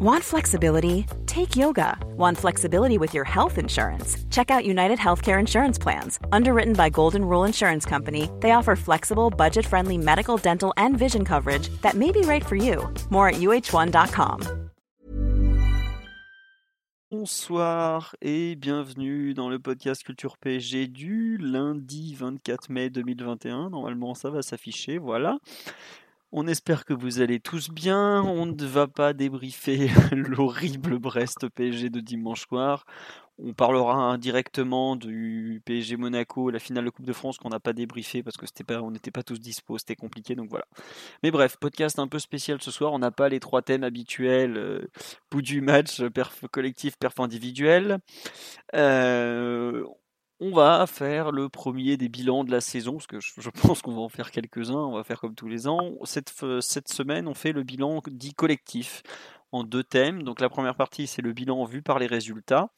Want flexibility? Take yoga. Want flexibility with your health insurance? Check out United Healthcare Insurance Plans. Underwritten by Golden Rule Insurance Company, they offer flexible, budget friendly medical, dental, and vision coverage that may be right for you. More at uh1.com. Bonsoir et bienvenue dans le podcast Culture PSG du lundi 24 mai 2021. Normalement, ça va s'afficher, voilà. On espère que vous allez tous bien. On ne va pas débriefer l'horrible Brest PSG de dimanche soir. On parlera indirectement du PSG Monaco, la finale de Coupe de France qu'on n'a pas débriefé parce que c'était pas, on n'était pas tous dispo, c'était compliqué, donc voilà. Mais bref, podcast un peu spécial ce soir. On n'a pas les trois thèmes habituels euh, bout du match, perf collectif, perf individuel. Euh, on va faire le premier des bilans de la saison, parce que je, pense qu'on va en faire quelques-uns, on va faire comme tous les ans. Cette, semaine, on fait le bilan dit collectif en deux thèmes. Donc la première partie, c'est le bilan vu par les résultats.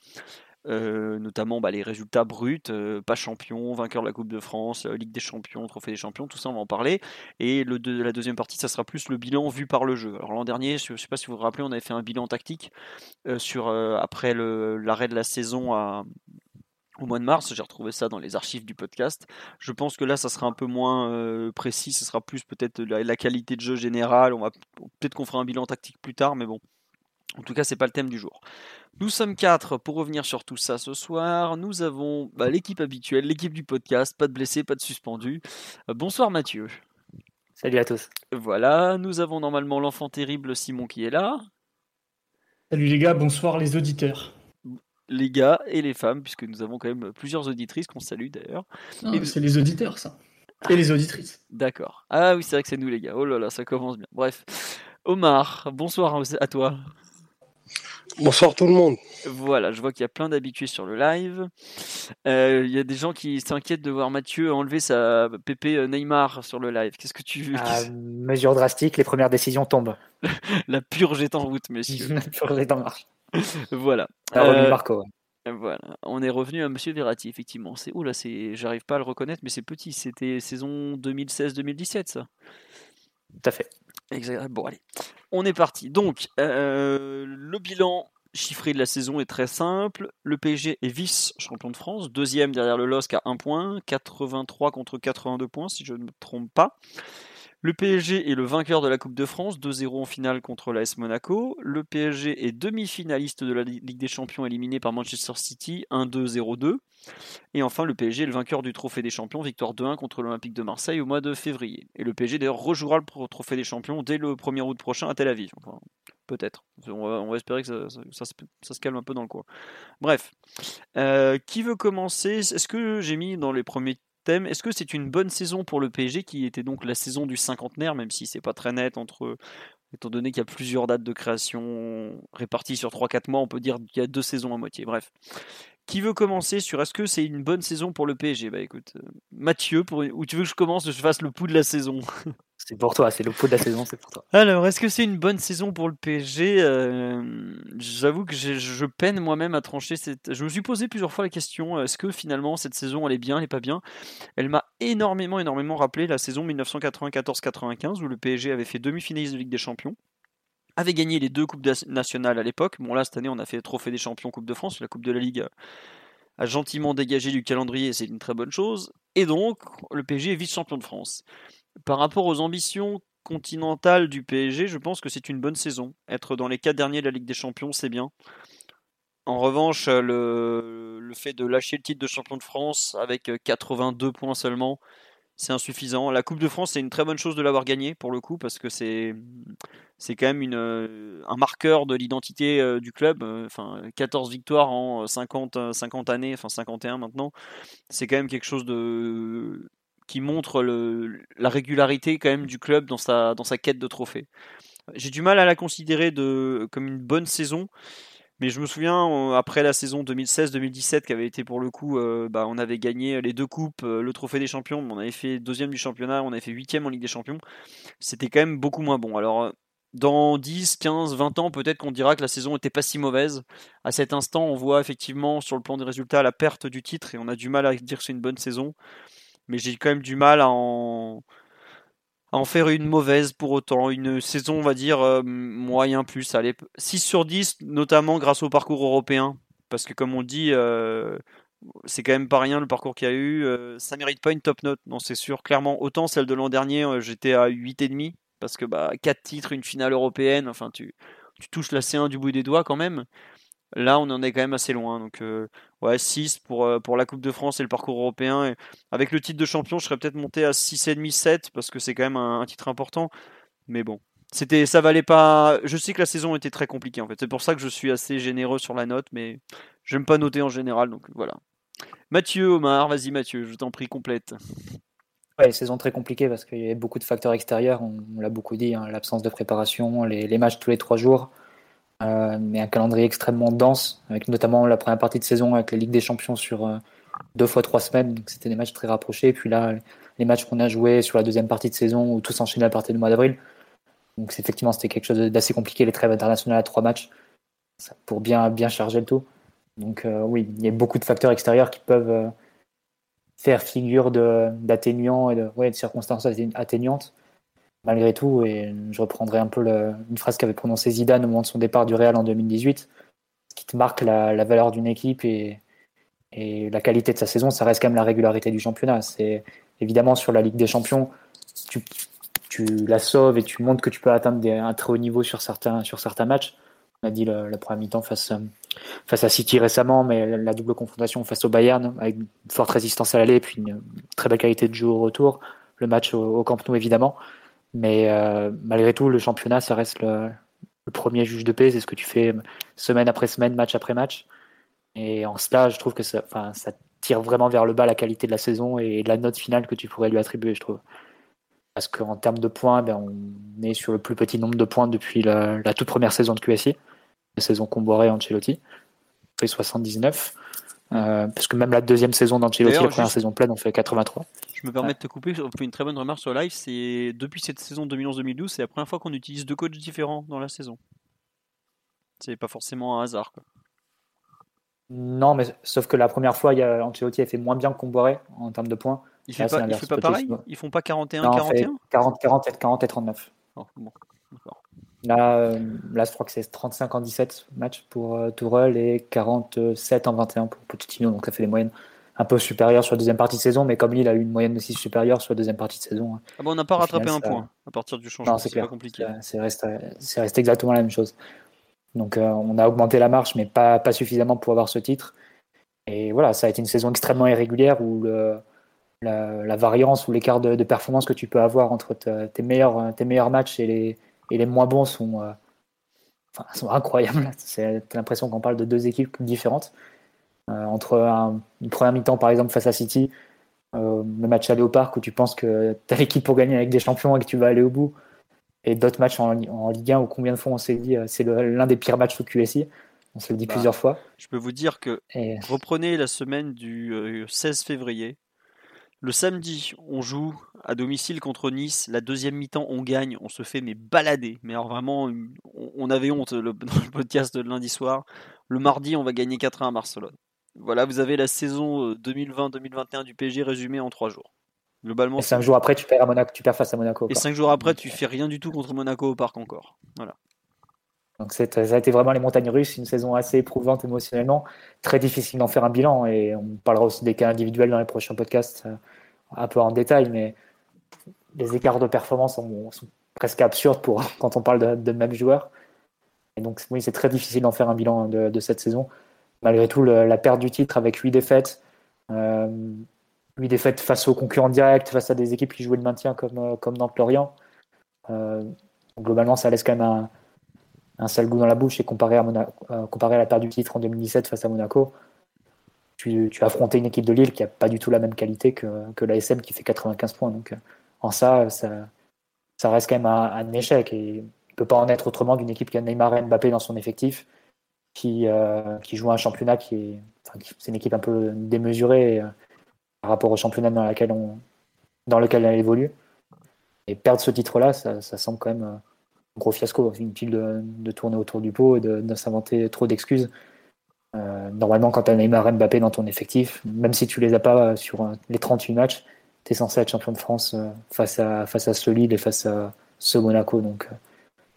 Euh, notamment bah, les résultats bruts, euh, pas champion, vainqueur de la Coupe de France, euh, Ligue des Champions, Trophée des Champions, tout ça on va en parler. Et la deuxième partie, ça sera plus le bilan vu par le jeu. Alors l'an dernier, je ne sais pas si vous vous rappelez, on avait fait un bilan tactique après l'arrêt de la saison à, au mois de mars. J'ai retrouvé ça dans les archives du podcast. Je pense que là, ça sera un peu moins euh, précis. Ce sera plus peut-être la, qualité de jeu générale. On va peut-être qu'on fera un bilan tactique plus tard, mais bon. En tout cas, c'est pas le thème du jour. Nous sommes quatre pour revenir sur tout ça ce soir. Nous avons bah, l'équipe habituelle, l'équipe du podcast, pas de blessés, pas de suspendus. Euh, bonsoir Mathieu. Salut à tous. Voilà, nous avons normalement l'enfant terrible Simon qui est là. Salut les gars, bonsoir les auditeurs les gars et les femmes, puisque nous avons quand même plusieurs auditrices qu'on salue d'ailleurs. C'est les auditeurs, ça. Et les auditrices. D'accord. Ah oui, c'est vrai que c'est nous, les gars. Oh là là, ça commence bien. Bref. Omar, bonsoir à toi. Bonsoir tout le monde. Voilà, je vois qu'il y a plein d'habitués sur le live. Euh, il y a des gens qui s'inquiètent de voir Mathieu enlever sa pépé Neymar sur le live. Qu'est-ce que tu ah, Mesure drastique, les premières décisions tombent. La purge est en route, messieurs. La purge est en marche. voilà. Euh, Marco. Voilà, on est revenu à Monsieur Verratti, effectivement. C'est là, c'est, j'arrive pas à le reconnaître, mais c'est petit. C'était saison 2016-2017, ça? Tout à fait. Exact. Bon, allez, on est parti. Donc, euh, le bilan chiffré de la saison est très simple. Le PSG est vice-champion de France, deuxième derrière le LOSC à 1 point, 83 contre 82 points, si je ne me trompe pas. Le PSG est le vainqueur de la Coupe de France, 2-0 en finale contre l'AS Monaco. Le PSG est demi-finaliste de la Ligue des Champions éliminé par Manchester City, 1-2-0-2. Et enfin, le PSG est le vainqueur du Trophée des Champions, victoire 2-1 contre l'Olympique de Marseille au mois de février. Et le PSG d'ailleurs rejouera le Trophée des Champions dès le 1er août prochain à Tel Aviv. peut-être. On va, espérer que ça, se calme un peu dans le coin. Bref. Euh, qui veut commencer? Est-ce que j'ai mis dans les premiers est-ce que c'est une bonne saison pour le PSG qui était donc la saison du cinquantenaire, même si c'est pas très net entre étant donné qu'il y a plusieurs dates de création réparties sur 3-4 mois, on peut dire qu'il y a deux saisons à moitié. Bref. Qui veut commencer sur est-ce que c'est une bonne saison pour le PSG Bah écoute, euh, Mathieu, pour, où tu veux que je commence, je fasse le pouls de la saison? C'est pour toi, c'est le pot de la saison, c'est pour toi. Alors, est-ce que c'est une bonne saison pour le PSG euh, J'avoue que je peine moi-même à trancher cette. Je me suis posé plusieurs fois la question euh, est-ce que finalement cette saison elle est bien, elle est pas bien? Elle m'a énormément, énormément rappelé la saison 1994-95 où le PSG avait fait demi-finaliste de Ligue des Champions avait gagné les deux coupes nationales à l'époque. Bon là cette année on a fait trophée des champions Coupe de France, la Coupe de la Ligue a gentiment dégagé du calendrier, c'est une très bonne chose. Et donc le PSG est vice-champion de France par rapport aux ambitions continentales du PSG, je pense que c'est une bonne saison. Être dans les quatre derniers de la Ligue des Champions, c'est bien. En revanche, le, fait de lâcher le titre de champion de France avec 82 points seulement, c'est insuffisant. La Coupe de France, c'est une très bonne chose de l'avoir gagné pour le coup, parce que c'est c'est quand même une, un marqueur de l'identité euh, du club. Enfin, 14 victoires en 50, 50 années, enfin 51 maintenant, c'est quand même quelque chose de qui montre la régularité quand même du club dans sa, dans sa quête de trophée. J'ai du mal à la considérer de, comme une bonne saison, mais je me souviens après la saison 2016-2017 qui avait été pour le coup, euh, bah, on avait gagné les deux coupes, euh, le trophée des champions, on avait fait deuxième du championnat, on avait fait huitième en Ligue des Champions. C'était quand même beaucoup moins bon. Alors dans 10, 15, 20 ans, peut-être qu'on dira que la saison n'était pas si mauvaise. À cet instant, on voit effectivement sur le plan des résultats la perte du titre et on a du mal à dire que c'est une bonne saison mais j'ai quand même du mal à en, faire une mauvaise pour autant. Une saison, on va dire, euh, moyen plus. Allez, 6 sur 10, notamment grâce au parcours européen. Parce que comme on dit, euh, c'est quand même pas rien le parcours qu'il y a eu. Euh, ça mérite pas une top note, non c'est sûr. Clairement, autant celle de l'an dernier, j'étais à 8,5. Parce que bah, 4 titres, une finale européenne, enfin tu touches la C1 du bout des doigts quand même. Là, on en est quand même assez loin. Donc, euh, ouais, 6 pour, euh, pour la Coupe de France et le parcours européen. Avec le titre de champion, je serais peut-être monté à 6,5, 7 parce que c'est quand même un, titre important. Mais bon, c'était, ça valait pas. Je sais que la saison était très compliquée en fait. C'est pour ça que je suis assez généreux sur la note, mais j'aime pas noter en général. Donc voilà. Mathieu, Omar, vas-y Mathieu, je t'en prie, complète. Ouais, saison très compliquée parce qu'il y a beaucoup de facteurs extérieurs, on, on l'a beaucoup dit, hein, l'absence de préparation, les, les, matchs tous les trois jours, euh, mais un calendrier extrêmement dense, avec notamment la première partie de saison avec la Ligue des Champions sur euh, deux fois trois semaines, donc c'était des matchs très rapprochés, et puis là, les matchs qu'on a joués sur la deuxième partie de saison où tout s'enchaînait à partir du mois d'avril, donc effectivement c'était quelque chose d'assez compliqué, les trêves internationales à trois matchs, pour bien, bien charger le tout. Donc euh, oui, il y a beaucoup de facteurs extérieurs qui peuvent faire figure d'atténuant et de, de, circonstances atténuantes malgré tout. Et je reprendrai un peu une phrase qu'avait prononcée Zidane au moment de son départ du Real en 2018. Ce qui te marque la, valeur d'une équipe et, la qualité de sa saison, ça reste quand même la régularité du championnat. C'est évidemment sur la Ligue des Champions, tu, tu, la sauves et tu montres que tu peux atteindre des, un très haut niveau sur certains, matchs. On a dit le, la première mi-temps face, face à City récemment, mais la double confrontation face au Bayern avec une forte résistance à l'aller et puis une très belle qualité de jeu au retour. Le match au, au Camp Nou évidemment. Mais euh, malgré tout, le championnat, ça reste le, le premier juge de paix. C'est ce que tu fais semaine après semaine, match après match. Et en cela, je trouve que ça, tire vraiment vers le bas la qualité de la saison et de la note finale que tu pourrais lui attribuer, je trouve. Parce qu'en termes de points, ben, on est sur le plus petit nombre de points depuis la, la toute première saison de QSI, la saison Comboiré Ancelotti, fait 79. Euh, parce que même la deuxième saison d'Ancelotti, la première juste... saison pleine, on fait 83. Je me permets ouais. de te couper, je fais une très bonne remarque sur live. C'est depuis cette saison 2011-2012, c'est la première fois qu'on utilise deux coachs différents dans la saison. C'est pas forcément un hasard. Quoi. Non, mais sauf que la première fois, il y a, Ancelotti a fait moins bien que Comboiré en termes de points. Il fait, Là, pas, il fait pas pareil Ils font pas 41-41 40, 40, 40 et 39. Oh, bon, Là, euh, là, je crois que c'est 35 en 17 matchs pour euh, Tourelle et 47 en 21 pour Pochettino. Donc ça fait des moyennes un peu supérieures sur la deuxième partie de saison, mais comme Lille a eu une moyenne aussi supérieure sur la deuxième partie de saison. hein. Ah bon, on n'a pas rattrapé final, un ça... point à partir du changement. C'est pas compliqué. C'est resté, resté, exactement la même chose. Donc euh, on a augmenté la marche, mais pas, pas suffisamment pour avoir ce titre. Et voilà, ça a été une saison extrêmement irrégulière où le, la, la, variance ou l'écart de, de, performance que tu peux avoir entre tes meilleurs, tes meilleurs matchs et les, et les moins bons sont, euh, enfin, sont incroyables. C'est l'impression qu'on parle de deux équipes différentes. Euh, entre un, une première mi-temps, par exemple, face à City, euh, le match aller au parc où tu penses que tu as l'équipe pour gagner avec des champions et que tu vas aller au bout, et d'autres matchs en, en, Ligue 1 où combien de fois on s'est dit c'est l'un des pires matchs au QSI. On se le dit bah, plusieurs fois. Je peux vous dire que et... reprenez la semaine du 16 février, le samedi, on joue à domicile contre Nice. La deuxième mi-temps, on gagne. On se fait mais balader. Mais alors vraiment, on avait honte le, dans le podcast de lundi soir. Le mardi, on va gagner 4-1 à Barcelone. Voilà, vous avez la saison 2020-2021 du PSG résumée en trois jours. Globalement. Et cinq jours après, tu perds, à Monaco, tu perds face à Monaco. Et cinq jours après, tu fais rien du tout contre Monaco au parc encore. Voilà. Donc ça a été vraiment les montagnes russes, une saison assez éprouvante émotionnellement, très difficile d'en faire un bilan et on parlera aussi des cas individuels dans les prochains podcasts euh, un peu en détail, mais les écarts de performance sont, sont presque absurdes pour quand on parle de, de même joueur. Et donc oui, c'est très difficile d'en faire un bilan de, de, cette saison. Malgré tout, la perte du titre avec huit défaites, euh, défaites face aux concurrents directs, face à des équipes qui jouaient le maintien comme, euh, comme Nantes-Lorient. Euh, globalement, ça laisse quand même un un sale goût dans la bouche et comparé à, la perte du titre en 2017 face à Monaco, tu, as affronté une équipe de Lille qui n'a pas du tout la même qualité que, l'ASM qui fait 95 points. Donc, en ça, ça, ça reste quand même un, un échec et il ne peut pas en être autrement d'une équipe qui a Neymar et Mbappé dans son effectif, qui, euh, qui joue un championnat qui est. Enfin, c'est une équipe un peu démesurée euh, par rapport au championnat dans, on, dans lequel elle évolue. Et perdre ce titre-là, ça, semble quand même euh, gros fiasco. Inutile de, de, tourner autour du pot et de, de s'inventer trop d'excuses. Normalement, quand tu as Neymar et Mbappé dans ton effectif, même si tu les as pas sur les 38 matchs, tu es censé être champion de France face, à, face à ce Lille et face à ce Monaco. Donc,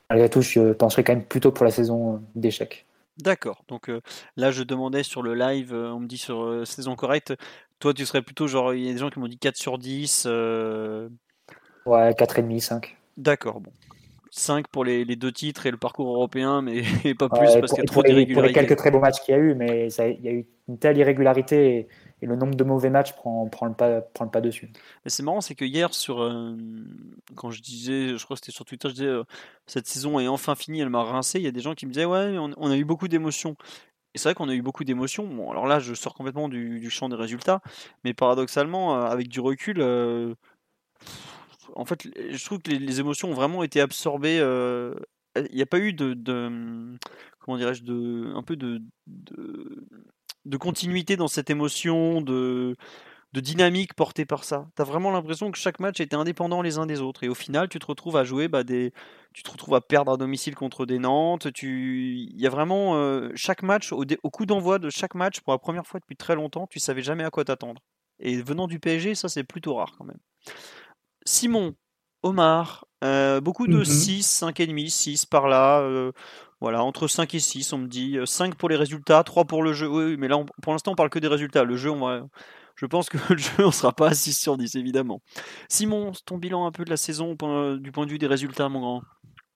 malgré tout, je penserais quand même plutôt pour la saison d'échec. D'accord. Donc là, je demandais sur le live, on me dit sur saison correcte. Toi, tu serais plutôt genre, il y a des gens qui m'ont dit 4 sur 10. Ouais, 4,5, 5. D'accord, bon. 5 pour les, les, deux titres et le parcours européen, mais pas plus parce qu'il y a trop d'irrégularités. Pour les quelques très beaux matchs qu'il y a eu, mais il y a eu une telle irrégularité et, le nombre de mauvais matchs prend, prend, le, pas, prend le pas dessus. Mais c'est marrant, c'est que hier, sur, euh, quand je disais, je crois que c'était sur Twitter, je disais euh, cette saison est enfin finie, elle m'a rincé. Il y a des gens qui me disaient ouais, on, a eu beaucoup d'émotions. Et c'est vrai qu'on a eu beaucoup d'émotions. Bon, alors là, je sors complètement du, du, champ des résultats, mais paradoxalement, euh, avec du recul, en fait, je trouve que les, émotions ont vraiment été absorbées. Il n'y a pas eu de, comment dirais-je, de, un peu de, de, continuité dans cette émotion, de, dynamique portée par ça. Tu as vraiment l'impression que chaque match était indépendant les uns des autres. Et au final, tu te retrouves à jouer bah, des. Tu te retrouves à perdre à domicile contre des Nantes. Il y a vraiment. chaque match, au, au coup d'envoi de chaque match, pour la première fois depuis très longtemps, tu savais jamais à quoi t'attendre. Et venant du PSG, ça c'est plutôt rare quand même. Simon, Omar, euh, beaucoup de 6, 5,5, 6 par là. Euh, voilà, entre 5 et 6, on me dit. 5 pour les résultats, 3 pour le jeu. Oui, mais là, pour l'instant, on parle que des résultats. Le jeu, on va, je pense que le jeu, on sera pas à 6 sur 10, évidemment. Simon, ton bilan un peu de la saison du point de vue des résultats, mon grand?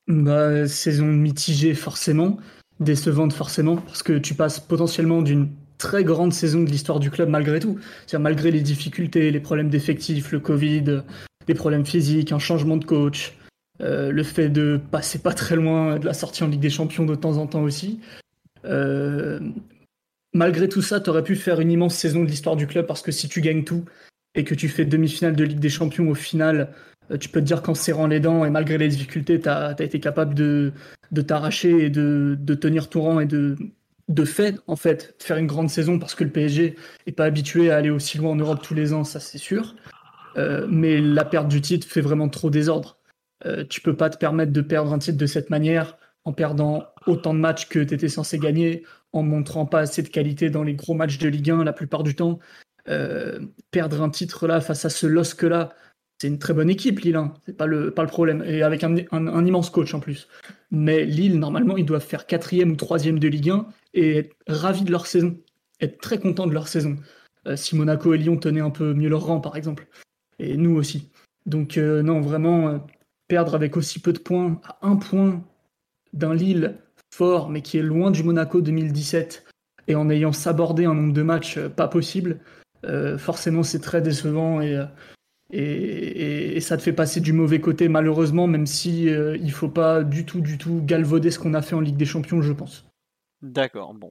Bah, Saison mitigée, forcément. Décevante, forcément, parce que tu passes potentiellement d'une très grande saison de l'histoire du club malgré tout. C'est-à-dire malgré les difficultés, les problèmes d'effectifs, le Covid, des problèmes physiques, un changement de coach, euh, le fait de passer pas très loin de la sortie en Ligue des Champions de temps en temps aussi. Euh, malgré tout ça, tu aurais pu faire une immense saison de l'histoire du club parce que si tu gagnes tout et que tu fais demi-finale de Ligue des Champions au final, euh, tu peux te dire qu'en serrant les dents et malgré les difficultés, tu as, été capable de, t'arracher et de, tenir tout rang et de, de fait, en fait, faire une grande saison parce que le PSG est pas habitué à aller aussi loin en Europe tous les ans, ça c'est sûr. Euh, mais la perte du titre fait vraiment trop désordre. Euh, tu peux pas te permettre de perdre un titre de cette manière en perdant autant de matchs que tu étais censé gagner, en montrant pas assez de qualité dans les gros matchs de Ligue 1 la plupart du temps. Euh, perdre un titre là face à ce LOSC là, c'est une très bonne équipe Lille, hein. c'est pas le, pas le problème, et avec un, un, immense coach en plus. Mais Lille, normalement, ils doivent faire quatrième ou troisième de Ligue 1 et être ravis de leur saison, être très contents de leur saison. si Monaco et Lyon tenaient un peu mieux leur rang, par exemple et nous aussi. Donc euh, non, vraiment, euh, perdre avec aussi peu de points, à un point d'un Lille fort, mais qui est loin du Monaco 2017, et en ayant sabordé un nombre de matchs euh, pas possible, forcément c'est très décevant et, et, ça te fait passer du mauvais côté malheureusement, même si il faut pas du tout, du tout galvauder ce qu'on a fait en Ligue des Champions, je pense. D'accord, bon.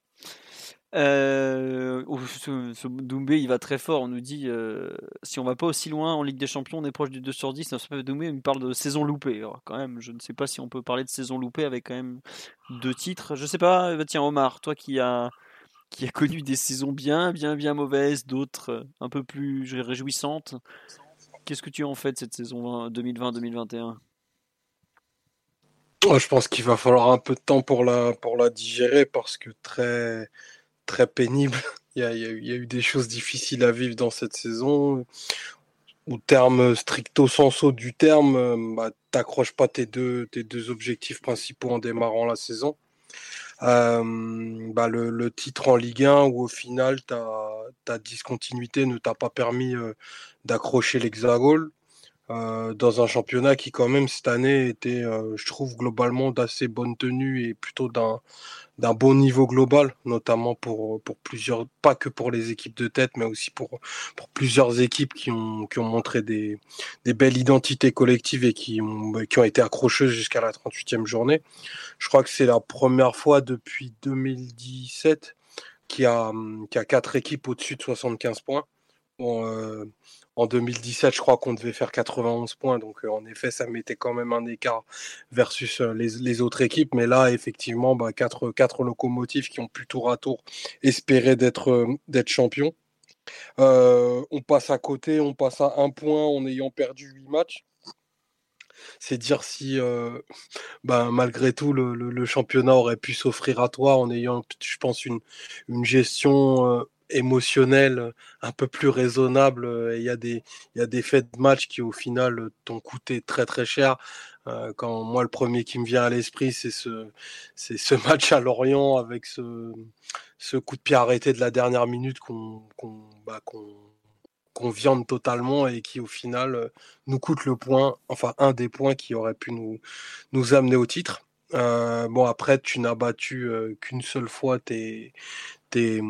Euh, ce, Doumbé, il va très fort. On nous dit euh, si on va pas aussi loin en Ligue des Champions, on est proche du 2 sur 10. Doumbé, il me parle de saison loupée. quand même, je ne sais pas si on peut parler de saison loupée avec quand même deux titres. Je sais pas. Bah, tiens, Omar, toi qui a qui a connu des saisons bien, bien, bien mauvaises, d'autres euh, un peu plus réjouissantes. Qu'est-ce que tu en fais de cette saison 2020-2021 Je pense qu'il va falloir un peu de temps pour la, pour la digérer parce que très, très pénible. Il y, a, eu des choses difficiles à vivre dans cette saison. Au terme stricto sensu du terme, euh, bah, t'accroches pas tes deux, objectifs principaux en démarrant la saison. Euh, bah, le, titre en Ligue 1 où au final ta, ta discontinuité ne t'a pas permis euh, d'accrocher l'hexagone. Dans un championnat qui quand même cette année était, je trouve, globalement d'assez bonne tenue et plutôt d'un d'un bon niveau global, notamment pour, pour plusieurs, pas que pour les équipes de tête, mais aussi pour, pour plusieurs équipes qui ont, qui ont montré des, des belles identités collectives et qui ont, bah, qui ont été accrocheuses jusqu'à la 38e journée. Je crois que c'est la première fois depuis 2017 qu'il y a, qu'il y a quatre équipes au-dessus de 75 points. Bon, euh, en 2017, je crois qu'on devait faire 91 points. Donc, euh, en effet, ça mettait quand même un écart versus euh, les, autres équipes. Mais là, effectivement, bah, quatre, locomotives qui ont pu tour à tour espérer d'être euh, champions. on passe à côté, on passe à un point en ayant perdu huit matchs. C'est dire si, bah, malgré tout, le, championnat aurait pu s'offrir à toi en ayant, je pense, une gestion émotionnel, un peu plus raisonnable. Il y, a des, y a des faits de match qui, au final, t'ont coûté très très cher. quand moi, le premier qui me vient à l'esprit, c'est ce, c'est ce match à Lorient avec ce, ce coup de pied arrêté de la dernière minute qu'on bah, qu'on viande totalement et qui au final nous coûte le point, enfin un des points qui aurait pu nous, nous amener au titre. bon après tu n'as battu qu'une seule fois tes, tes,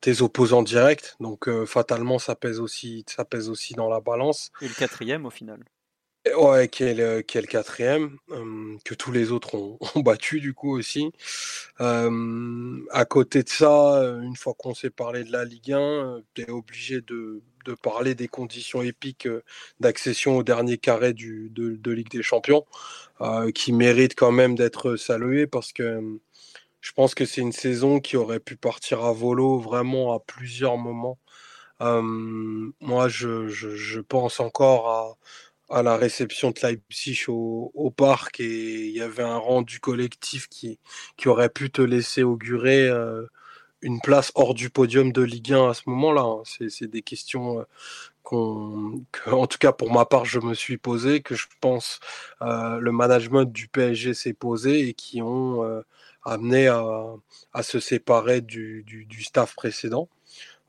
tes, opposants directs, donc fatalement ça pèse aussi ça pèse aussi dans la balance. Et le quatrième au final? Ouais, qui est le, qui est le quatrième, que tous les autres ont, ont, battu du coup aussi. à côté de ça, une fois qu'on s'est parlé de la Ligue 1, tu es obligé de, de, parler des conditions épiques d'accession au dernier carré du, de, de Ligue des Champions, euh, qui mérite quand même d'être salué parce que je pense que c'est une saison qui aurait pu partir à volo vraiment à plusieurs moments. moi, je, pense encore à la réception de Leipzig au, parc et il y avait un rendu collectif qui, qui aurait pu te laisser augurer euh, une place hors du podium de Ligue 1 à ce moment-là. Hein. C'est des questions euh, tout cas pour ma part, je me suis posé, que je pense euh, le management du PSG s'est posé et qui ont euh, amené à, se séparer du staff précédent.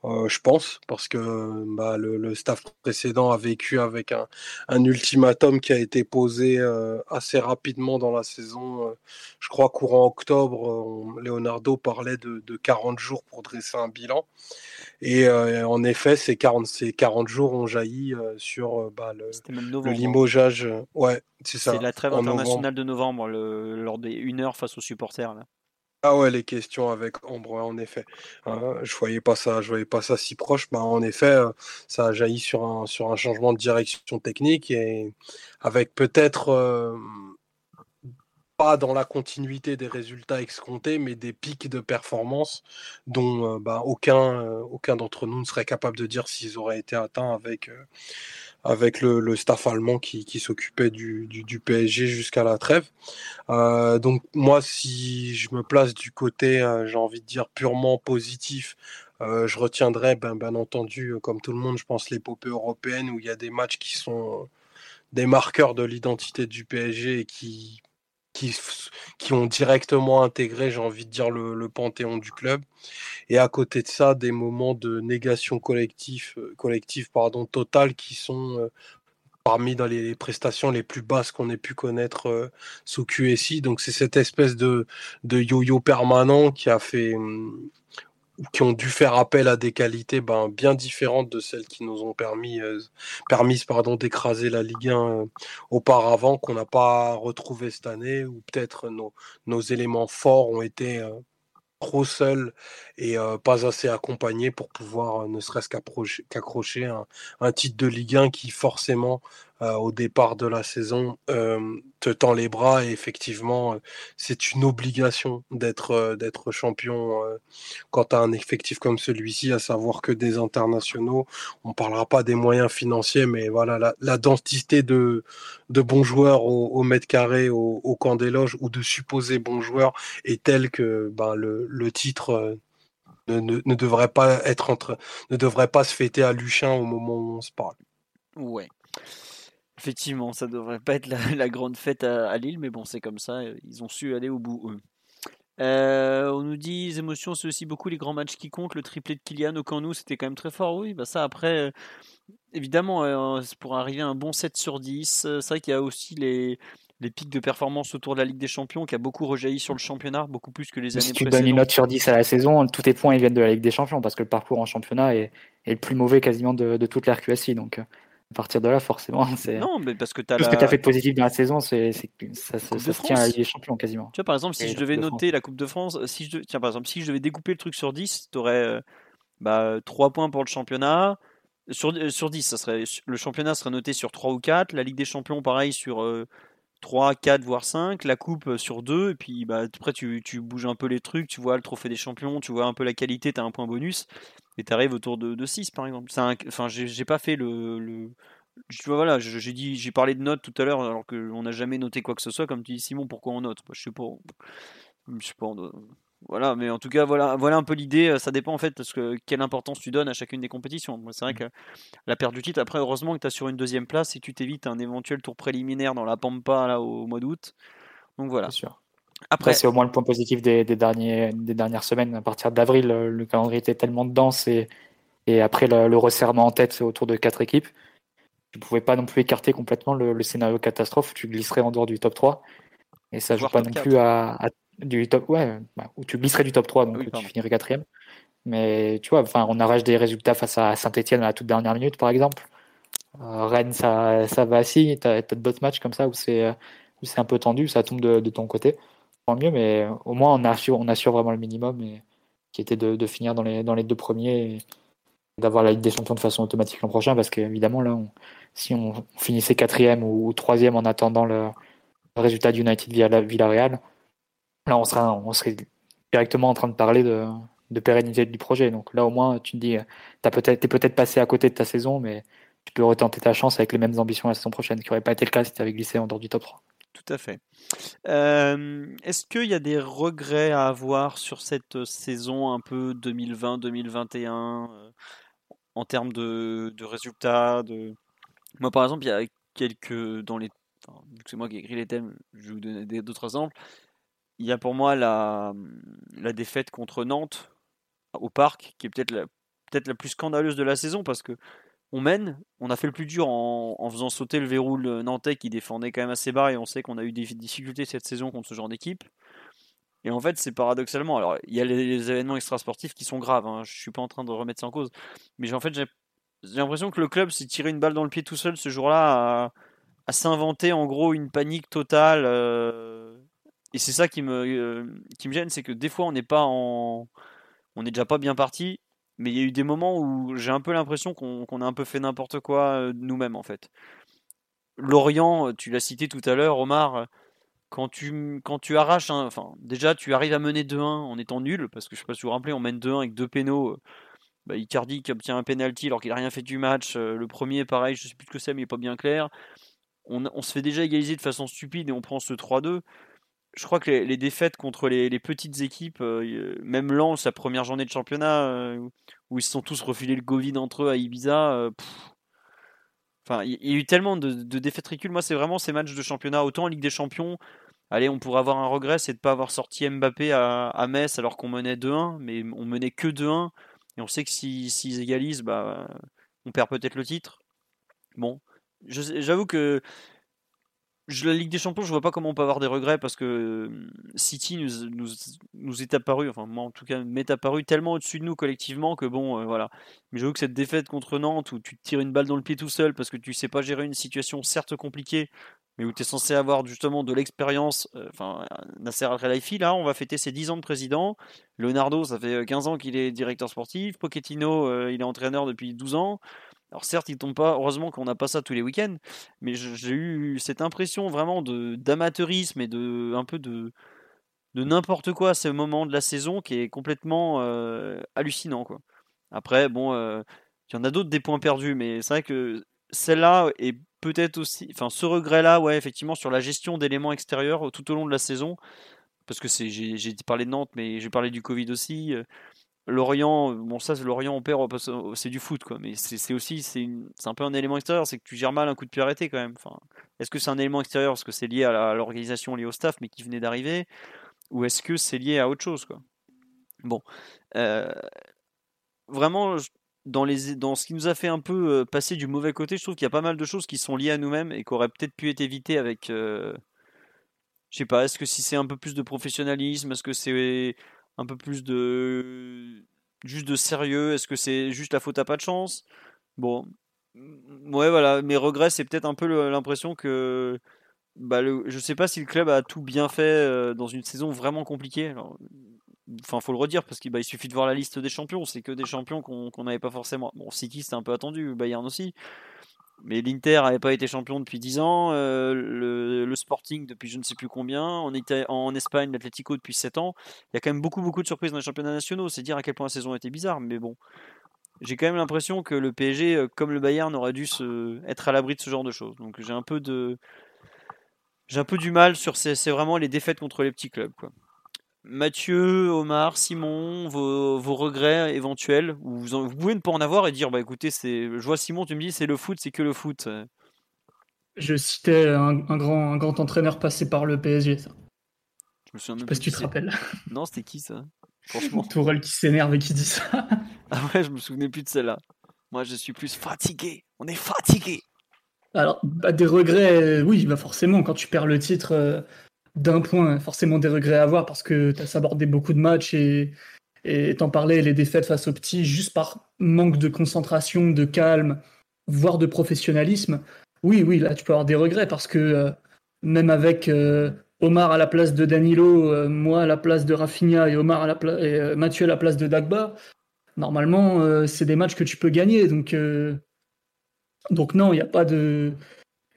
Euh, je pense, parce que bah, le, staff précédent a vécu avec un, un ultimatum qui a été posé euh, assez rapidement dans la saison. Euh, je crois courant octobre, Leonardo parlait de, de, 40 jours pour dresser un bilan. Et en effet, ces 40, ces 40 jours ont jailli sur bah, le, le, hein. limogeage. Ouais, c'est ça. C'est la trêve internationale de novembre, le, lors des 1 heure face aux supporters. Là. Ah ouais, les questions avec Ambre, en effet. Euh, je voyais pas ça, je voyais pas ça si proche. Bah, en effet, euh, ça a sur un, changement de direction technique et avec peut-être euh, pas dans la continuité des résultats escomptés, mais des pics de performance dont bah, aucun, aucun d'entre nous ne serait capable de dire s'ils auraient été atteints avec avec le, staff allemand qui, s'occupait du, PSG jusqu'à la trêve. Euh, donc moi, si je me place du côté, euh, j'ai envie de dire, purement positif, euh, je retiendrai, ben, bien entendu, comme tout le monde, je pense, l'épopée européenne où il y a des matchs qui sont des marqueurs de l'identité du PSG et qui, qui, ont directement intégré, j'ai envie de dire, le, panthéon du club. Et à côté de ça, des moments de négation collective, euh, collective pardon, totale qui sont euh, parmi dans les prestations les plus basses qu'on ait pu connaître euh, sous QSI. Donc c'est cette espèce de, yo-yo permanent qui a fait, hum, qui ont dû faire appel à des qualités ben, bien différentes de celles qui nous ont permis, euh, permises pardon, d'écraser la Ligue 1 euh, auparavant, qu'on n'a pas retrouvé cette année, ou peut-être nos, nos éléments forts ont été euh, trop seuls et pas assez accompagnés pour pouvoir ne serait-ce qu'accrocher un, un, titre de Ligue 1 qui forcément au départ de la saison euh, te tend les bras et effectivement euh, c'est une obligation d'être d'être champion quand tu as un effectif comme celui-ci, à savoir que des internationaux, on parlera pas des moyens financiers, mais voilà la, densité de, de bons joueurs au, mètre carré au, camp des loges ou de supposés bons joueurs est telle que ben, le, titre ne, ne, ne, devrait pas être entre, ne devrait pas se fêter à Luchin au moment où on se parle. Ouais. Effectivement, ça devrait pas être la, grande fête à, Lille, mais bon, c'est comme ça. Ils ont su aller au bout, eux. Euh, on nous dit les émotions, c'est aussi beaucoup les grands matchs qui comptent. Le triplé de Kylian au Camp c'était quand même très fort. Oui, bah ça après, euh, évidemment, euh, pour arriver à un bon 7 sur 10, c'est vrai qu'il y a aussi les, les pics de performance autour de la Ligue des Champions qui a beaucoup rejailli sur le championnat, beaucoup plus que les années précédentes. Si tu donnes une note sur 10 à la saison, tous tes points ils viennent de la Ligue des Champions parce que le parcours en championnat est, est le plus mauvais quasiment de, de toute l'RQSI. Donc à partir de là, forcément. Non, mais parce que tu as. Tout ce que tu as fait de positif dans la saison, c'est, ça, ça, se tient à la Champions quasiment. Tu vois, par exemple, si je devais noter la Coupe de France, si je tiens, par exemple, si je devais découper le truc sur 10, tu aurais euh, bah, 3 points pour le championnat. Sur, euh, sur 10, ça serait, le championnat serait noté sur 3 ou 4. La Ligue des Champions, pareil, sur 3, euh, 4, voire 5. La Coupe sur 2. Et puis bah, après, tu, tu bouges un peu les trucs. Tu vois le trophée des champions, tu vois un peu la qualité, tu as un point bonus. Et tu arrives autour de, de 6, par exemple. Enfin, j'ai pas fait le voilà, j'ai dit, j'ai parlé de notes tout à l'heure, alors qu'on n'a jamais noté quoi que ce soit. Comme tu dis, Simon, pourquoi on note Je sais pas. Je sais pas. voilà, mais en tout cas, voilà, voilà un peu l'idée. Ça dépend en fait parce que quelle importance tu donnes à chacune des compétitions. C'est vrai mmh. que la perte du titre, après, heureusement que tu as sur une deuxième place et tu t'évites un éventuel tour préliminaire dans la Pampa là, au mois d'août. Donc voilà. Sûr. Après, c'est au moins le point positif des, derniers, des dernières semaines. À partir d'avril, le calendrier était tellement dense et, et après le, resserrement en tête autour de quatre équipes, tu pouvais pas non plus écarter complètement le, scénario catastrophe tu glisserais en dehors du top 3. Et ça joue pas non plus à, du top, ouais, bah, où tu glisserais du top 3, donc tu finirais quatrième. Mais tu vois, enfin, on arrache des résultats face à Saint-Etienne à la toute dernière minute, par exemple. Euh, Rennes, ça, ça va assis. Tu as, d'autres matchs comme ça où c'est un peu tendu, ça tombe de, ton côté. Mieux, mais au moins on assure, on vraiment le minimum, et, qui était de, finir dans les, dans les deux premiers et d'avoir la Ligue des Champions de façon automatique l'an prochain, parce qu'évidemment, là, si on finissait quatrième ou, troisième en attendant le, résultat d'United via Villarreal, là, on serait, on serait directement en train de parler de, de pérennité du projet. Donc là, au moins, tu te dis, tu peut-être, es peut-être passé à côté de ta saison, mais tu peux retenter ta chance avec les mêmes ambitions la saison prochaine, qui n'aurait pas été le cas si tu avais glissé en dehors du top 3. Tout à fait. Est-ce qu'il y a des regrets à avoir sur cette saison un peu 2020-2021 euh, en termes de, résultats. Moi, par exemple, il y a quelques. Dans les... c'est moi qui ai écrit les thèmes, je vais vous donner d'autres exemples. Il y a pour moi la, la défaite contre Nantes au parc, qui est peut-être la, peut-être la plus scandaleuse de la saison parce que on mène, on a fait le plus dur en, faisant sauter le verrou nantais qui défendait quand même assez bas et on sait qu'on a eu des difficultés cette saison contre ce genre d'équipe. Et en fait, c'est paradoxalement, alors il y a les, événements extrasportifs qui sont graves, hein, je suis pas en train de remettre ça en cause, mais en fait j'ai l'impression que le club s'est tiré une balle dans le pied tout seul ce jour-là à, s'inventer en gros une panique totale. Euh, et c'est ça qui me, euh, qui me gêne, c'est que des fois on n'est pas en, on n'est déjà pas bien parti mais il y a eu des moments où j'ai un peu l'impression qu'on a un peu fait n'importe quoi euh, nous-mêmes en fait. Lorient, euh, tu l'as cité tout à l'heure, Omar, euh, quand tu, quand tu arraches, déjà tu arrives à mener 2-1 en étant nul, parce que je sais pas si vous vous rappelez, on mène 2-1 avec deux pénaux. Bah, Icardi qui obtient un penalty alors qu'il n'a rien fait du match. Le premier, pareil, je sais plus ce que c'est, mais il n'est pas bien clair. On, on, se fait déjà égaliser de façon stupide et on prend ce 3-2 je crois que les, défaites contre les, petites équipes, euh, même Lens, sa première journée de championnat, euh, où ils se sont tous refilés le Covid entre eux à Ibiza, euh, enfin, il y, a eu tellement de, défaites ridicules. Moi, c'est vraiment ces matchs de championnat, autant en Ligue des Champions. Allez, on pourrait avoir un regret, c'est de ne pas avoir sorti Mbappé à, Metz alors qu'on menait 2-1, mais on menait que 2-1. Et on sait que s'ils égalisent, bah, on perd peut-être le titre. Bon, j'avoue que la Ligue des Champions, je vois pas comment on peut avoir des regrets parce que City nous, est apparu, enfin moi en tout cas m'est apparu tellement au-dessus de nous collectivement que bon, euh, voilà. Mais j'avoue que cette défaite contre Nantes où tu te tires une balle dans le pied tout seul parce que tu sais pas gérer une situation certes compliquée, mais où tu es censé avoir justement de l'expérience, euh, enfin Nasser Al-Khelaifi, là on va fêter ses 10 ans de président. Leonardo, ça fait 15 ans qu'il est directeur sportif. Pochettino, euh, il est entraîneur depuis 12 ans. Alors certes, ils tombent pas, heureusement qu'on n'a pas ça tous les week-ends, mais j'ai eu cette impression vraiment d'amateurisme et de un peu de de n'importe quoi à ce moment de la saison qui est complètement euh, hallucinant quoi. Après, bon, euh, il y en a d'autres des points perdus, mais c'est vrai que celle-là est peut-être aussi, enfin ce regret-là, ouais, effectivement sur la gestion d'éléments extérieurs tout au long de la saison, parce que j'ai parlé de Nantes, mais j'ai parlé du Covid aussi. Lorient, bon ça Lorient on perd, c'est du foot quoi, mais c'est aussi c'est un peu un élément extérieur, c'est que tu gères mal un coup de pied arrêté quand même. Enfin, est-ce que c'est un élément extérieur parce que c'est lié à l'organisation, lié au staff, mais qui venait d'arriver, ou est-ce que c'est lié à autre chose quoi? Bon, euh, vraiment dans les dans ce qui nous a fait un peu euh, passer du mauvais côté, je trouve qu'il y a pas mal de choses qui sont liées à nous-mêmes et qui auraient peut-être pu être évitées avec euh, je sais pas, est-ce que si c'est un peu plus de professionnalisme, est-ce que c'est un peu plus de juste de sérieux Est-ce que c'est juste la faute à pas de chance? Bon, ouais, voilà. Mes regrets, c'est peut-être un peu l'impression que bah, le, je sais pas si le club a tout bien fait euh, dans une saison vraiment compliquée. Alors, enfin, faut le redire parce qu'il bah, suffit de voir la liste des champions. C'est que des champions qu'on n'avait pas forcément. Bon, City c'était un peu attendu, Bayern aussi. Mais l'Inter n'avait pas été champion depuis 10 ans, euh, le, Sporting depuis je ne sais plus combien, était en Espagne, l'Atlético depuis 7 ans. Il y a quand même beaucoup, de surprises dans les championnats nationaux. C'est dire à quel point la saison été bizarre, mais bon. J'ai quand même l'impression que le PSG, euh, comme le Bayern, aurait dû se, être à l'abri de ce genre de choses. Donc j'ai un peu de. J'ai un peu du mal sur ces, c'est vraiment les défaites contre les petits clubs. Quoi. Mathieu, Omar, Simon, vos, regrets éventuels, vous, vous, pouvez ne pas en avoir et dire bah écoutez, c'est, je vois Simon, tu me dis c'est le foot, c'est que le foot. Je citais un, grand, un grand entraîneur passé par le PSG, ça. Je me souviens sais pas si tu te rappelles. Non, c'était qui ça? Franchement. Tourelle qui s'énerve et qui dit ça. ah ouais, je me souvenais plus de celle-là. Moi, je suis plus fatigué. On est fatigué. Alors, bah, des regrets, oui, bah forcément, quand tu perds le titre, euh, d'un point, forcément des regrets à avoir parce que tu as sabordé beaucoup de matchs et t'en parlais, les défaites face aux petits, juste par manque de concentration, de calme, voire de professionnalisme. Oui, oui, là tu peux avoir des regrets parce que euh, même avec euh, Omar à la place de Danilo, euh, moi à la place de Rafinha et Omar à la Mathieu à la place de Dagba, normalement c'est des matchs que tu peux gagner. Donc, donc non, il n'y a pas de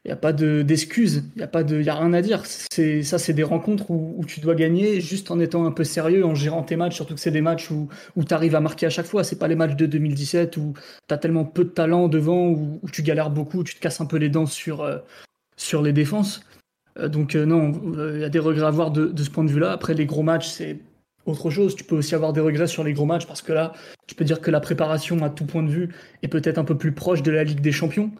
il n'y a pas d'excuses, il n'y a, pas de, a rien à dire. Ça, c'est des rencontres où, tu dois gagner juste en étant un peu sérieux, en gérant tes matchs, surtout que c'est des matchs où, où tu arrives à marquer à chaque fois. C'est pas les matchs de 2017 où tu as tellement peu de talent devant, où, tu galères beaucoup, où tu te casses un peu les dents sur, euh, sur les défenses. Euh, donc euh, non, il y a des regrets à avoir de, de ce point de vue-là. Après, les gros matchs, c'est autre chose. Tu peux aussi avoir des regrets sur les gros matchs parce que là, tu peux dire que la préparation à tout point de vue est peut-être un peu plus proche de la Ligue des Champions.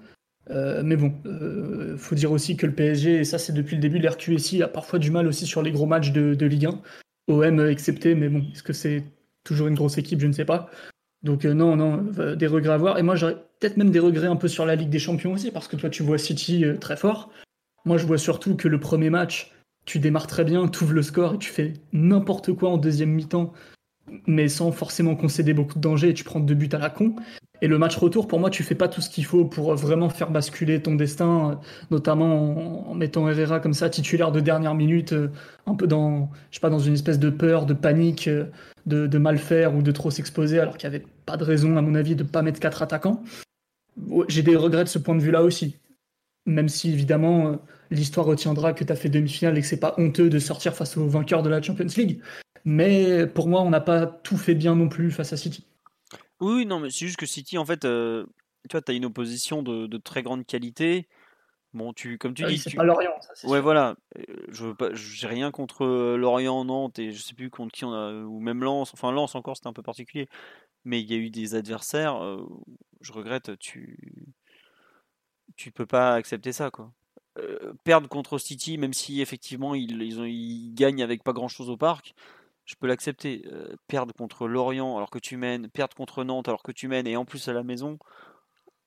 Euh, mais bon, euh, faut dire aussi que le PSG, et ça c'est depuis le début, l'RQSI a parfois du mal aussi sur les gros matchs de, Ligue 1, OM excepté, mais bon, est-ce que c'est toujours une grosse équipe? Je ne sais pas. Donc euh, non, non, des regrets à voir. Et moi j'aurais peut-être même des regrets un peu sur la Ligue des Champions aussi, parce que toi tu vois City très fort. Moi je vois surtout que le premier match, tu démarres très bien, tu ouvres le score et tu fais n'importe quoi en deuxième mi-temps, mais sans forcément concéder beaucoup de danger et tu prends deux buts à la con. Et le match retour, pour moi, tu fais pas tout ce qu'il faut pour vraiment faire basculer ton destin, notamment en, mettant Herrera comme ça, titulaire de dernière minute, euh, un peu dans, je sais pas, dans une espèce de peur, de panique, euh, de, mal faire ou de trop s'exposer, alors qu'il n'y avait pas de raison, à mon avis, de pas mettre quatre attaquants. J'ai des regrets de ce point de vue-là aussi. Même si, évidemment, euh, l'histoire retiendra que tu as fait demi-finale et que c'est pas honteux de sortir face aux vainqueurs de la Champions League. Mais pour moi, on n'a pas tout fait bien non plus face à City. Oui, non, mais c'est juste que City, en fait, euh, tu vois, tu as une opposition de, très grande qualité. Bon, tu, comme tu ah dis. c'est pas Lorient, ça, Ouais, voilà. Euh, je veux pas, j'ai rien contre euh, Lorient, Nantes et je sais plus contre qui on a, ou même Lens. Enfin, Lens encore, c'était un peu particulier. Mais il y a eu des adversaires. je regrette, tu, tu peux pas accepter ça, quoi. perdre contre City, même si effectivement ils, ils, ont, ils gagnent avec pas grand chose au parc, je peux l'accepter. Euh, perdre contre Lorient alors que tu mènes, perdre contre Nantes alors que tu mènes, et en plus à la maison,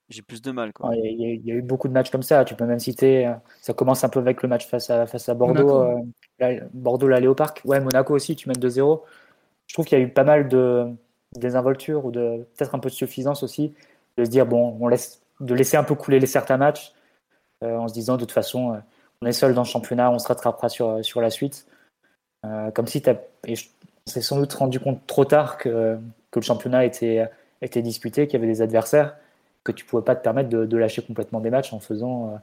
j'ai plus de mal. Il y, a eu beaucoup de matchs comme ça. Tu peux même citer, euh, ça commence un peu avec le match face à, face à Bordeaux. Euh, Bordeaux, l'aller au parc. Ouais, Monaco aussi, tu mènes 2-0. Je trouve qu'il y a eu pas mal de désinvolture ou de peut-être un peu de suffisance aussi de se dire bon, on laisse, de laisser un peu couler les certains matchs en se disant de toute façon, on est seul dans le championnat, on se rattrapera sur, sur la suite. Comme si tu on s'est sans doute rendu compte trop tard que, que le championnat était, était disputé, qu'il y avait des adversaires, que tu pouvais pas te permettre de, lâcher complètement des matchs en faisant. Euh,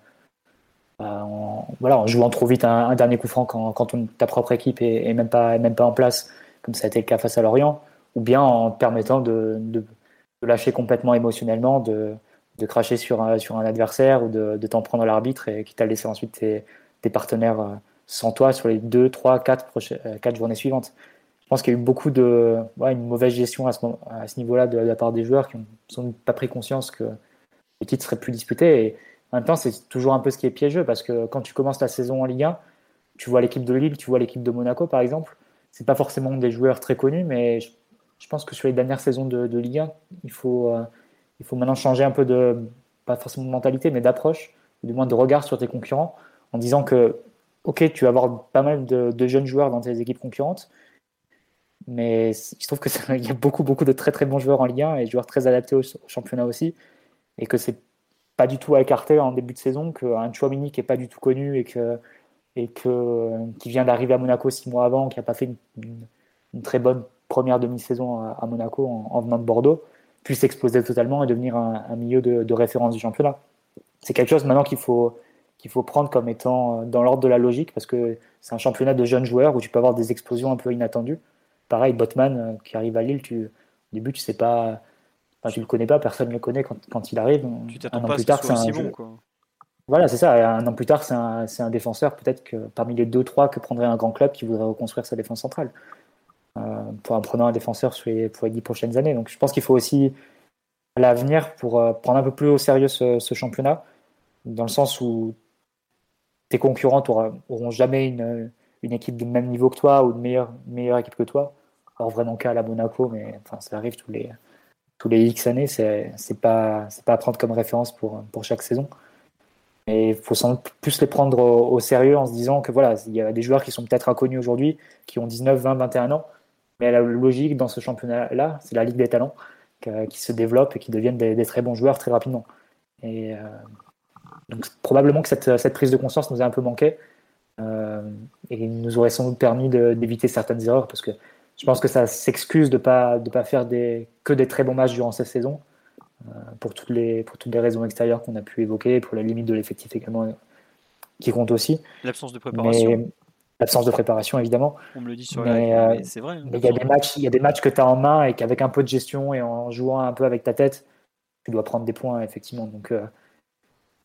bah, en, voilà, en jouant trop vite un, dernier coup franc quand, quand ta propre équipe est, même, pas, même pas en place, comme ça a été le cas face à Lorient, ou bien en te permettant de, de, lâcher complètement émotionnellement, de, de cracher sur un, sur un adversaire ou de, de t'en prendre à l'arbitre et qui t'a laissé ensuite tes, tes partenaires euh, sans toi sur les 2, 3, 4, 4 journées suivantes. Je pense qu'il y a eu beaucoup de une mauvaise gestion à ce, niveau-là de, la part des joueurs qui n'ont pas pris conscience que le titre serait plus disputé. Et en même temps, c'est toujours un peu ce qui est piégeux parce que quand tu commences la saison en Ligue 1, tu vois l'équipe de Lille, tu vois l'équipe de Monaco par exemple. C'est pas forcément des joueurs très connus, mais je, pense que sur les dernières saisons de, de Ligue 1, il faut, euh, il faut maintenant changer un peu de, pas forcément de mentalité, mais d'approche, du moins de regard sur tes concurrents, en disant que ok, tu vas avoir pas mal de, jeunes joueurs dans tes équipes concurrentes, mais je trouve qu'il y a beaucoup, beaucoup de très très bons joueurs en Ligue 1 et joueurs très adaptés au, championnat aussi, et que c'est pas du tout à écarter en début de saison qu'un Chouamini qui est pas du tout connu et que et que qui vient d'arriver à Monaco six mois avant, qui n'a pas fait une, très bonne première demi-saison à, Monaco en, venant de Bordeaux, puisse exploser totalement et devenir un, milieu de référence du championnat. C'est quelque chose maintenant qu'il faut qu'il faut prendre comme étant euh, dans l'ordre de la logique parce que c'est un championnat de jeunes joueurs où tu peux avoir des explosions un peu inattendues. Pareil, Botman euh, qui arrive à Lille, tu, au début tu sais pas, enfin, tu le connais pas, personne ne le connaît quand, quand il arrive. un an plus tard, c'est un Voilà, c'est ça. Un an plus tard, c'est un, un, défenseur peut-être que parmi les deux trois que prendrait un grand club qui voudrait reconstruire sa défense centrale. pour en prenant un défenseur sur les, pour les dix prochaines années. Donc je pense qu'il faut aussi à l'avenir pour prendre un peu plus au sérieux ce, championnat, dans le sens où tes concurrents n'auront jamais une, équipe de même niveau que toi ou de meilleure, équipe que toi. Alors vraiment cas à la Monaco, mais ça arrive tous les, X années, c'est pas, pas à prendre comme référence pour, chaque saison. Et il faut sans plus les prendre au, sérieux en se disant que voilà, il y a des joueurs qui sont peut-être inconnus aujourd'hui, qui ont 19, 20, 21 ans, mais la logique dans ce championnat-là, c'est la Ligue des talents qui se développe et qui deviennent des, très bons joueurs très rapidement. Euh, donc probablement que cette, cette, prise de conscience nous a un peu manqué euh, et nous aurait sans doute permis d'éviter certaines erreurs parce que je pense que ça s'excuse de ne pas, de pas faire des, que des très bons matchs durant cette saison, euh, pour, toutes les, pour toutes les raisons extérieures qu'on a pu évoquer, pour la limite de l'effectif également, euh, qui compte aussi. L'absence de préparation. L'absence de préparation, évidemment. On me le dit sur mais, mais c'est vrai. Hein. Mais il y, a des matchs, il y a des matchs que tu as en main et qu'avec un peu de gestion et en jouant un peu avec ta tête, tu dois prendre des points, effectivement. Donc,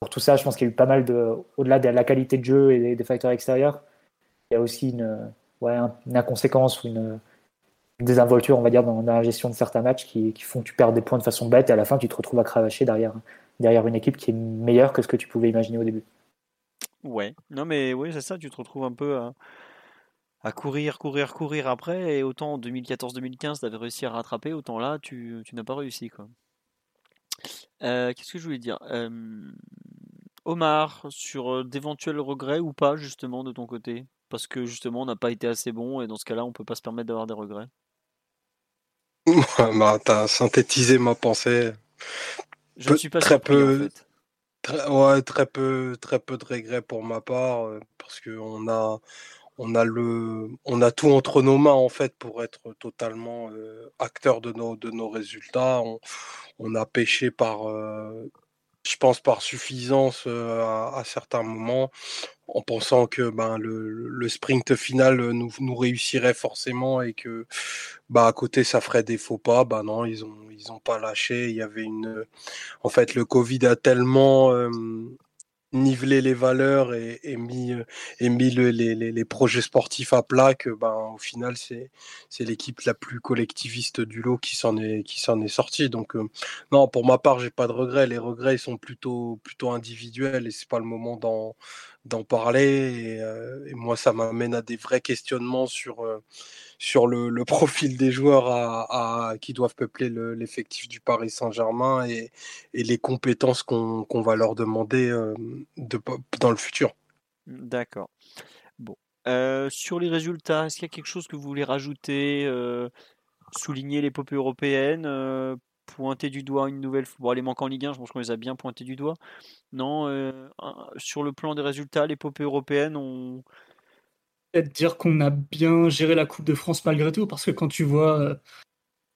pour tout ça, je pense qu'il y a eu pas mal de. Au-delà de la qualité de jeu et des, facteurs extérieurs, il y a aussi une, ouais, une inconséquence ou une des involtures, on va dire, dans, la gestion de certains matchs qui, font que tu perds des points de façon bête et à la fin, tu te retrouves à cravacher derrière, derrière une équipe qui est meilleure que ce que tu pouvais imaginer au début. Ouais, non mais oui, c'est ça, tu te retrouves un peu à, courir, courir, courir après, et autant en 2014-2015, tu avais réussi à rattraper, autant là, tu, n'as pas réussi. quoi. Euh, qu'est-ce que je voulais dire? Omar, sur d'éventuels regrets ou pas, justement, de ton côté? Parce que justement, on n'a pas été assez bon, et dans ce cas-là, on peut pas se permettre d'avoir des regrets. bah, t'as synthétisé ma pensée. Je ne suis pas très peu. Très, ouais, très peu, très peu de regrets pour ma part, parce que on a, on a le, on a tout entre nos mains en fait pour être totalement euh, acteur de nos, de nos résultats. On, a pêché par, euh, je pense par suffisance à, certains moments, en pensant que ben, le, sprint final nous, nous, réussirait forcément et que bah, à côté ça ferait des faux pas. Bah non, ils ont, ils ont pas lâché. Il y avait une. En fait, le Covid a tellement niveler les valeurs et, mis, euh, les, projets sportifs à plat que ben, au final c'est l'équipe la plus collectiviste du lot qui s'en est qui est sortie. Donc euh, non pour ma part j'ai pas de regrets. Les regrets ils sont plutôt plutôt individuels et c'est pas le moment d'en d'en parler. Euh, et, moi ça m'amène à des vrais questionnements sur sur le, profil des joueurs qui doivent peupler l'effectif du Paris Saint-Germain et, les compétences qu'on va leur demander euh, dans le futur. D'accord. Bon. Euh, sur les résultats, est-ce qu'il y a quelque chose que vous voulez rajouter euh, Souligner l'épopée européenne Pointer du doigt une nouvelle fois. Bon, les manquants en Ligue 1, je pense qu'on les a bien pointés du doigt. Non, sur le plan des résultats, l'épopée européenne, on, dire qu'on a bien géré la Coupe de France malgré tout, parce que quand tu vois euh,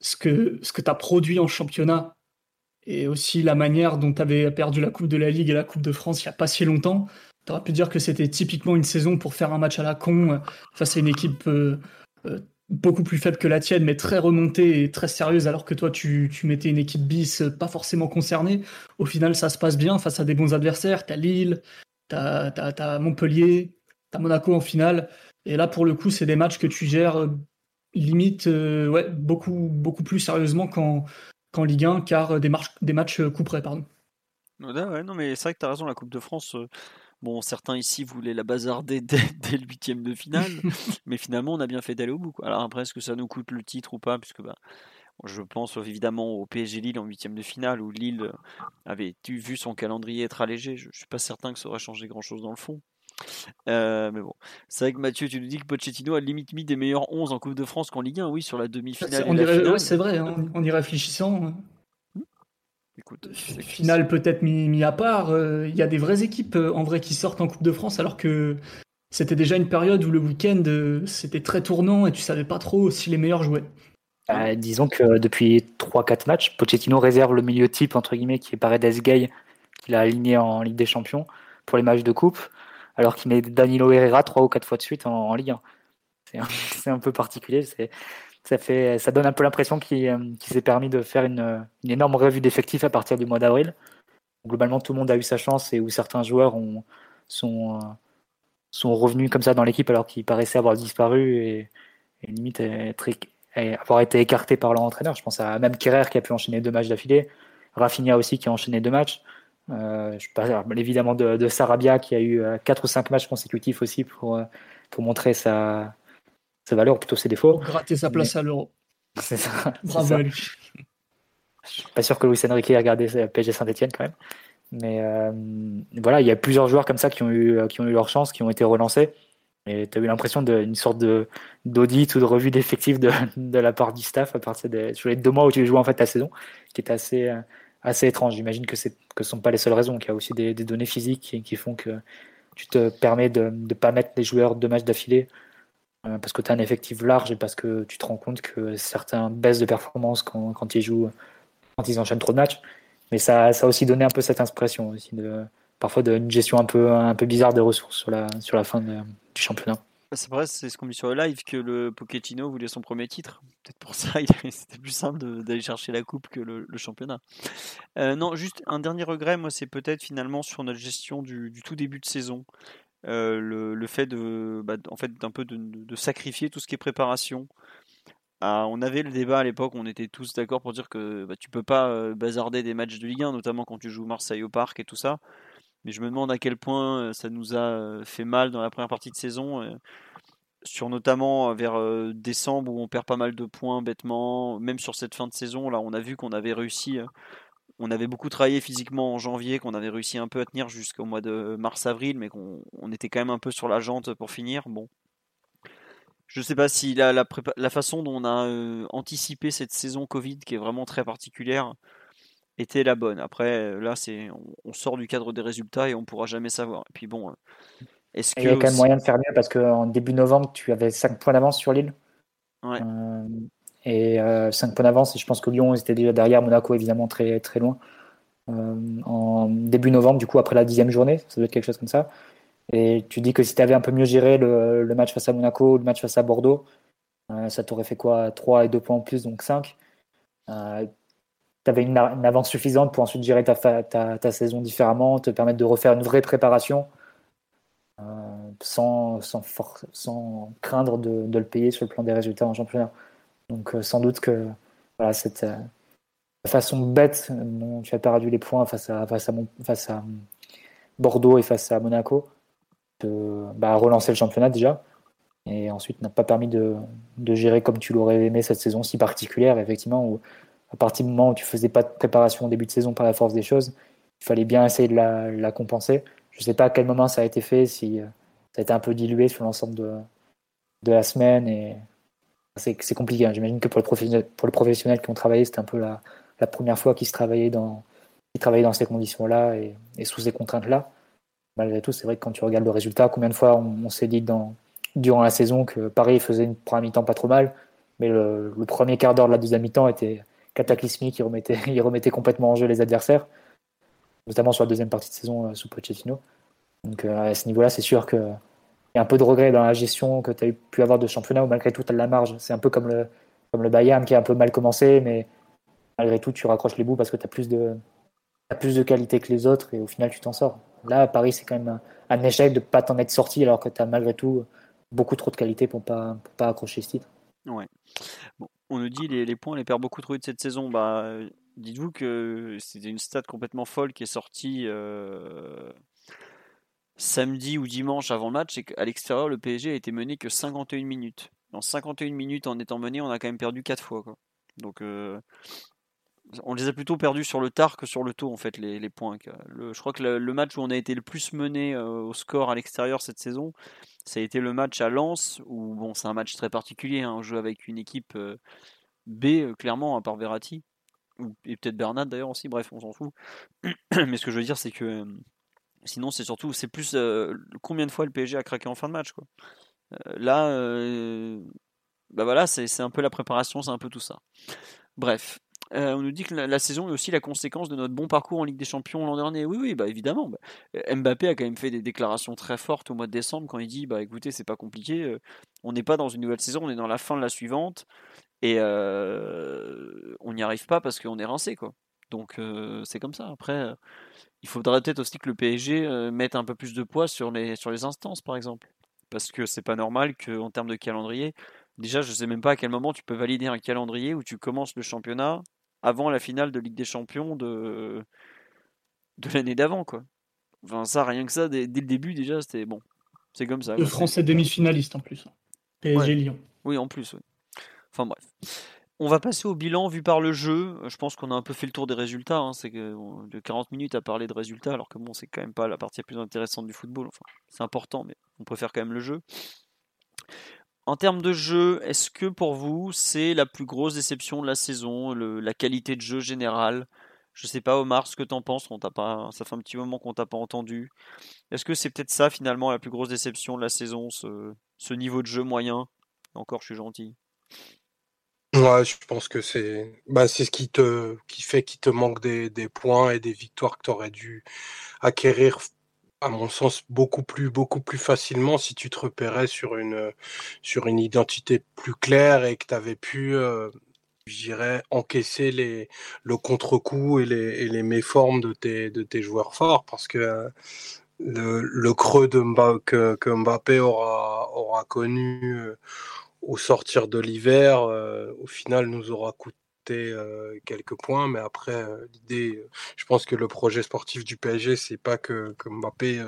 ce que, ce que tu as produit en championnat et aussi la manière dont tu avais perdu la Coupe de la Ligue et la Coupe de France il n'y a pas si longtemps, tu aurais pu dire que c'était typiquement une saison pour faire un match à la con euh, face à une équipe euh, beaucoup plus faible que la tienne, mais très remontée et très sérieuse, alors que toi tu, tu mettais une équipe bis pas forcément concernée. Au final, ça se passe bien face à des bons adversaires. Tu as Lille, tu as, Montpellier, tu as Monaco en finale. Et là, pour le coup, c'est des matchs que tu gères euh, limite euh, ouais, beaucoup, beaucoup plus sérieusement qu'en Ligue 1, car euh, des, des matchs couperés, pardon. Ouais, non, mais c'est vrai que tu as raison, la Coupe de France, bon, certains ici voulaient la bazarder dès, dès le huitième de finale, mais finalement, on a bien fait d'aller au bout. Alors après, est-ce que ça nous coûte le titre ou pas? Puisque bah, je pense évidemment au PSG Lille en huitième de finale, où Lille avait vu son calendrier être allégé. Je ne suis pas certain que ça aurait changé grand-chose dans le fond. Euh, mais bon, c'est vrai que Mathieu, tu nous dis que Pochettino a limite mis des meilleurs 11 en Coupe de France qu'en Ligue 1, oui, sur la demi-finale. C'est vrai, hein, en y réfléchissant. Hein. Hmm. Écoute, finale peut-être mis, à part, euh, il y a des vraies équipes euh, en vrai qui sortent en Coupe de France alors que c'était déjà une période où le week-end c'était très tournant et tu savais pas trop si les meilleurs jouaient. Disons que depuis 3-4 matchs, Pochettino réserve le milieu type entre guillemets qui est Paredes Gay qu'il a aligné en Ligue des Champions pour les matchs de coupe alors qu'il met Danilo Herrera trois ou quatre fois de suite en, Ligue 1. C'est un, peu particulier. Ça, fait, ça donne un peu l'impression qu'il euh, s'est permis de faire une, énorme revue d'effectifs à partir du mois d'avril. Globalement, tout le monde a eu sa chance et où certains joueurs ont, sont, euh, sont revenus comme ça dans l'équipe alors qu'ils paraissaient avoir disparu et, et limite avoir été écarté par leur entraîneur. Je pense à même Kerrer qui a pu enchaîner deux matchs d'affilée, Rafinha aussi qui a enchaîné deux matchs. Euh, je parle évidemment de, Sarabia qui a eu 4 ou 5 matchs consécutifs aussi pour, pour montrer sa, sa valeur, plutôt ses défauts. Pour gratter sa place à l'euro. C'est ça. Bravo à lui. Je suis pas sûr que Luis Enrique ait regardé PSG Saint-Etienne quand même. Mais euh, voilà, il y a plusieurs joueurs comme ça qui ont eu, qui ont eu leur chance, qui ont été relancés. Et tu as eu l'impression d'une sorte d'audit ou de revue d'effectifs de, de, la part du staff à partir des, sur les deux mois où tu joues en fait ta saison, qui est assez, assez étrange. J'imagine que ce ne sont pas les seules raisons, qu'il y a aussi des, données physiques qui, qui, font que tu te permets de ne pas mettre les joueurs deux matchs d'affilée euh, parce que tu as un effectif large et parce que tu te rends compte que certains baissent de performance quand, quand ils jouent, quand ils enchaînent trop de matchs. Mais ça, ça a aussi donné un peu cette impression aussi de parfois d'une gestion un peu, un peu bizarre des ressources sur la, sur la fin du championnat. Bah, c'est vrai, c'est ce qu'on dit sur le live que le Pochettino voulait son premier titre. Peut-être pour ça, c'était plus simple d'aller chercher la coupe que le, championnat. Euh, non, juste un dernier regret, moi, c'est peut-être finalement sur notre gestion du, tout début de saison. Euh, le, fait de, bah, en fait, d'un peu de, de, sacrifier tout ce qui est préparation. Ah, on avait le débat à l'époque, on était tous d'accord pour dire que bah, tu peux pas euh, bazarder des matchs de Ligue 1, notamment quand tu joues Marseille au Parc et tout ça. Mais je me demande à quel point euh, ça nous a fait mal dans la première partie de saison, sur notamment vers décembre où on perd pas mal de points bêtement. Même sur cette fin de saison, là, on a vu qu'on avait réussi on avait beaucoup travaillé physiquement en janvier, qu'on avait réussi un peu à tenir jusqu'au mois de mars-avril, mais qu'on était quand même un peu sur la jante pour finir. Bon. Je ne sais pas si la, façon dont on a euh, anticipé cette saison Covid, qui est vraiment très particulière, était la bonne. Après, là, c'est on, sort du cadre des résultats et on ne pourra jamais savoir. Et puis bon, est-ce que. Il y a quand même moyen de faire mieux parce qu'en début novembre, tu avais 5 points d'avance sur l'île. Ouais. Euh, et 5 euh, points d'avance. Et je pense que Lyon était déjà derrière, Monaco évidemment très, très loin. Euh, en début novembre, du coup, après la dixième journée, ça doit être quelque chose comme ça. Et tu dis que si tu avais un peu mieux géré le, match face à Monaco, le match face à Bordeaux, euh, ça t'aurait fait quoi? 3 et 2 points en plus, donc 5. Tu avais une, avance suffisante pour ensuite gérer ta, saison différemment, te permettre de refaire une vraie préparation sans, sans, sans craindre de, le payer sur le plan des résultats en championnat. Donc euh, sans doute que voilà, cette euh, façon bête dont tu as perdu les points face à, face à, Bordeaux et face à Monaco, de bah, relancer le championnat déjà, et ensuite n'a pas permis de, gérer comme tu l'aurais aimé cette saison si particulière, effectivement, à partir du moment où tu faisais pas de préparation au début de saison par la force des choses, il fallait bien essayer de la, compenser. Je ne sais pas à quel moment ça a été fait, si euh, ça a été un peu dilué sur l'ensemble de, de la semaine et c'est compliqué. Hein. J'imagine que pour les, professionnels, pour les professionnels qui ont travaillé, c'était un peu la, première fois qu'ils travaillaient dans, travaillaient dans ces conditions-là et, sous ces contraintes-là. Malgré tout, c'est vrai que quand tu regardes le résultat, combien de fois on, s'est dit dans, durant la saison que Paris faisait une première mi-temps pas trop mal, mais le, premier quart d'heure de la deuxième mi-temps était cataclysmique, il remettait, il remettait complètement en jeu les adversaires, notamment sur la deuxième partie de saison euh, sous Pochettino. Donc euh, à ce niveau-là, c'est sûr que il y a un peu de regret dans la gestion que tu as pu avoir de championnat où malgré tout tu as de la marge. C'est un peu comme le, comme le Bayern qui a un peu mal commencé, mais malgré tout tu raccroches les bouts parce que tu as plus de, as plus de qualité que les autres et au final tu t'en sors. Là, à Paris, c'est quand même un, échec de ne pas t'en être sorti alors que tu as malgré tout beaucoup trop de qualité pour ne pas, pas accrocher ce titre. Ouais. Bon, on nous dit les, les points, les perd beaucoup trop de cette saison. Bah, dites-vous que c'était une stat complètement folle qui est sortie. Euh, samedi ou dimanche avant le match, c'est qu'à l'extérieur, le PSG a été mené que 51 minutes. Dans 51 minutes, en étant mené, on a quand même perdu 4 fois. Donc, euh, on les a plutôt perdus sur le tard que sur le tôt, en fait, les, points. je crois que le, match où on a été le plus mené euh, au score à l'extérieur cette saison, ça a été le match à Lens, où bon, c'est un match très particulier. Hein, on joue avec une équipe euh, B, clairement, à part Verratti. Et peut-être Bernat d'ailleurs aussi, bref, on s'en fout. Mais ce que je veux dire, c'est que Sinon, c'est surtout, c'est plus euh, combien de fois le PSG a craqué en fin de match. Quoi. Euh, là, euh, bah voilà, c'est un peu la préparation, c'est un peu tout ça. Bref, on nous dit que la, saison est aussi la conséquence de notre bon parcours en Ligue des Champions l'an dernier. Oui, oui, bah évidemment. Bah, Mbappé a quand même fait des déclarations très fortes au mois de décembre quand il dit bah écoutez, c'est pas compliqué, on n'est pas dans une nouvelle saison, on est dans la fin de la suivante et on n'y arrive pas parce qu'on est rincé quoi. Donc c'est comme ça. Après, il faudrait peut-être aussi que le PSG euh, mette un peu plus de poids sur les, sur les instances, par exemple. Parce que c'est pas normal qu'en termes de calendrier, déjà, je sais même pas à quel moment tu peux valider un calendrier où tu commences le championnat avant la finale de Ligue des Champions de, de l'année d'avant, quoi. Enfin, ça, rien que ça, dès, le début, déjà, c'était bon. C'est comme ça. Le français demi-finaliste en plus. PSG Lyon. Oui, en plus, oui. Enfin, bref. On va passer au bilan vu par le jeu. Je pense qu'on a un peu fait le tour des résultats. Hein. C'est que de 40 minutes à parler de résultats, alors que bon, c'est quand même pas la partie la plus intéressante du football. Enfin, c'est important, mais on préfère quand même le jeu. En termes de jeu, est-ce que pour vous, c'est la plus grosse déception de la saison, la qualité de jeu générale? Je sais pas, Omar, ce que tu en penses. On pas, ça fait un petit moment qu'on t'a pas entendu. Est-ce que c'est peut-être ça finalement la plus grosse déception de la saison, ce, niveau de jeu moyen? Encore, je suis gentil. Ouais, je pense que c'est bah, c'est ce qui te qui fait qu'il te manque des, des points et des victoires que tu aurais dû acquérir à mon sens, beaucoup plus, beaucoup plus facilement si tu te repérais sur une, sur une identité plus claire et que tu avais pu, euh, j'irais, encaisser les, le contre-coup et les, et les méformes de tes, de tes joueurs forts parce que euh, le, le creux que, Mbappé aura, aura connu euh, au sortir de l'hiver, au final nous aura coûté quelques points, mais après, l'idée, je pense que le projet sportif du PSG, c'est pas que, Mbappé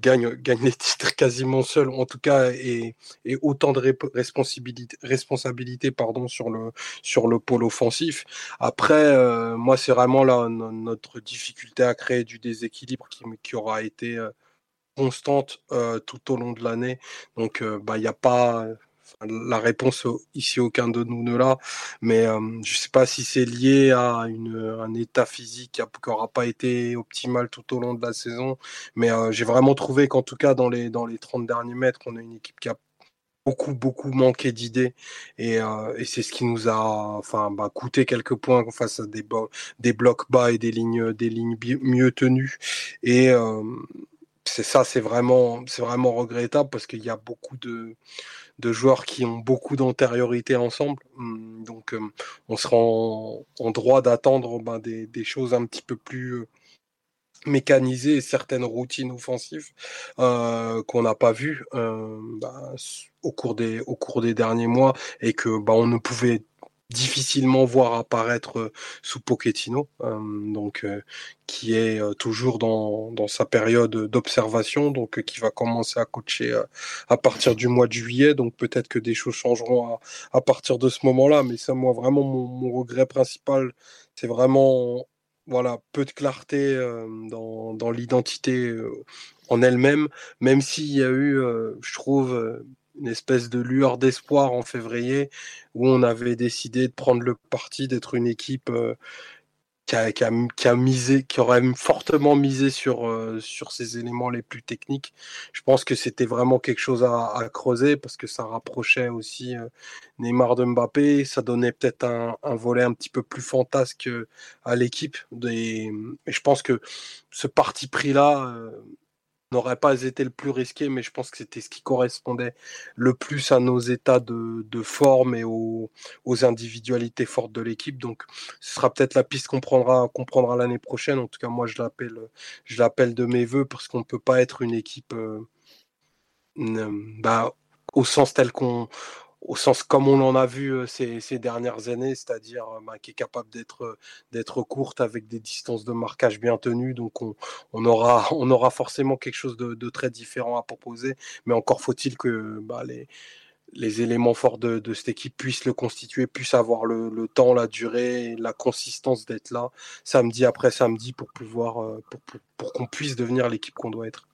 gagne, gagne les titres quasiment seul, en tout cas, et, et autant de responsabilité, responsabilité pardon, sur, le, sur le pôle offensif. Après, moi, c'est vraiment là notre difficulté à créer du déséquilibre qui, qui aura été constante tout au long de l'année. Donc, bah, il n'y a pas la réponse ici, aucun de nous ne l'a, mais je ne sais pas si c'est lié à un état physique qui n'aura pas été optimal tout au long de la saison, mais j'ai vraiment trouvé qu'en tout cas dans les, dans les 30 derniers mètres, on a une équipe qui a beaucoup beaucoup manqué d'idées et, c'est ce qui nous a enfin bah, coûté quelques points face à des, des blocs bas et des lignes des lignes mieux tenues et c'est ça c'est vraiment c'est vraiment regrettable parce qu'il y a beaucoup de de joueurs qui ont beaucoup d'antériorité ensemble. Hum, donc, euh, on sera en, droit d'attendre ben, des, choses un petit peu plus euh, mécanisées certaines routines offensives euh, qu'on n'a pas vues ben, au, cours des, au cours des derniers mois et que ben, on ne pouvait difficilement voir apparaître euh, sous Pochettino, euh, donc euh, qui est toujours dans, dans sa période d'observation, donc qui va commencer à coacher à partir du mois de juillet. Donc peut-être que des choses changeront à, à partir de ce moment-là, mais ça, moi, vraiment, mon, regret principal, c'est vraiment voilà, peu de clarté dans, dans l'identité en elle-même, même s'il y a eu, je trouve, une espèce de lueur d'espoir en février où on avait décidé de prendre le parti d'être une équipe euh, qui, a, qui, a, misé, qui aurait fortement misé sur, euh, sur ces éléments les plus techniques. Je pense que c'était vraiment quelque chose à, creuser parce que ça rapprochait aussi euh, Neymar de Mbappé, ça donnait peut-être un, volet un petit peu plus fantasque à l'équipe. Et, je pense que ce parti pris-là n'aurait pas été le plus risqué, mais je pense que c'était ce qui correspondait le plus à nos états de, forme et aux, individualités fortes de l'équipe. Donc, ce sera peut-être la piste qu'on prendra, prendra l'année prochaine. En tout cas, moi, je l'appelle, je l'appelle de mes voeux parce qu'on ne peut pas être une équipe euh, bah, au sens tel qu'on au sens comme on en a vu euh, ces, dernières années, c'est-à-dire euh, bah, qui est capable d'être euh, d'être courte avec des distances de marquage bien tenues. Donc on, aura forcément quelque chose de, très différent à proposer, mais encore faut-il que bah, les éléments forts de, cette équipe puissent le constituer, puissent avoir le, temps, la durée, la consistance d'être là samedi après samedi pour pouvoir pour qu'on puisse devenir l'équipe qu'on doit être.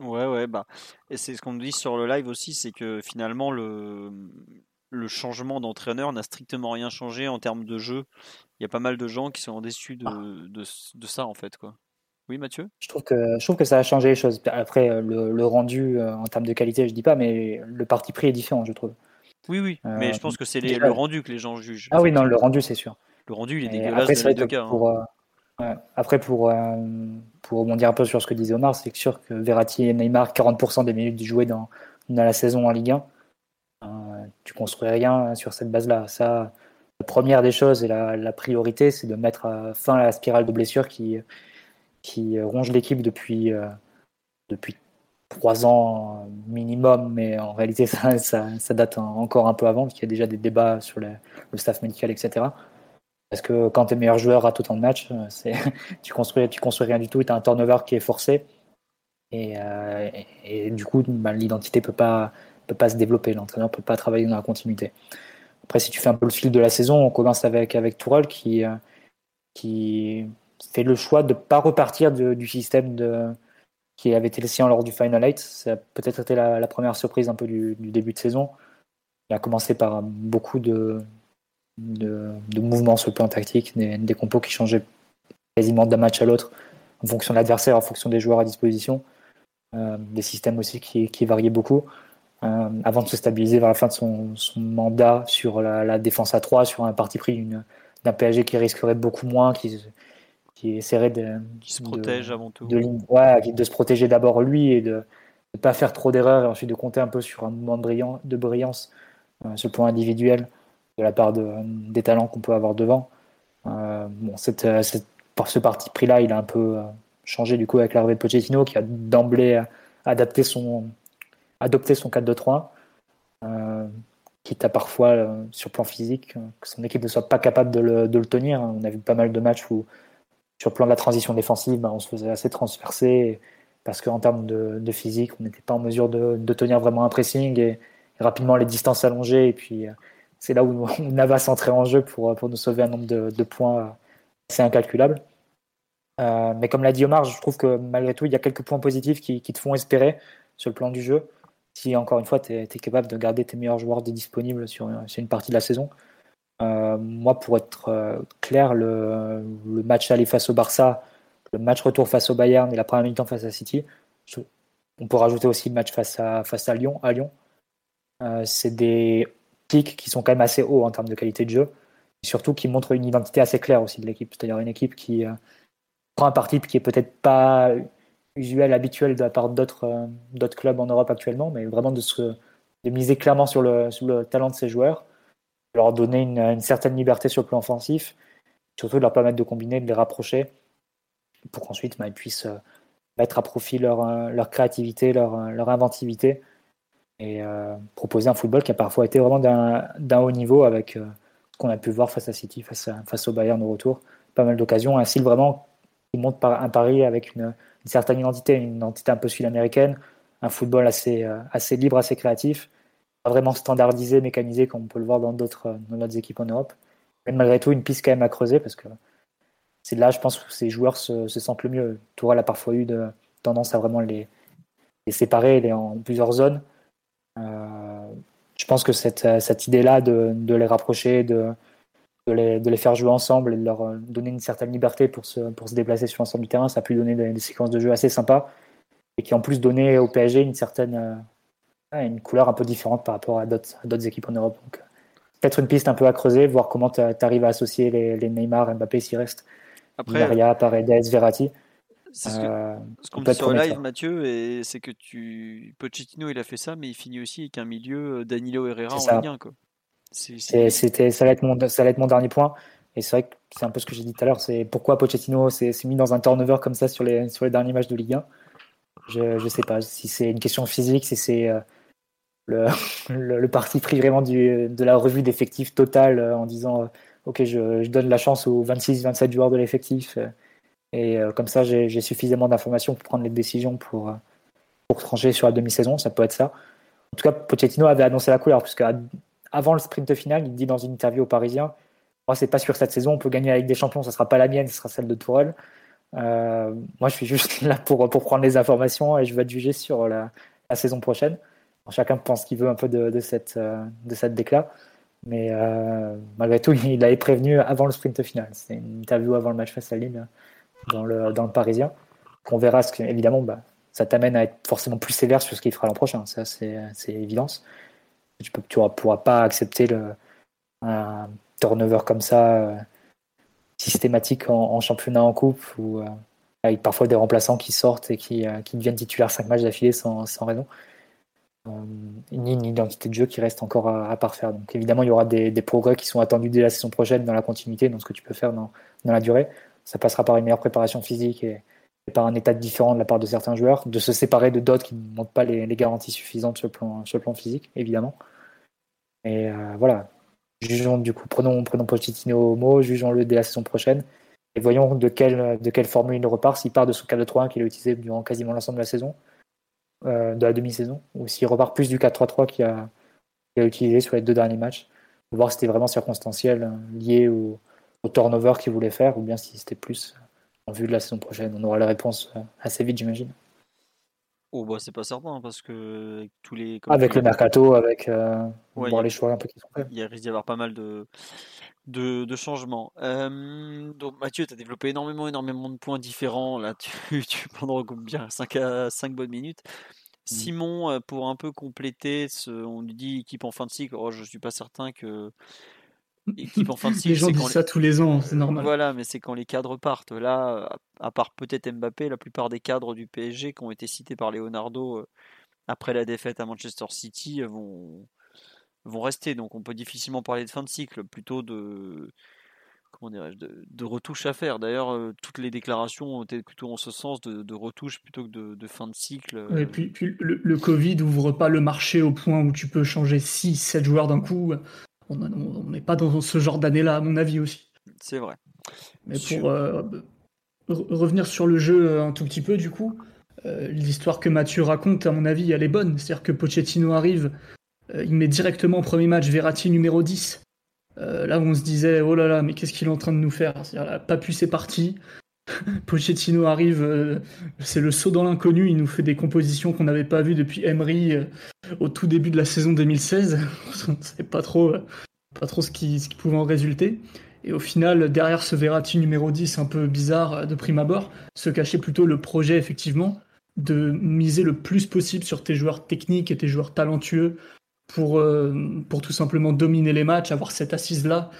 Ouais, ouais, bah, et c'est ce qu'on nous dit sur le live aussi, c'est que finalement le, le changement d'entraîneur n'a strictement rien changé en termes de jeu. Il y a pas mal de gens qui sont déçus de, ah. de, de ça en fait, quoi. Oui, Mathieu? Je trouve, que, je trouve que ça a changé les choses. Après, euh, le, le rendu euh, en termes de qualité, je dis pas, mais le parti pris est différent, je trouve. Oui, oui, mais je euh, pense que c'est le rendu que les gens jugent. Ah oui, non, le rendu, c'est sûr. Le rendu, il est dégueulasse dans les deux cas. Hein. Après, pour, euh, pour rebondir un peu sur ce que disait Omar, c'est sûr que Verratti et Neymar, 40% des minutes jouées dans, dans la saison en Ligue 1, euh, tu construis rien sur cette base-là. Ça, la première des choses et la, priorité, c'est de mettre fin à la spirale de blessures qui, qui ronge l'équipe depuis, euh, depuis trois ans minimum, mais en réalité, ça, ça, date encore un peu avant, parce qu'il y a déjà des débats sur le staff médical, etc. Parce que quand tu es meilleur joueur à autant de matchs, euh, tu construis, tu construis rien du tout, tu as un turnover qui est forcé. Et, euh, du coup, bah, l'identité peut pas, peut pas se développer, l'entraîneur peut pas travailler dans la continuité. Après, si tu fais un peu le fil de la saison, on commence avec, avec Tourelle qui, euh, fait le choix de ne pas repartir du système qui avait été le sien lors du Final 8. Ça a peut-être été la, première surprise un peu du, début de saison. Il a commencé par beaucoup de, de, mouvements sur le plan tactique, des, compos qui changeaient quasiment d'un match à l'autre en fonction de l'adversaire, en fonction des joueurs à disposition. Euh, des systèmes aussi qui, qui variaient beaucoup. Euh, avant de se stabiliser vers la fin de son, mandat sur la, défense à 3, sur un parti pris d'un PSG qui risquerait beaucoup moins, qui, qui essaierait de, qui se protège avant tout. De, de se protéger d'abord lui et de ne pas faire trop d'erreurs et ensuite de compter un peu sur un moment de, brillant, de brillance euh, sur le plan individuel de la part de, des talents qu'on peut avoir devant. Euh, bon, cette, euh, cette, ce parti pris-là, il a un peu euh, changé du coup avec l'arrivée de Pochettino qui a d'emblée adapté son, adopté son 4-2-3, euh, quitte à parfois, sur le plan physique, que son équipe ne soit pas capable de le, de le, tenir. On a vu pas mal de matchs où, sur le plan de la transition défensive, bah, on se faisait assez transpercer parce qu'en termes de, de, physique, on n'était pas en mesure de, de, tenir vraiment un pressing et, rapidement les distances allongées. Et puis, c'est là où Navas entrait en jeu pour, pour nous sauver un nombre de, points assez incalculable. Euh, mais comme l'a dit Omar, je trouve que malgré tout, il y a quelques points positifs qui, qui te font espérer sur le plan du jeu. Si encore une fois, tu es, capable de garder tes meilleurs joueurs disponibles sur, sur une partie de la saison. Euh, moi, pour être euh, clair, le, le, match aller face au Barça, le match retour face au Bayern et la première mi-temps face à City, on peut rajouter aussi le match face à, face à Lyon. À Lyon. c'est des qui sont quand même assez hauts en termes de qualité de jeu, et surtout qui montrent une identité assez claire aussi de l'équipe, c'est-à-dire une équipe qui euh, prend un parti qui est peut-être pas usuel, habituel de la part d'autres euh, clubs en Europe actuellement, mais vraiment de, se, de miser clairement sur le, talent de ses joueurs, de leur donner une, certaine liberté sur le plan offensif, surtout de leur permettre de combiner, de les rapprocher, pour qu'ensuite bah, ils puissent euh, mettre à profit leur, créativité, leur inventivité et euh, proposer un football qui a parfois été vraiment d'un haut niveau avec euh, ce qu'on a pu voir face à City, face, face au Bayern au retour. Pas mal d'occasions, un style vraiment qui monte par un pari avec une, certaine identité, une identité un peu sud-américaine, un football assez, euh, assez libre, assez créatif, pas vraiment standardisé, mécanisé comme on peut le voir dans d'autres équipes en Europe. Mais malgré tout, une piste quand même à creuser parce que c'est là, je pense, que ces joueurs se, sentent le mieux. Tourelle a parfois eu de, tendance à vraiment les, les séparer, les en plusieurs zones. Euh, je pense que cette, cette idée-là de, de, les rapprocher, de, de, les, de, les, faire jouer ensemble et de leur donner une certaine liberté pour se, pour se déplacer sur l'ensemble du terrain, ça a pu donner des, séquences de jeu assez sympas et qui en plus donné au PSG une certaine euh, une couleur un peu différente par rapport à d'autres équipes en Europe. Donc, peut-être une piste un peu à creuser, voir comment tu arrives à associer les, les Neymar, Mbappé s'y reste, Après, Maria, Paredes, Verratti. C'est ce euh, qu'on dit sur live, Mathieu, et c'est que tu Pochettino il a fait ça, mais il finit aussi avec un milieu euh, Danilo Herrera en. Quoi. C'était, ça va être mon, ça va être mon dernier point. Et c'est vrai que c'est un peu ce que j'ai dit tout à l'heure. C'est pourquoi Pochettino s'est mis dans un turnover comme ça sur les, sur les derniers matchs de Ligue 1. Je ne sais pas si c'est une question physique, si c'est euh, le, le, parti pris vraiment du, de la revue d'effectifs totale en disant Ok, je, je, donne la chance aux 26-27 joueurs de l'effectif. Et euh, comme ça, j'ai suffisamment d'informations pour prendre les décisions pour, euh, pour trancher sur la demi-saison. Ça peut être ça. En tout cas, Pochettino avait annoncé la couleur, puisque avant le sprint final, il dit dans une interview au Parisien Moi, c'est pas sur cette saison, on peut gagner avec des champions, ça sera pas la mienne, ce sera celle de Tourelle. Euh, moi, je suis juste là pour, pour prendre les informations et je vais être jugé sur la, saison prochaine. chacun pense qu'il veut un peu de, cette, de cette déclat. Mais malgré tout, il avait prévenu avant le sprint final. C'était une interview avant le match face à Lille dans le, Parisien. Qu'on verra, évidemment, bah, ça t'amène à être forcément plus sévère sur ce qu'il fera l'an prochain. Ça, c'est évidence. Tu ne pourras pas accepter un turnover comme ça, euh, systématique en, championnat, en coupe, ou euh, avec parfois des remplaçants qui sortent et qui, euh, deviennent titulaires 5 matchs d'affilée sans, raison. ni une identité de jeu qui reste encore à, parfaire. Donc évidemment, il y aura des, progrès qui sont attendus dès la saison prochaine dans la continuité, dans ce que tu peux faire dans la durée ça passera par une meilleure préparation physique et, par un état différent de la part de certains joueurs, de se séparer de d'autres qui ne montrent pas les, garanties suffisantes sur le plan, physique, évidemment. Et euh, voilà, jugeons du coup, prenons, prenons au mot, jugeons-le dès la saison prochaine, et voyons de quelle, de quelle formule il repart, s'il part de son 4-2-3-1 qu'il a utilisé durant quasiment l'ensemble de la saison, euh, de la demi-saison, ou s'il repart plus du 4-3-3 qu'il a, a, utilisé sur les deux derniers matchs, voir si c'était vraiment circonstanciel, hein, lié au, au turnover qu'il voulait faire, ou bien si c'était plus en vue de la saison prochaine. On aura la réponse euh, assez vite, j'imagine. Oh bah c'est pas certain parce que avec tous les avec le mercato, avec euh, les choix un peu qui sont faits. Il risque d'y avoir pas mal de de, changements. Euh, donc Mathieu, tu as développé énormément énormément de points différents là. Tu, tu pendant bien 5 à 5 bonnes minutes. Mmh. Simon, pour un peu compléter, ce, on lui dit équipe en fin de cycle. Oh, je suis pas certain que équipe les gens disent ça tous les ans, c'est normal. Voilà, mais c'est quand les cadres partent. Là, à part peut-être Mbappé, la plupart des cadres du PSG qui ont été cités par Leonardo euh, après la défaite à Manchester City euh, vont, vont rester. Donc on peut difficilement parler de fin de cycle, plutôt de comment dirais-je, de, retouches à faire. D'ailleurs, euh, toutes les déclarations ont été plutôt en ce sens de, de retouches plutôt que de, fin de cycle. Et puis, le, le, Covid n'ouvre pas le marché au point où tu peux changer 6-7 joueurs d'un coup on n'est pas dans ce genre d'année-là, à mon avis aussi. C'est vrai. Mais pour euh, revenir sur le jeu euh, un tout petit peu, du coup, euh, l'histoire que Mathieu raconte, à mon avis, elle est bonne. C'est-à-dire que Pochettino arrive, il met directement au premier match Verratti numéro 10. là, on se disait, oh là là, mais qu'est-ce qu'il est en train de nous faire? C'est-à-dire, pas pu, c'est parti. Pochettino arrive, c'est le saut dans l'inconnu, il nous fait des compositions qu'on n'avait pas vues depuis Emery au tout début de la saison 2016. On ne savait pas trop, pas trop ce, qui, pouvait en résulter. Et au final, derrière ce Verratti numéro 10 un peu bizarre de prime abord, se cachait plutôt le projet, effectivement, de miser le plus possible sur tes joueurs techniques et tes joueurs talentueux pour, euh, pour tout simplement dominer les matchs, avoir cette assise-là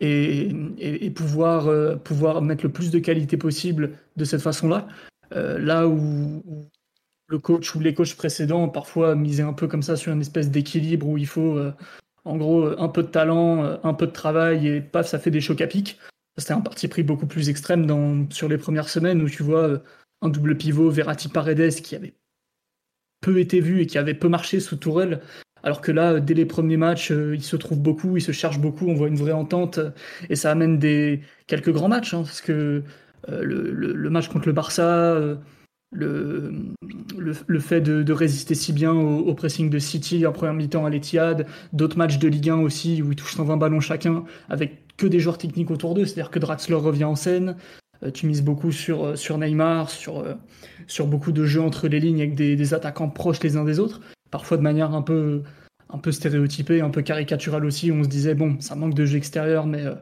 et, pouvoir, euh, pouvoir mettre le plus de qualité possible de cette façon-là. Euh, là où, le coach ou les coachs précédents parfois misaient un peu comme ça sur une espèce d'équilibre où il faut euh, en gros un peu de talent, un peu de travail et paf, ça fait des chocs à pic. C'était un parti pris beaucoup plus extrême dans, sur les premières semaines où tu vois un double pivot Verratti Paredes qui avait peu été vu et qui avait peu marché sous Tourelle alors que là, dès les premiers matchs, euh, il se trouve beaucoup, il se cherche beaucoup, on voit une vraie entente et ça amène des quelques grands matchs hein, parce que euh, le, match contre le Barça, euh, le, le, fait de, résister si bien au, pressing de City en première mi-temps à l'Etihad, d'autres matchs de Ligue 1 aussi où ils touchent 120 ballons chacun avec que des joueurs techniques autour d'eux, c'est-à-dire que Draxler revient en scène. Tu mises beaucoup sur, sur Neymar, sur, sur beaucoup de jeux entre les lignes avec des attaquants proches les uns des autres parfois de manière un peu, un peu stéréotypée, un peu caricaturale aussi. On se disait, bon, ça manque de jeu extérieur, mais euh,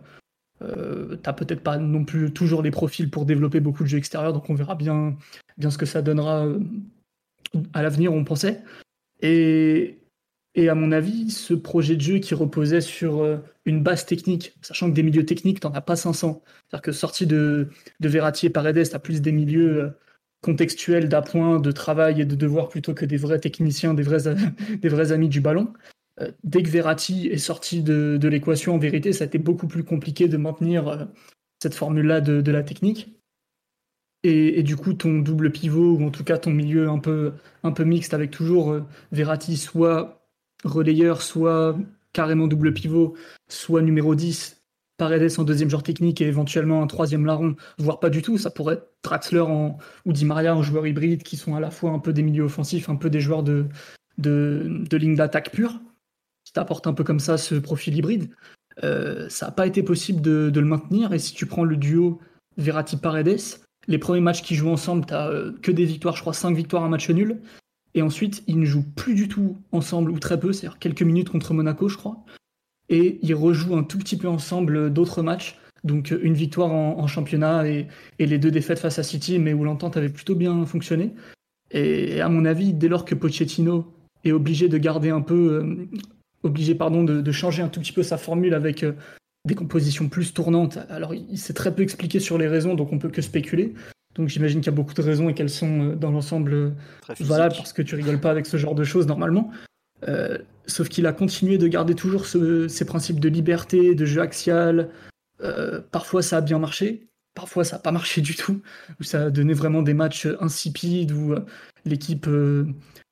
euh t'as peut-être pas non plus toujours les profils pour développer beaucoup de jeux extérieurs, donc on verra bien, ce que ça donnera euh, à l'avenir, on pensait. Et, à mon avis, ce projet de jeu qui reposait sur une base technique, sachant que des milieux techniques, t'en as pas 500. C'est-à-dire que sorti de, de Verratti et Paredes, t'as plus des milieux contextuel d'appoint, de travail et de devoir plutôt que des vrais techniciens, des vrais, des vrais amis du ballon. Euh, dès que Verratti est sorti de, l'équation, en vérité, ça a été beaucoup plus compliqué de maintenir euh, cette formule-là de, la technique. Et, du coup, ton double pivot, ou en tout cas ton milieu un peu, un peu mixte avec toujours euh, Verratti soit relayeur, soit carrément double pivot, soit numéro 10, Paredes en deuxième genre technique et éventuellement un troisième larron, voire pas du tout. Ça pourrait Draxler en, ou Di Maria en joueur hybride qui sont à la fois un peu des milieux offensifs, un peu des joueurs de, ligne d'attaque pure, qui t'apportent un peu comme ça ce profil hybride. Euh, ça n'a pas été possible de, le maintenir. Et si tu prends le duo Verratti-Paredes, les premiers matchs qu'ils jouent ensemble, tu euh, que des victoires, je crois 5 victoires, un match nul. Et ensuite, ils ne jouent plus du tout ensemble, ou très peu, c'est-à-dire quelques minutes contre Monaco, je crois et ils rejouent un tout petit peu ensemble d'autres matchs. Donc une victoire en, championnat et, les deux défaites face à City, mais où l'entente avait plutôt bien fonctionné. Et à mon avis, dès lors que Pochettino est obligé de garder un peu, euh, obligé pardon, de, changer un tout petit peu sa formule avec euh, des compositions plus tournantes. Alors il s'est très peu expliqué sur les raisons, donc on peut que spéculer. Donc j'imagine qu'il y a beaucoup de raisons et qu'elles sont euh, dans l'ensemble valables parce que tu rigoles pas avec ce genre de choses normalement. Euh, sauf qu'il a continué de garder toujours ces principes de liberté, de jeu axial. Euh, parfois ça a bien marché, parfois ça n'a pas marché du tout, où ça a donné vraiment des matchs insipides, où l'équipe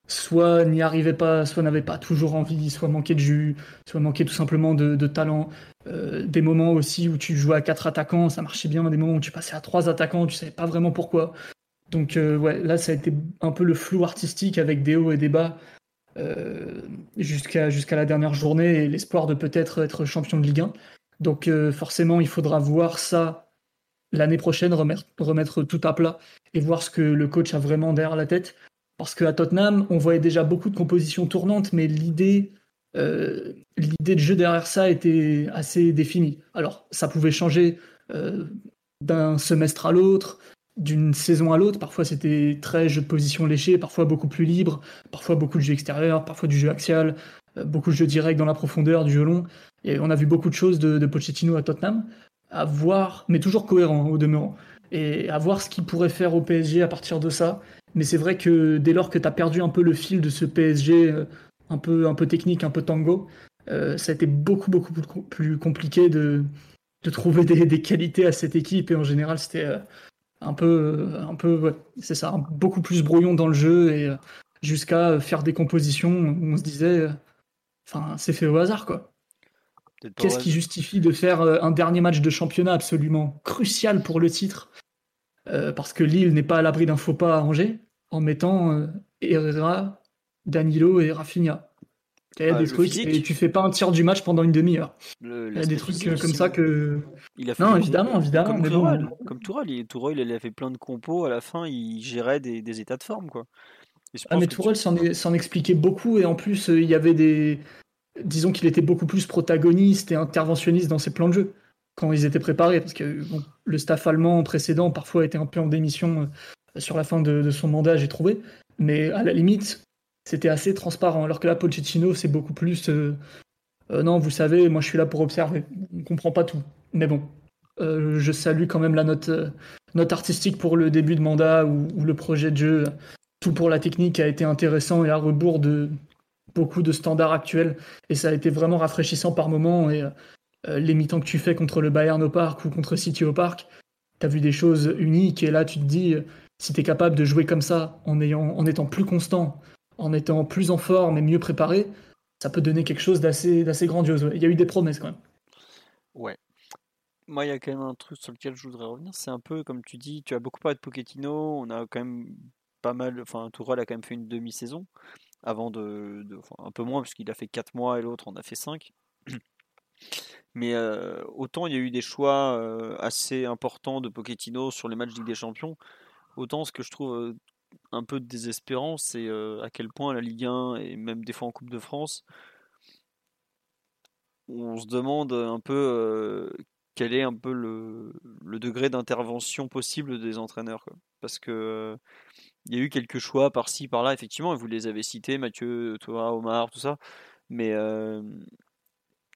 soit n'y arrivait pas, soit n'avait pas toujours envie, soit manquait de jus, soit manquait tout simplement de, talent. des moments aussi où tu jouais à quatre attaquants, ça marchait bien, des moments où tu passais à trois attaquants, tu savais pas vraiment pourquoi. Donc ouais, là ça a été un peu le flou artistique avec des hauts et des bas euh, jusqu'à jusqu'à la dernière journée et l'espoir de peut-être être champion de Ligue 1. Donc euh, forcément, il faudra voir ça l'année prochaine, remettre, tout à plat et voir ce que le coach a vraiment derrière la tête. Parce qu'à Tottenham, on voyait déjà beaucoup de compositions tournantes, mais l'idée euh, l'idée de jeu derrière ça était assez définie. Alors, ça pouvait changer d'un semestre à l'autre, d'une saison à l'autre. Parfois, c'était très jeu de position léché, parfois beaucoup plus libre, parfois beaucoup de jeu extérieur, parfois du jeu axial, euh, beaucoup de jeu direct dans la profondeur, du jeu long. Et on a vu beaucoup de choses de, Pochettino à Tottenham, à voir, mais toujours cohérent hein, au demeurant. Et à voir ce qu'il pourrait faire au PSG à partir de ça. Mais c'est vrai que dès lors que tu as perdu un peu le fil de ce PSG euh, un peu, un peu technique, un peu tango, euh, ça a été beaucoup, beaucoup plus compliqué de, de trouver des, qualités à cette équipe. Et en général, c'était un peu, un peu c'est ça, beaucoup plus brouillon dans le jeu et euh, jusqu'à faire des compositions où on se disait, euh, enfin, c'est fait au hasard quoi. Qu'est-ce qui justifie de faire euh, un dernier match de championnat absolument crucial pour le titre Parce que Lille n'est pas à l'abri d'un faux pas à Angers en mettant Herrera, Danilo et Rafinha. Il y a des trucs et tu fais pas un tiers du match pendant une demi-heure. Il y a des trucs comme ça que. Il a fait non, évidemment, évidemment. Comme Tourelle, comme il, Tourelle, il a fait plein de compos. À la fin, il gérait des, des états de forme, quoi. Ah, mais Tourelle s'en expliquait beaucoup et en plus, euh, il y avait des. Disons qu'il était beaucoup plus protagoniste et interventionniste dans ses plans de jeu quand ils étaient préparés, parce que le staff allemand précédent parfois était un peu en démission euh, sur la fin de, son mandat, j'ai trouvé. Mais à la limite, c'était assez transparent. Alors que là, Pochettino, c'est beaucoup plus. Euh, euh, non, vous savez, moi je suis là pour observer. On ne comprend pas tout. Mais bon, je salue quand même la note, note artistique pour le début de mandat ou, le projet de jeu. Tout pour la technique a été intéressant et à rebours de beaucoup de standards actuels. Et ça a été vraiment rafraîchissant par moments. Et les mi-temps que tu fais contre le Bayern au parc ou contre City au parc, tu as vu des choses uniques. Et là, tu te dis, si tu es capable de jouer comme ça en, ayant, en étant plus constant, en étant plus en forme et mieux préparé, ça peut donner quelque chose d'assez, d'assez grandiose. Il y a eu des promesses quand même. Ouais. Moi, il y a quand même un truc sur lequel je voudrais revenir. C'est un peu, comme tu dis, tu as beaucoup parlé de Pochettino. On a quand même pas mal. Enfin, Tourelle a quand même fait une demi-saison. Avant de. un peu moins, puisqu'il a fait 4 mois et l'autre en a fait 5. Mais euh, autant il y a eu des choix euh, assez importants de Pochettino sur les matchs de Ligue des Champions, autant ce que je trouve euh, un peu de désespérance, c'est à quel point la Ligue 1 et même des fois en Coupe de France, on se demande un peu quel est un peu le, degré d'intervention possible des entraîneurs. Parce que il y a eu quelques choix par-ci, par-là, effectivement, et vous les avez cités, Mathieu, toi, Omar, tout ça. Mais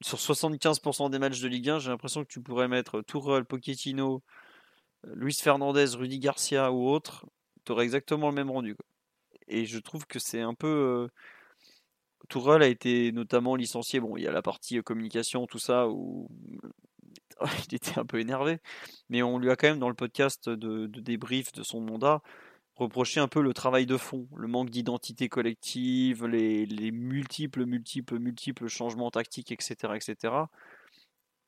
sur 75% des matchs de Ligue 1, j'ai l'impression que tu pourrais mettre Tourelle, Pochettino, Luis Fernandez, Rudy Garcia ou autre tu aurais exactement le même rendu. Et je trouve que c'est un peu. Euh... A été notamment licencié. Bon, il y a la partie communication, tout ça, où il était un peu énervé. Mais on lui a quand même, dans le podcast de, débrief de son mandat, reproché un peu le travail de fond, le manque d'identité collective, les, les, multiples, multiples, multiples changements tactiques, etc. etc.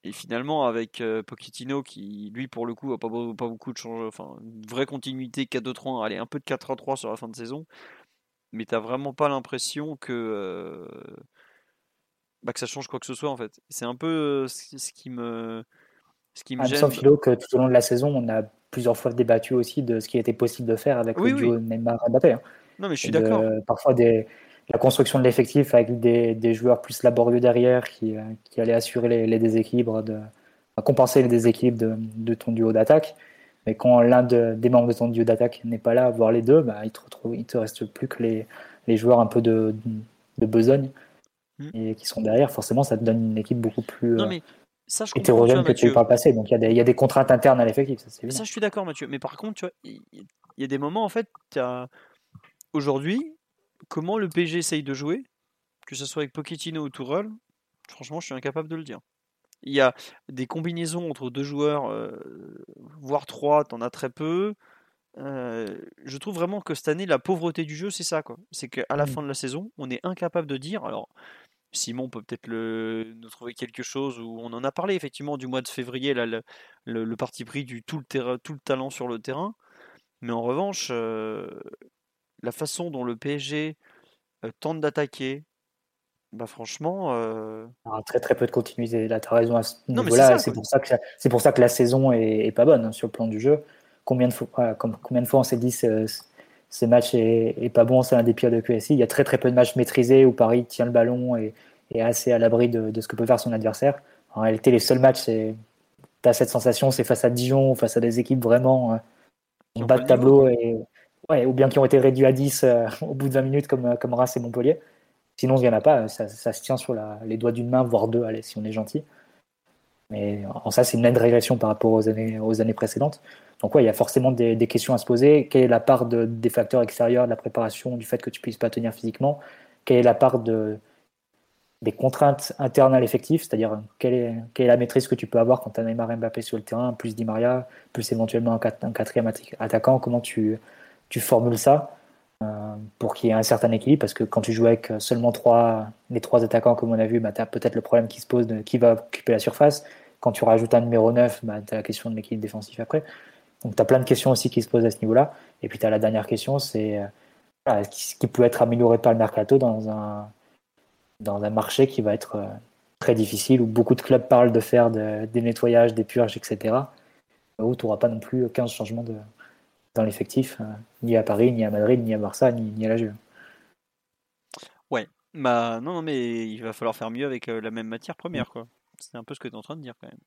Et finalement, avec euh, Pochettino, qui lui, pour le coup, a pas, pas beaucoup de changements, enfin, une vraie continuité 4-2-3, allez, un peu de 4-3 sur la fin de saison, mais t'as vraiment pas l'impression que, euh, bah, que ça change quoi que ce soit en fait. C'est un peu euh, ce qui me, ce qui me ah, gêne. Philo que tout au long de la saison, on a plusieurs fois débattu aussi de ce qui était possible de faire avec le duo Neymar-Mbappé. Hein. Non, mais je suis d'accord. Parfois des la construction de l'effectif avec des, des, joueurs plus laborieux derrière qui, euh, qui allaient assurer les, déséquilibres, de, compenser les déséquilibres de, de ton duo d'attaque. Mais quand l'un de, des membres de ton duo d'attaque n'est pas là, voire les deux, bah, il, te retrouve, il te reste plus que les, les joueurs un peu de, de besogne hmm. et qui sont derrière. Forcément, ça te donne une équipe beaucoup plus non, euh, mais ça, je hétérogène que tu peux pas passer. Donc il y, y, a des contraintes internes à l'effectif. Ça, ça, je suis d'accord, Mathieu. Mais par contre, tu vois, il y, a des moments, en fait, aujourd'hui, comment le PG essaye de jouer, que ce soit avec Pochettino ou Tourelle, franchement, je suis incapable de le dire. Il y a des combinaisons entre deux joueurs, voire trois, t'en as très peu. je trouve vraiment que cette année, la pauvreté du jeu, c'est ça. quoi. C'est qu'à la mmh. fin de la saison, on est incapable de dire. Alors, Simon peut peut-être nous trouver quelque chose où on en a parlé effectivement du mois de février, là, le, parti pris du tout le, tout le talent sur le terrain. Mais en revanche, la façon dont le PSG tente d'attaquer, bah franchement. très très peu de continuité. Là, tu as raison à ce niveau-là. C'est pour, ça que, c'est pour ça que la saison est, pas bonne hein, sur le plan du jeu. Combien de fois, combien de fois on s'est dit ce, match est, pas bon, c'est un des pires de QSI. Il y a très très peu de matchs maîtrisés où Paris tient le ballon et est assez à l'abri de, ce que peut faire son adversaire. En réalité, les seuls matchs, tu as cette sensation, c'est face à Dijon, face à des équipes vraiment en bas de tableau, et, ouais, ou bien qui ont été réduits à 10 euh, au bout de 20 minutes comme, comme Reims et Montpellier. Sinon, il n'y en a pas, ça, se tient sur les doigts d'une main, voire deux, allez, si on est gentil. Mais en ça, c'est une nette régression par rapport aux années, aux années précédentes. Donc, ouais, il y a forcément des, questions à se poser. Quelle est la part de, des facteurs extérieurs, de la préparation, du fait que tu puisses pas tenir physiquement? Quelle est la part de, des contraintes internes à l'effectif, c'est-à-dire quelle est, quelle est, la maîtrise que tu peux avoir quand tu as Neymar Mbappé sur le terrain, plus Di Maria, plus éventuellement un, quatrième attaquant? Comment tu, tu formules ça? Pour qu'il y ait un certain équilibre Parce que quand tu joues avec seulement trois, les trois attaquants, comme on a vu, bah, tu as peut-être le problème qui se pose de qui va occuper la surface. Quand tu rajoutes un numéro 9, bah, tu as la question de l'équilibre défensif après. Donc tu as plein de questions aussi qui se posent à ce niveau-là. Et puis tu as la dernière question, c'est euh, ce qui peut être amélioré par le mercato dans un, dans un marché qui va être euh, très difficile, où beaucoup de clubs parlent de faire des nettoyages, des purges, etc. Où tu n'auras pas non plus 15 changements de, dans l'effectif, ni à Paris, ni à Madrid, ni à Barça, ni, à la Juve. Ouais, bah non, non, mais il va falloir faire mieux avec la même matière première, quoi. C'est un peu ce que tu es en train de dire quand même.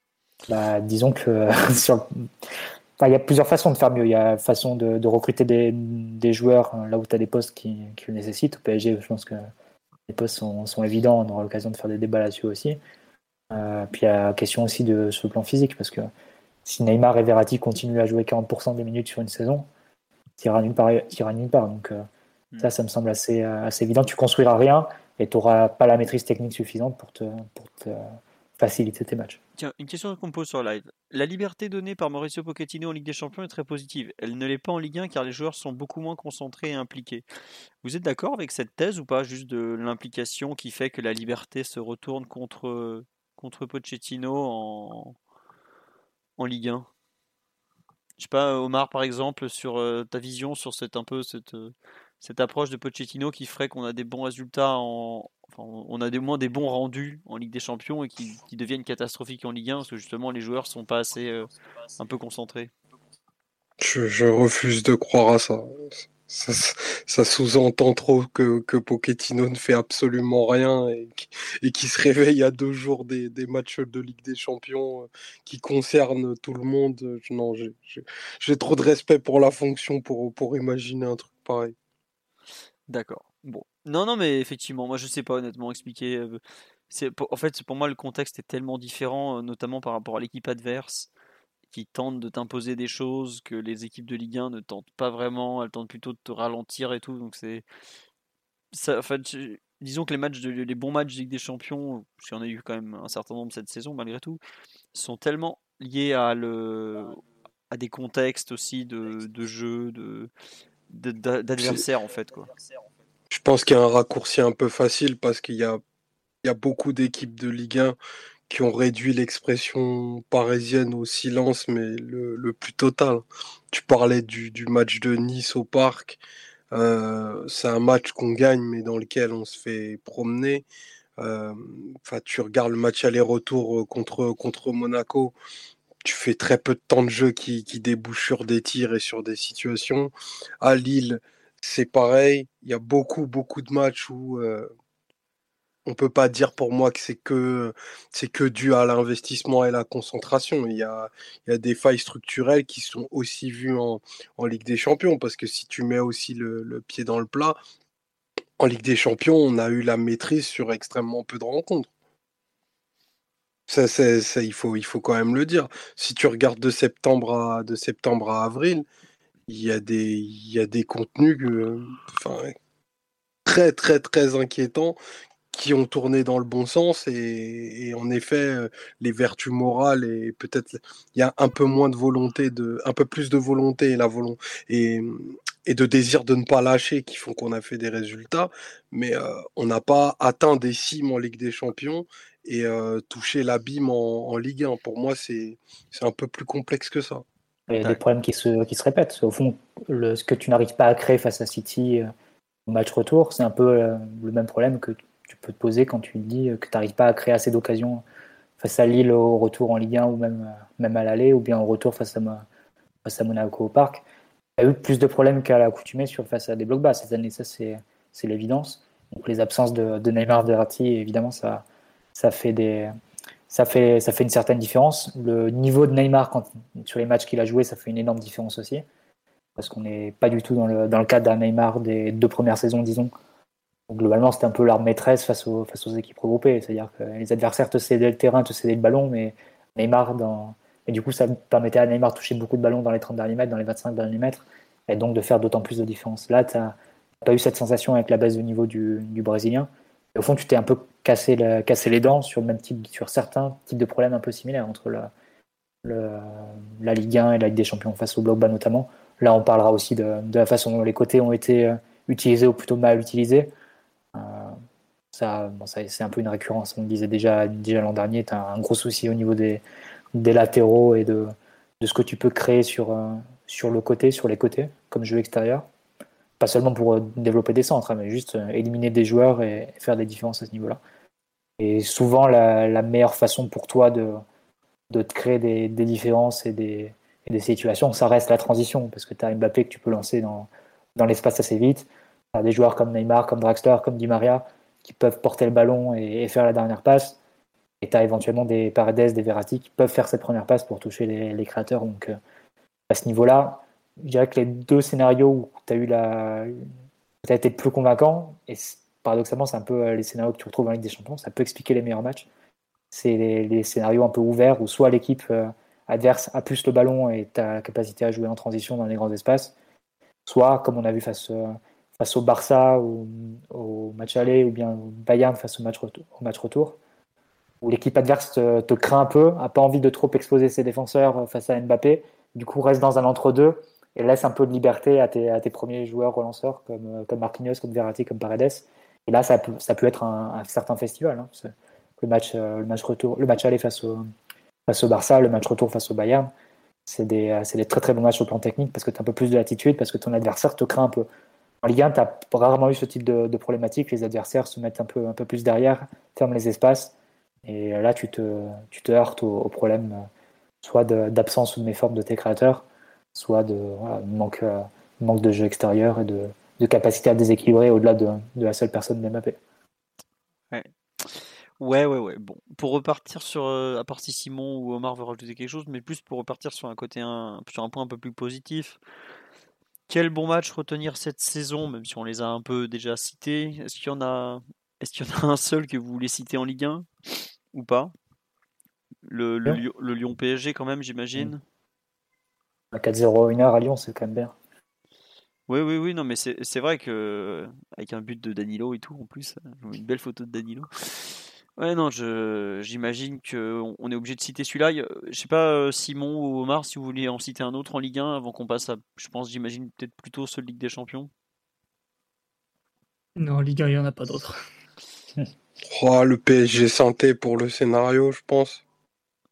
Bah, disons que sur, il y a plusieurs façons de faire mieux. Il y a façon de, recruter des, joueurs hein, là où tu as des postes qui, le nécessitent. Au PSG, je pense que les postes sont, évidents. On aura l'occasion de faire des débats là-dessus aussi. Euh, puis il y a question aussi de ce plan physique, parce que si Neymar et Verratti continuent à jouer 40% des minutes sur une saison, tu iras nulle part. nulle part. Donc euh, hmm. ça, ça me semble assez, assez évident. Tu construiras rien et tu n'auras pas la maîtrise technique suffisante pour te, pour te faciliter tes matchs. Tiens, une question qu'on pose sur live. La liberté donnée par Mauricio Pochettino en Ligue des Champions est très positive. Elle ne l'est pas en Ligue 1 car les joueurs sont beaucoup moins concentrés et impliqués. Vous êtes d'accord avec cette thèse ou pas Juste de l'implication qui fait que la liberté se retourne contre, contre Pochettino en, en Ligue 1 Je sais pas, Omar, par exemple, sur euh, ta vision sur cette, un peu cette, euh, cette approche de Pochettino qui ferait qu'on a des bons résultats en, on a des moins des bons rendus en Ligue des Champions et qui, deviennent catastrophiques en Ligue 1 parce que justement les joueurs sont pas assez euh, un peu concentrés. Je, refuse de croire à ça. Ça, sous-entend trop que, que, Pochettino ne fait absolument rien et, et qui se réveille à deux jours des, matchs de Ligue des Champions euh, qui concernent tout le monde. Non, j'ai trop de respect pour la fonction pour, pour imaginer un truc pareil. D'accord. Bon, non, non, mais effectivement, moi je sais pas honnêtement expliquer. C'est en fait, pour moi le contexte est tellement différent, notamment par rapport à l'équipe adverse, qui tente de t'imposer des choses que les équipes de Ligue 1 ne tentent pas vraiment. Elles tentent plutôt de te ralentir et tout. Donc c'est, ça, disons que les matchs, les bons matchs de Ligue des Champions, y en a eu quand même un certain nombre cette saison malgré tout, sont tellement liés à le, à des contextes aussi de, de jeu, de d'adversaires en fait quoi. Je pense qu'il y a un raccourci un peu facile parce qu'il y a, il y a beaucoup d'équipes de Ligue 1 qui ont réduit l'expression parisienne au silence, mais le, plus total. Tu parlais du, match de Nice au parc. Euh, c'est un match qu'on gagne, mais dans lequel on se fait promener. Euh, enfin, tu regardes le match aller-retour euh, contre, Monaco. Tu fais très peu de temps de jeu qui, qui débouche sur des tirs et sur des situations. À Lille, c'est pareil. Il y a beaucoup, beaucoup de matchs où on peut pas dire pour moi que c'est que c'est que dû à l'investissement et la concentration. Il y a, il y a des failles structurelles qui sont aussi vues en, Ligue des Champions, parce que si tu mets aussi le, pied dans le plat, en Ligue des Champions, on a eu la maîtrise sur extrêmement peu de rencontres. Ça, il, faut, il faut quand même le dire. Si tu regardes de septembre à, de septembre à avril, il y a des, il y a des contenus enfin, très très très inquiétants qui ont tourné dans le bon sens et, en effet euh, les vertus morales et peut-être il y a un peu moins de volonté de un peu plus de volonté et la volonté et, et de désir de ne pas lâcher qui font qu'on a fait des résultats. Mais euh, on n'a pas atteint des cimes en Ligue des Champions et euh, touché l'abîme en, Ligue 1 pour moi c'est c'est un peu plus complexe que ça. Il y a des problèmes qui se, qui se répètent. Au fond le, ce que tu n'arrives pas à créer face à City au match retour c'est un peu le même problème que tu peux te poser quand tu te dis que tu n'arrives pas à créer assez d'occasions face à Lille au retour en Ligue 1 ou même, même à l'aller, ou bien au retour face à, face à Monaco au parc. Il y a eu plus de problèmes qu'à l'accoutumée sur face à des blocs bas cette année, ça c'est l'évidence. Donc les absences de, de Neymar, Verratti, évidemment, ça, ça, fait des, ça, fait, ça fait une certaine différence. Le niveau de Neymar sur les matchs qu'il a joué, ça fait une énorme différence aussi. Parce qu'on n'est pas du tout dans le, dans le cadre d'un Neymar des deux premières saisons, disons, globalement, c'était un peu l'arme maîtresse face aux, face aux équipes regroupées. C'est-à-dire que les adversaires te cédaient le terrain, te cédaient le ballon, mais Neymar, dans... et du coup, ça permettait à Neymar de toucher beaucoup de ballons dans les 30 derniers mètres, dans les 25 derniers mètres, et donc de faire d'autant plus de différence. Là, tu n'as pas eu cette sensation avec la baisse de niveau du, du Brésilien. Au fond, tu t'es un peu cassé, cassé les dents sur, le même type, sur certains types de problèmes un peu similaires entre la, la Ligue 1 et la Ligue des Champions face au bloc bas notamment. Là, on parlera aussi de, de la façon dont les côtés ont été euh, utilisés ou plutôt mal utilisés. Euh, c'est un peu une récurrence. On le disait déjà, déjà l'an dernier, tu as un gros souci au niveau des, latéraux et de, ce que tu peux créer sur, euh, sur le côté, sur les côtés, comme jeu extérieur. Pas seulement pour euh, développer des centres, hein, mais juste éliminer des joueurs et, faire des différences à ce niveau-là. Et souvent, la, meilleure façon pour toi de, te créer des, différences et des, situations, ça reste la transition, parce que tu as Mbappé que tu peux lancer dans, dans l'espace assez vite des joueurs comme Neymar, comme Draxler, comme Di Maria qui peuvent porter le ballon et, faire la dernière passe. Et tu as éventuellement des Paredes, des Verratti qui peuvent faire cette première passe pour toucher les, créateurs. Donc euh, à ce niveau-là, je dirais que les deux scénarios où tu as eu la. As été plus convaincant, et paradoxalement, c'est un peu euh, les scénarios que tu retrouves en Ligue des Champions, ça peut expliquer les meilleurs matchs. C'est les, scénarios un peu ouverts où soit l'équipe euh, adverse a plus le ballon et tu as la capacité à jouer en transition dans les grands espaces, soit, comme on a vu face, face au Barça ou au match aller ou bien au Bayern face au match retour, où l'équipe adverse te, craint un peu, a pas envie de trop exposer ses défenseurs face à Mbappé, du coup reste dans un entre-deux et laisse un peu de liberté à tes, premiers joueurs relanceurs comme, comme Marquinhos, comme Verratti, comme Paredes. Et là, ça peut, être un, certain festival. Hein. Le, match, euh, le match retour, le match aller face au, face Barça, le match retour face au Bayern, c'est des, des, très très bons matchs au plan technique parce que tu as un peu plus de latitude, parce que ton adversaire te craint un peu. En Ligue 1, tu as rarement eu ce type de, problématique. Les adversaires se mettent un peu, un peu plus derrière, ferment les espaces. Et là, tu te, tu te heurtes au, problème soit d'absence ou de méforme de tes créateurs, soit de manque, euh, manque de jeu extérieur et de, capacité à déséquilibrer au-delà de, la seule personne de Ouais. Ouais, ouais, ouais. Bon, pour repartir sur, euh, à part si Simon ou Omar veut rajouter quelque chose, mais plus pour repartir sur un côté, un, sur un point un peu plus positif. Quel bon match retenir cette saison, même si on les a un peu déjà cités? Est-ce qu'il y en a, est-ce qu'il y en a un seul que vous voulez citer en Ligue 1 ou pas? Le, le, Lyon PSG quand même, j'imagine. À 4-0 1 heure à Lyon, c'est quand même bien. Oui, oui, oui, non, mais c'est vrai que avec un but de Danilo et tout en plus, une belle photo de Danilo. Ouais, non, je, j'imagine qu'on on est obligé de citer celui-là. Je sais pas, euh, Simon ou Omar, si vous voulez en citer un autre en Ligue 1 avant qu'on passe à, je pense, j'imagine peut-être plutôt ce Ligue des Champions. Non, en Ligue 1, il n'y en a pas d'autres. oh, le PSG santé pour le scénario, je pense.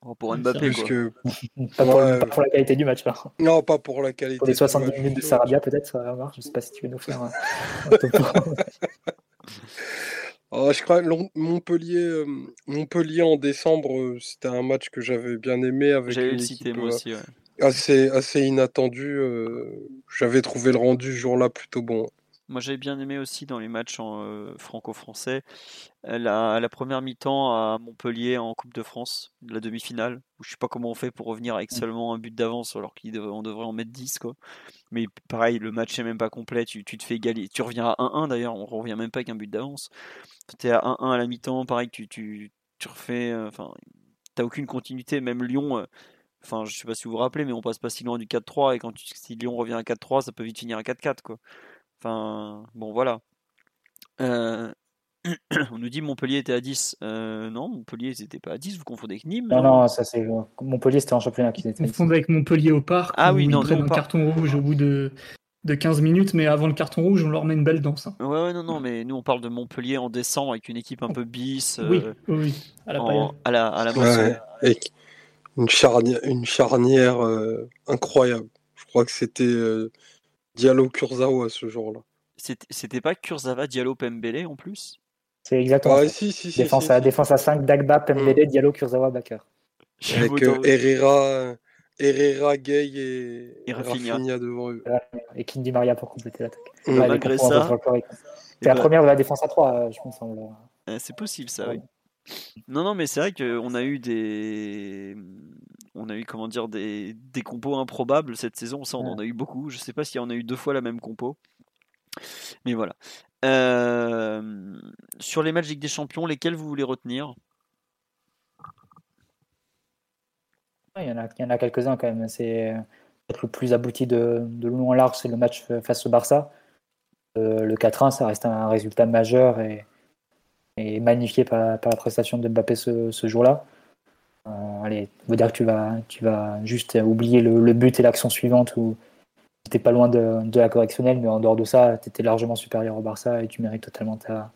Oh, pour Mbappé, quoi. Que... pas, pour, pas, pour, la qualité du match, là. Non, pas pour la qualité. Pour les 70 minutes de Sarabia, peut-être, Omar. Je sais pas si tu veux nous faire un, Oh, je crois Montpellier, euh, Montpellier en décembre, euh, c'était un match que j'avais bien aimé avec une équipe, moi euh, aussi, assez, assez inattendu. j'avais trouvé le rendu ce jour-là plutôt bon. Moi, j'avais bien aimé aussi dans les matchs en, franco-français la, la, première mi-temps à Montpellier en Coupe de France, la demi-finale, où je sais pas comment on fait pour revenir avec mmh. seulement un but d'avance alors qu'on devrait en mettre 10. Quoi. Mais pareil, le match est même pas complet, tu, tu te fais égaler. Tu reviens à 1-1 d'ailleurs, on revient même pas avec un but d'avance. Tu es à 1-1 à la mi-temps, pareil, tu, tu, tu refais. Euh, t'as aucune continuité, même Lyon. Euh, enfin, je sais pas si vous vous rappelez, mais on passe pas si loin du 4-3 et quand si Lyon revient à 4-3, ça peut vite finir à 4-4 quoi. Enfin, bon voilà. Euh, On nous dit Montpellier était à 10. Euh, non, Montpellier n'était pas à 10. Vous confondez avec Nîmes Non, non, ça c'est Montpellier, c'était en championnat qui était. On confondait avec Montpellier au parc. Ah oui, où non, ils nous, un carton rouge au bout de, de 15 minutes, mais avant le carton rouge, on leur met une belle danse. hein. Ouais, ouais, non, non, mais nous on parle de Montpellier en décembre avec une équipe un peu bis. euh, Oui, oui, à la en- à la, à la Ouais, moisson. et une charnière, une charnière euh, incroyable. Je crois que c'était euh, Diallo Kurzawa ce jour-là. C'était- C'était pas Kurzawa, Diallo, Pembele en plus? C'est exactement Ah, ça. si, si, si, Défense, si, à, si. défense à 5, Dagba, Pembele, Diallo, Kurzawa. J'ai Avec euh, Herrera, Herrera, Gay et, Et Rafinha. Rafinha devant eux. Et Kindi Maria pour compléter l'attaque. Mm. Ouais, les Malgré ça, eh C'est la ben, première de la défense à 3, je pense. semble. euh, C'est possible ça, Ouais. oui. Non, non, mais c'est vrai qu'on a eu des. On a eu, comment dire, des, des compos improbables cette saison. Ça, on en a eu beaucoup. Je sais pas si on a eu deux fois la même compo. Mais voilà. Euh, Sur les matchs des Champions, lesquels vous voulez retenir? Il y en a, il y en a quelques-uns quand même. C'est peut-être le plus abouti de, de long en large, c'est le match face au Barça. Euh, le 4-1, ça reste un résultat majeur et, et magnifié par, la prestation de Mbappé ce, jour-là. Euh, allez, on dire que tu vas, tu vas juste oublier le, but et l'action suivante où n'étais pas loin de, la correctionnelle, mais en dehors de ça, tu étais largement supérieur au Barça et tu mérites totalement ta,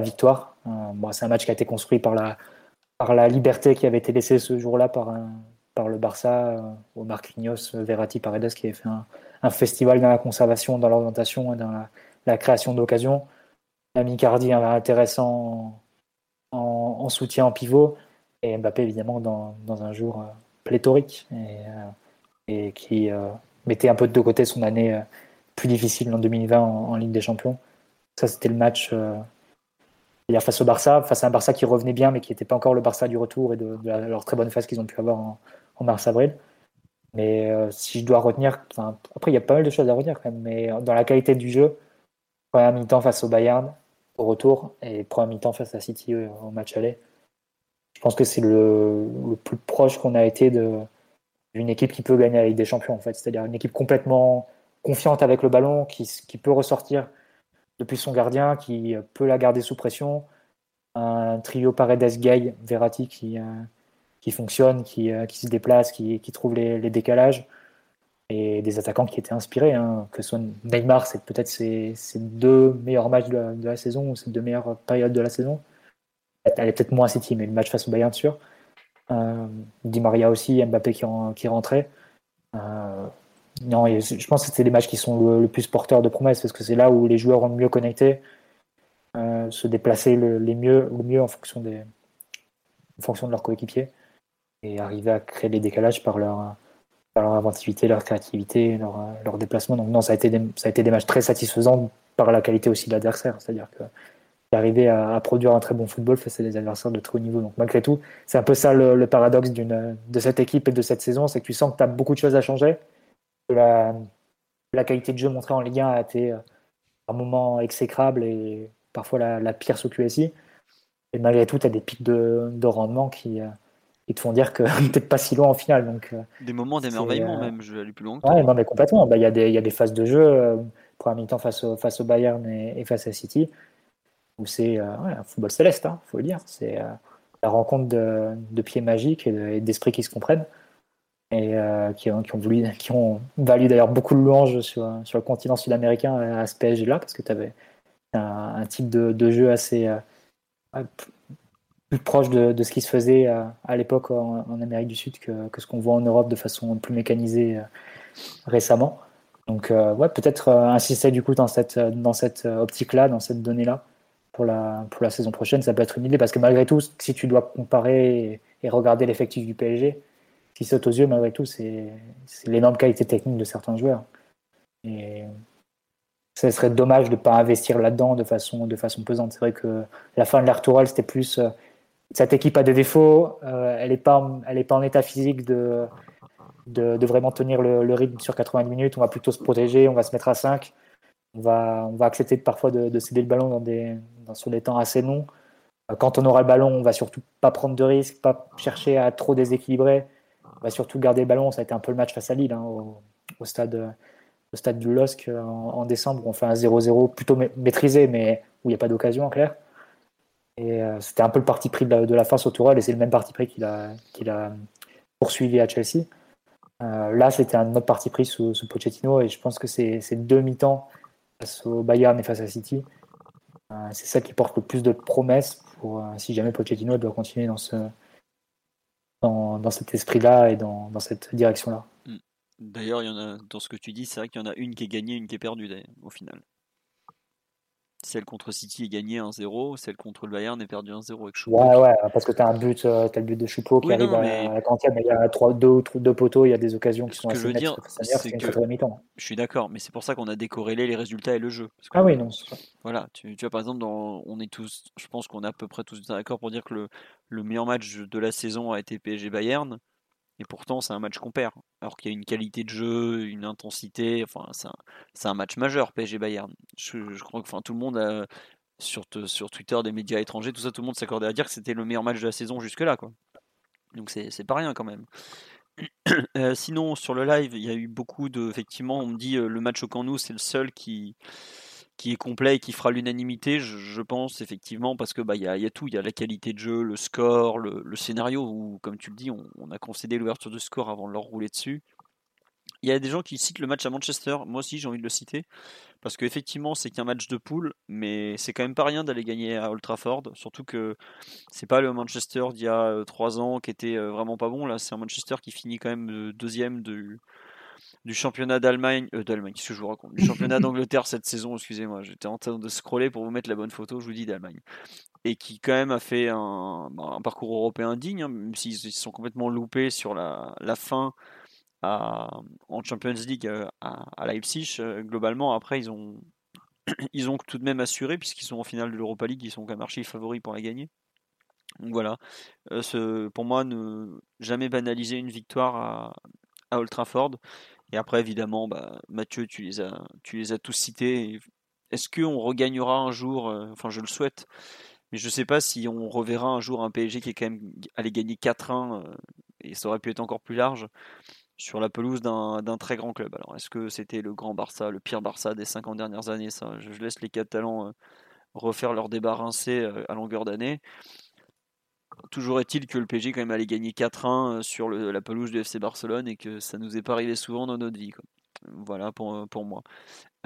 victoire. Euh, bon, c'est un match qui a été construit par la, par la liberté qui avait été laissée ce jour-là par, par le Barça, euh, au Marquinhos, Verratti, Paredes, qui avait fait un, festival dans la conservation, dans l'orientation et dans la création d'occasions. Amicardi intéressant en, en soutien en pivot, et Mbappé évidemment dans, un jour euh, pléthorique et, euh, qui euh, mettait un peu de côté son année plus difficile en 2020 en, Ligue des Champions. Ça, c'était le match face au Barça, face à un Barça qui revenait bien, mais qui n'était pas encore le Barça du retour et de, leur très bonne phase qu'ils ont pu avoir en, mars-avril. Mais si je dois retenir, après il y a pas mal de choses à retenir quand même, mais dans la qualité du jeu, première mi-temps face au Bayern au retour et première mi-temps face à City au match aller, je pense que c'est le, le plus proche qu'on a été d'une équipe qui peut gagner Ligue des Champions en fait, c'est-à-dire une équipe complètement confiante avec le ballon, qui, qui peut ressortir depuis son gardien, qui peut la garder sous pression, un trio Paredes, Gay, Verratti qui, euh, qui fonctionne, qui, euh, qui se déplace, qui, qui trouve les décalages, et des attaquants qui étaient inspirés, hein, que ce soit Neymar, c'est peut-être ses, deux meilleurs matchs de la, saison, ou ses deux meilleures périodes de la saison. Elle est peut-être moins City, mais le match face au Bayern, sûr. Euh, Di Maria aussi, Mbappé qui, ren- qui rentrait. Euh, non, je pense que c'était les matchs qui sont le, plus porteurs de promesses, parce que c'est là où les joueurs ont le mieux connecté, euh, se déplacer le, les mieux, le mieux en fonction, des, en fonction de leurs coéquipiers, et arriver à créer les décalages par leur, leur inventivité, leur créativité, leur, leur déplacement. Donc non, ça a, été des, ça a été des matchs très satisfaisants par la qualité aussi de l'adversaire, c'est-à-dire que d'arriver à, produire un très bon football face à des adversaires de très haut niveau. Donc malgré tout, c'est un peu ça le, paradoxe de cette équipe et de cette saison, c'est que tu sens que tu as beaucoup de choses à changer, la, la qualité de jeu montrée en Ligue 1 a été euh, par moments exécrable et parfois la, pire sous QSI. Et malgré tout, tu as des pics de, de rendement qui, qui te font dire que peut-être pas si loin en finale. Donc, euh, Des moments d'émerveillement euh, même, je vais aller plus loin que Ouais, non, mais complètement. Bah, Il y, a des- il y a des phases de jeu, euh, première mi-temps face au, face au Bayern et, et face à City, où c'est ouais, un football céleste, il faut le dire. C'est la rencontre de, de pieds magiques et de- et d'esprits qui se comprennent, et euh, qui, ont, qui, ont voulu, qui ont valu d'ailleurs beaucoup de louanges sur, sur le continent sud-américain à, ce PSG-là, parce que tu avais un, un type de, de jeu assez euh, plus proche de, ce qui se faisait à, à l'époque en, Amérique du Sud que, ce qu'on voit en Europe de façon plus mécanisée euh, récemment. Donc, euh, ouais, peut-être euh, insister du coup dans cette, euh, dans cette euh, optique-là, dans cette donnée-là, pour la, pour la saison prochaine, ça peut être une idée parce que malgré tout, si tu dois comparer et, regarder l'effectif du PSG, ce qui saute aux yeux, malgré tout, c'est l'énorme qualité technique de certains joueurs. Et ce serait dommage de ne pas investir là-dedans de façon, de façon pesante. C'est vrai que la fin de l'ère Tourelle, c'était plus. Euh, cette équipe a des défauts, euh, elle n'est pas, est pas en état physique de, de, vraiment tenir le, rythme sur 90 minutes. On va plutôt se protéger, on va se mettre à 5. On va, on va accepter parfois de, de céder le ballon des, sur des temps assez longs. Euh, Quand on aura le ballon, on va surtout pas prendre de risques, pas chercher à trop déséquilibrer. On va surtout garder le ballon. Ça a été un peu le match face à Lille hein, au, stade, au du LOSC en, en décembre. On fait un 0-0 plutôt ma- maîtrisé, mais où il n'y a pas d'occasion en clair. Et c'était un peu le parti pris de la, fin sur Tourelle, et c'est le même parti pris qu'il a, poursuivi à Chelsea. là, c'était un autre parti pris sous, sous Pochettino, et je pense que c'est deux mi-temps face au Bayern et face à City. c'est ça qui porte le plus de promesses pour si jamais Pochettino doit continuer dans ce, dans, cet esprit-là et dans, cette direction-là. D'ailleurs, il y en a dans ce que tu dis, c'est vrai qu'il y en a une qui est gagnée, une qui est perdue au final. Celle contre City est gagnée 1-0, celle contre le Bayern est perdue 1-0 avec Choupo. Ouais, ouais, parce que tu as un but, euh, as le but de Choupo qui arrive à la quantième, mais il y a trois, deux, deux poteaux, il y a des occasions qui sont assez nettes. C'est que je suis d'accord, mais c'est pour ça qu'on a décorrélé les résultats et le jeu. ah oui, non. Voilà, tu, tu, vois, par exemple, dans, on est tous, je pense qu'on est à peu près tous d'accord pour dire que le, le meilleur match de la saison a été PSG Bayern. Et pourtant, c'est un match qu'on perd. Alors qu'il y a une qualité de jeu, une intensité. Enfin, c'est un, match majeur, PSG Bayern. Je, crois que enfin, tout le monde, sur Twitter, des médias étrangers, tout ça, tout le monde s'accordait à dire que c'était le meilleur match de la saison jusque-là. Quoi. Donc c'est pas rien quand même. Euh, sinon, sur le live, il y a eu beaucoup de. Effectivement, on me dit euh, le match au Camp Nou, c'est le seul qui, qui est complet et qui fera l'unanimité, je, pense effectivement, parce que bah il y, a, tout, il y a la qualité de jeu, le score, le, scénario où, comme tu le dis, on, a concédé l'ouverture de score avant de leur rouler dessus. Il y a des gens qui citent le match à Manchester, moi aussi j'ai envie de le citer, parce qu'effectivement c'est qu'un match de poule, mais c'est quand même pas rien d'aller gagner à Old Trafford, surtout que c'est pas le Manchester d'il y a trois ans qui était euh, vraiment pas bon, là c'est un Manchester qui finit quand même euh, deuxième de, du championnat d'Allemagne, euh, d'Allemagne, qu'est-ce que je vous raconte? Du championnat d'Angleterre cette saison, excusez-moi, j'étais en train de scroller pour vous mettre la bonne photo, je vous dis d'Allemagne. Et qui quand même a fait un, bah, parcours européen digne, hein, même s'ils se sont complètement loupés sur la, fin en Champions League euh, à, Leipzig. Euh, globalement, après, ils ont, ils ont tout de même assuré, puisqu'ils sont en finale de l'Europa League, ils sont quand même archi favoris pour la gagner. Donc voilà, ce, pour moi, ne jamais banaliser une victoire à, à Old Trafford. Et après, évidemment, bah, Mathieu, tu les as, tous cités. Est-ce qu'on regagnera un jour, euh, enfin je le souhaite, mais je ne sais pas si on reverra un jour un PSG qui est quand même allé gagner 4-1, euh, et ça aurait pu être encore plus large, sur la pelouse d'un très grand club. Alors est-ce que c'était le grand Barça, le pire Barça des 50 dernières années? Ça Je laisse les Catalans euh, refaire leur débat rincé à longueur d'année. Toujours est-il que le PSG quand même allait gagner 4-1 euh, sur la pelouse du FC Barcelone et que ça nous est pas arrivé souvent dans notre vie. Voilà pour, euh, pour moi.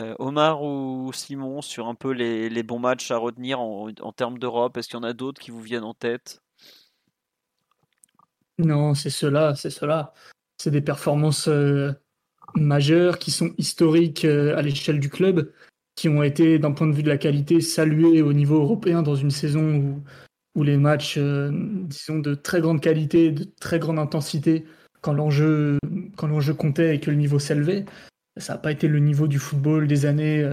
Euh, Omar ou Simon, sur un peu les, bons matchs à retenir en, termes d'Europe, est-ce qu'il y en a d'autres qui vous viennent en tête? Non, c'est cela, c'est cela. C'est des performances majeures qui sont historiques à l'échelle du club, qui ont été, d'un point de vue de la qualité, saluées au niveau européen dans une saison où où les matchs, euh, disons, de très grande qualité, de très grande intensité, quand l'enjeu, comptait et que le niveau s'élevait, ça n'a pas été le niveau du football des années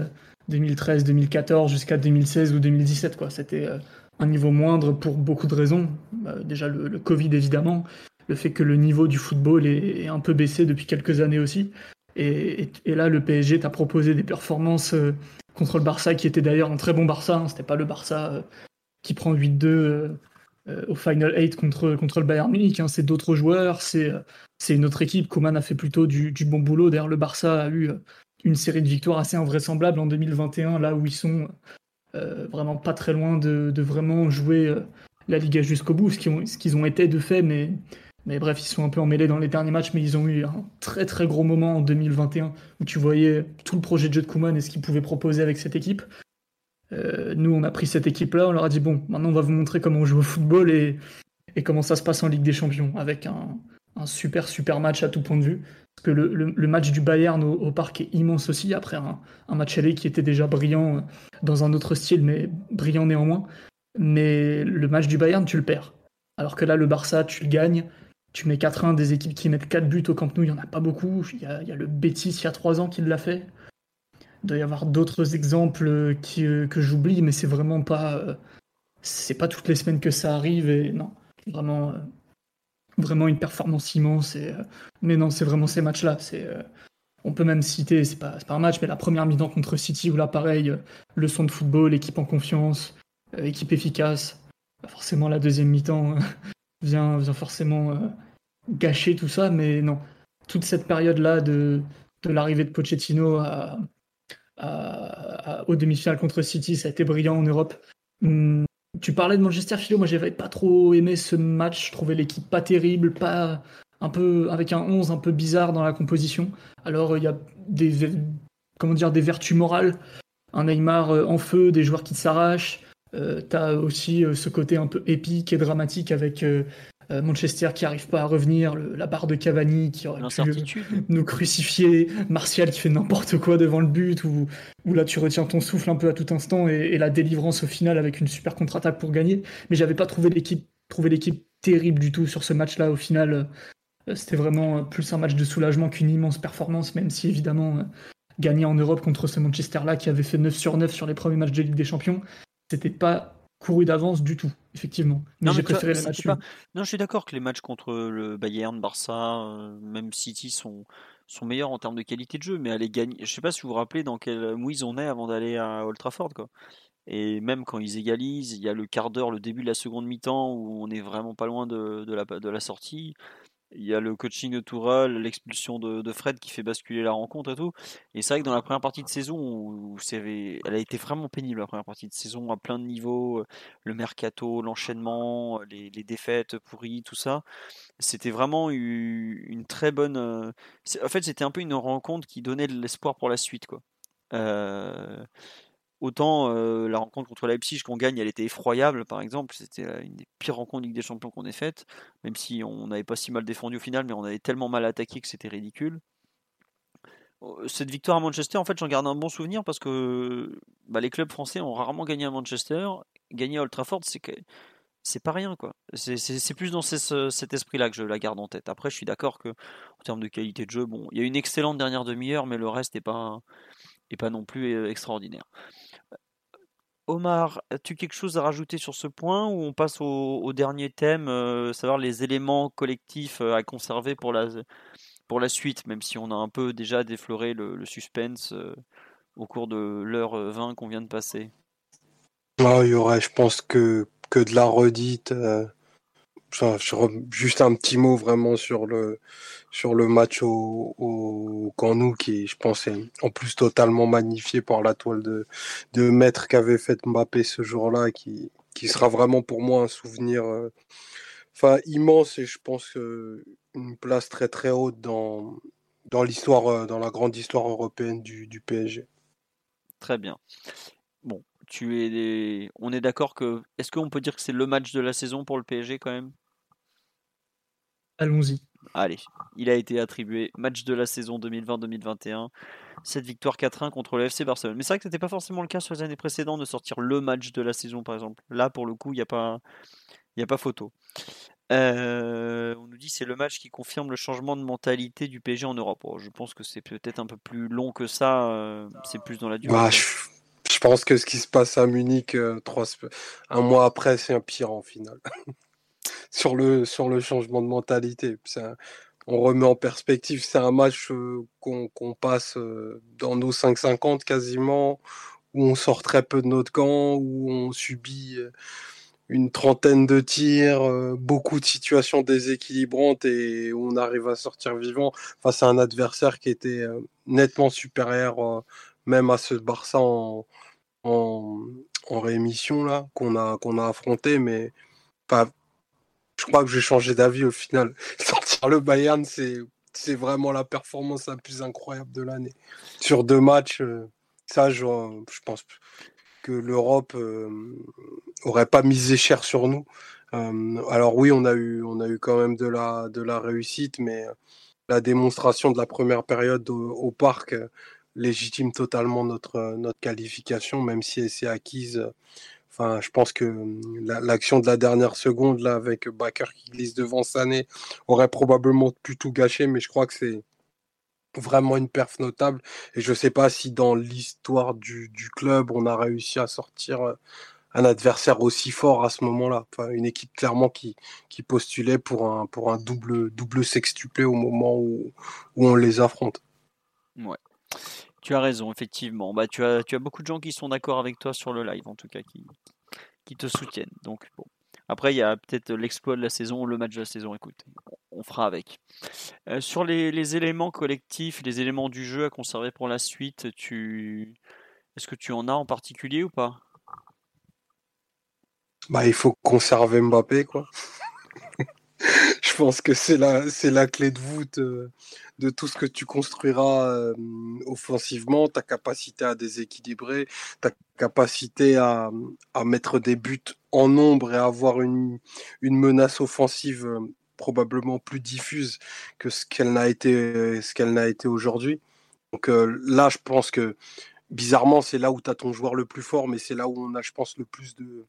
2013, euh, 2014 jusqu'à 2016 ou 2017. Quoi. C'était euh, un niveau moindre pour beaucoup de raisons. Bah, déjà le, Covid évidemment, le fait que le niveau du football est, un peu baissé depuis quelques années aussi. Et, là, le PSG t'a proposé des performances contre le Barça, qui était d'ailleurs un très bon Barça. Hein. C'était pas le Barça qui prend 8-2 euh, euh, au Final 8 contre, contre le Bayern Munich. Hein. C'est d'autres joueurs, c'est une autre équipe. Coman a fait plutôt du, bon boulot. D'ailleurs, le Barça a eu une série de victoires assez invraisemblables en 2021, là où ils sont euh, vraiment pas très loin de, vraiment jouer la Liga jusqu'au bout, ce qu'ils ont, qu'ils été de fait, mais, mais bref, ils sont un peu emmêlés dans les derniers matchs, mais ils ont eu un très très gros moment en 2021 où tu voyais tout le projet de jeu de Kuman et ce qu'il pouvait proposer avec cette équipe. Euh, nous, on a pris cette équipe-là, on leur a dit bon, maintenant on va vous montrer comment on joue au football et, comment ça se passe en Ligue des Champions, avec un, super super match à tout point de vue. Parce que le, match du Bayern au, parc est immense aussi, après un, match aller qui était déjà brillant euh, dans un autre style, mais brillant néanmoins. Mais le match du Bayern, tu le perds. Alors que là, le Barça, tu le gagnes. Tu mets 4-1 des équipes qui mettent 4 buts au Camp Nou, il n'y en a pas beaucoup. Il y a, le Betis il y a 3 ans qui l'a fait. Il doit y avoir d'autres exemples qui, euh, que j'oublie, mais c'est vraiment pas. Euh, c'est pas toutes les semaines que ça arrive et non, vraiment, euh, vraiment une performance immense. Et, mais non, c'est vraiment ces matchs-là. C'est, on peut même citer, c'est pas, pas un match, mais la première mi-temps contre City où là, pareil, leçon de football, équipe en confiance, équipe efficace. Forcément, la deuxième mi-temps vient, vient forcément gâcher tout ça, mais non, toute cette période-là de, de l'arrivée de Pochettino à aux demi-finales contre City, ça a été brillant en Europe. Hum, tu parlais de Manchester Philo, moi j'avais pas trop aimé ce match, je trouvais l'équipe pas terrible, pas un peu avec un 11 un peu bizarre dans la composition. Alors il y a des comment dire des vertus morales, un Neymar euh, en feu, des joueurs qui s'arrachent. Euh, T'as aussi euh, ce côté un peu épique et dramatique avec euh, Manchester qui arrive pas à revenir, la barre de Cavani qui aurait pu nous crucifier, Martial qui fait n'importe quoi devant le but, ou là tu retiens ton souffle un peu à tout instant et, la délivrance au final avec une super contre-attaque pour gagner. Mais j'avais pas trouvé l'équipe trouvé l'équipe terrible du tout sur ce match-là. Au final, c'était vraiment plus un match de soulagement qu'une immense performance, même si évidemment gagner en Europe contre ce Manchester-là qui avait fait 9 sur 9 sur les premiers matchs de Ligue des Champions, c'était pas couru d'avance du tout, effectivement. Mais non, j'ai préféré. Non, je suis d'accord que les matchs contre le Bayern, Barça, euh, même City sont, sont meilleurs en termes de qualité de jeu, mais aller gagner. Je sais pas si vous vous rappelez dans quelle mouise on est avant d'aller à Old Trafford, quoi. Et même quand ils égalisent, il y a le quart d'heure, le début de la seconde mi-temps où on est vraiment pas loin de, de, la, de la sortie. Il y a le coaching de Tourelle, l'expulsion de, Fred qui fait basculer la rencontre et tout. Et c'est vrai que dans la première partie de saison, où, elle a été vraiment pénible, la première partie de saison, à plein de niveaux, le mercato, l'enchaînement, les, défaites pourries, tout ça. C'était vraiment une très bonne. En fait, c'était un peu une rencontre qui donnait de l'espoir pour la suite. Quoi. Euh, Autant euh, la rencontre contre Leipzig qu'on gagne, elle était effroyable, par exemple. C'était une des pires rencontres Ligue des Champions qu'on ait faites, même si on n'avait pas si mal défendu au final, mais on avait tellement mal attaqué que c'était ridicule. Euh, cette victoire à Manchester, en fait, j'en garde un bon souvenir parce que bah, les clubs français ont rarement gagné à Manchester. Gagner à Old Trafford, c'est pas rien, quoi. C'est plus dans cet esprit-là que je la garde en tête. Après, je suis d'accord que en termes de qualité de jeu, bon, il y a une excellente dernière demi-heure, mais le reste n'est pas, est pas non plus euh, extraordinaire. Omar, as-tu quelque chose à rajouter sur ce point ou on passe au, dernier thème, euh, savoir les éléments collectifs euh, à conserver pour la, pour la suite, même si on a un peu déjà défloré le, suspense au cours de l'heure 20 qu'on vient de passer? Ah, Il y aurait, je pense, que, que de la redite juste un petit mot vraiment sur le, sur le match au, au Canou qui, je pense, est en plus totalement magnifié par la toile de, de maître qu'avait fait Mbappé ce jour-là, qui, qui sera vraiment pour moi un souvenir euh, immense et je pense une place très très haute dans, dans l'histoire, euh, dans la grande histoire européenne du, du PSG. Très bien. Bon, tu es, on est d'accord que, est-ce qu'on peut dire que c'est le match de la saison pour le PSG quand même? Allons-y. Allez, il a été attribué match de la saison 2020-2021. Cette victoire 4-1 contre le FC Barcelone. Mais c'est vrai que ce n'était pas forcément le cas sur les années précédentes de sortir le match de la saison, par exemple. Là, pour le coup, il n'y a, pas, a pas photo. Euh, on nous dit c'est le match qui confirme le changement de mentalité du PSG en Europe. je pense que c'est peut-être un peu plus long que ça. Euh, c'est plus dans la durée. Bah, je, pense que ce qui se passe à Munich euh, trois, un mois après, c'est un pire en finale. sur le, sur le changement de mentalité. on remet en perspective, c'est un match euh, qu'on passe euh, dans nos 5-50 quasiment, où on sort très peu de notre camp, où on subit euh, une trentaine de tirs, beaucoup de situations déséquilibrantes et on arrive à sortir vivant face à un adversaire qui était nettement supérieur même à ce Barça en, en, réémission là qu'on a, qu'on a affronté, mais je crois que j'ai changé d'avis au final. Sortir le Bayern, c'est vraiment la performance la plus incroyable de l'année. Sur deux matchs, euh, ça, je, pense que l'Europe euh, aurait pas misé cher sur nous. Euh, alors oui, on a eu, on a eu quand même de la, réussite, mais la démonstration de la première période au, parc légitime totalement notre qualification, même si elle s'est acquise Enfin, je pense que hum, l'action de la dernière seconde, là, avec Bakker qui glisse devant Sané, aurait probablement pu tout gâcher, mais je crois que c'est vraiment une perf notable. Et je ne sais pas si dans l'histoire du, club, on a réussi à sortir euh, un adversaire aussi fort à ce moment-là. Enfin, une équipe clairement qui, qui postulait pour un, pour un double, double sextuplé au moment où, où on les affronte. Ouais. Tu as raison, effectivement. Bah, tu, as, beaucoup de gens qui sont d'accord avec toi sur le live, en tout cas, qui, qui te soutiennent. Donc, bon. Après, il y a peut-être l'exploit de la saison, le match de la saison. Écoute, on fera avec. Euh, sur les, éléments collectifs, les éléments du jeu à conserver pour la suite, tu... est-ce que tu en as en particulier ou pas? Bah, il faut conserver Mbappé, quoi. Je pense que c'est la, clé de voûte euh, de tout ce que tu construiras euh, offensivement, ta capacité à déséquilibrer, ta capacité à, mettre des buts en nombre et avoir une, menace offensive euh, probablement plus diffuse que ce qu'elle n'a été, ce qu'elle n'a été aujourd'hui. Donc là, je pense que bizarrement, c'est là où tu as ton joueur le plus fort, mais c'est là où on a, je pense, le plus de,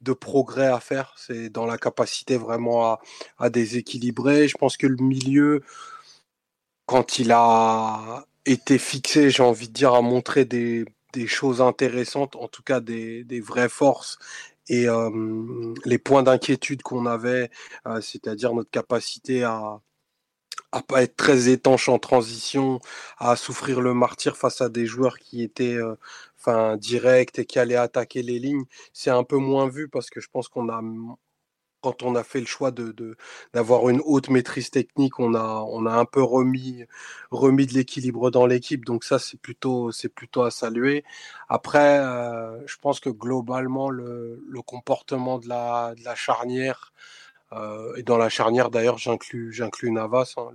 de progrès à faire. C'est dans la capacité vraiment à, déséquilibrer. Je pense que le milieu, quand il a été fixé, j'ai envie de dire, à montrer des, choses intéressantes, en tout cas des, vraies forces et les points d'inquiétude qu'on avait, euh, c'est-à-dire notre capacité à, à pas être très étanche en transition, à souffrir le martyr face à des joueurs qui étaient euh, direct et qui allait attaquer les lignes, c'est un peu moins vu parce que je pense qu'on a quand on a fait le choix de d'avoir une haute maîtrise technique, on a on a un peu remis remis de l'équilibre dans l'équipe. Donc ça c'est plutôt c'est plutôt à saluer. Après, euh, je pense que globalement le, le comportement de la, de la charnière euh, et dans la charnière, d'ailleurs, j'inclus, j'inclus Navas. Hein,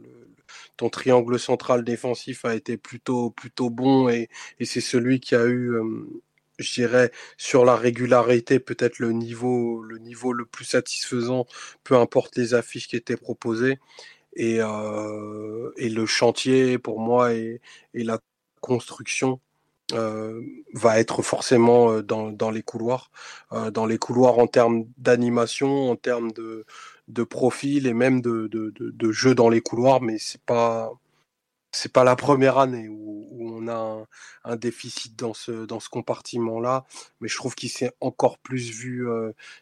ton triangle central défensif a été plutôt, plutôt bon et, et c'est celui qui a eu, euh, je dirais, sur la régularité, peut-être le niveau, le niveau le plus satisfaisant, peu importe les affiches qui étaient proposées. Et, euh, et le chantier, pour moi, et, et la construction euh, va être forcément euh, dans, dans les couloirs, euh, dans les couloirs en termes d'animation, en termes de, de profil et même de, de, de, jeu dans les couloirs, mais c'est pas c'est pas la première année où, où on a un, déficit dans ce dans ce compartiment-là, mais je trouve qu'il s'est encore plus vu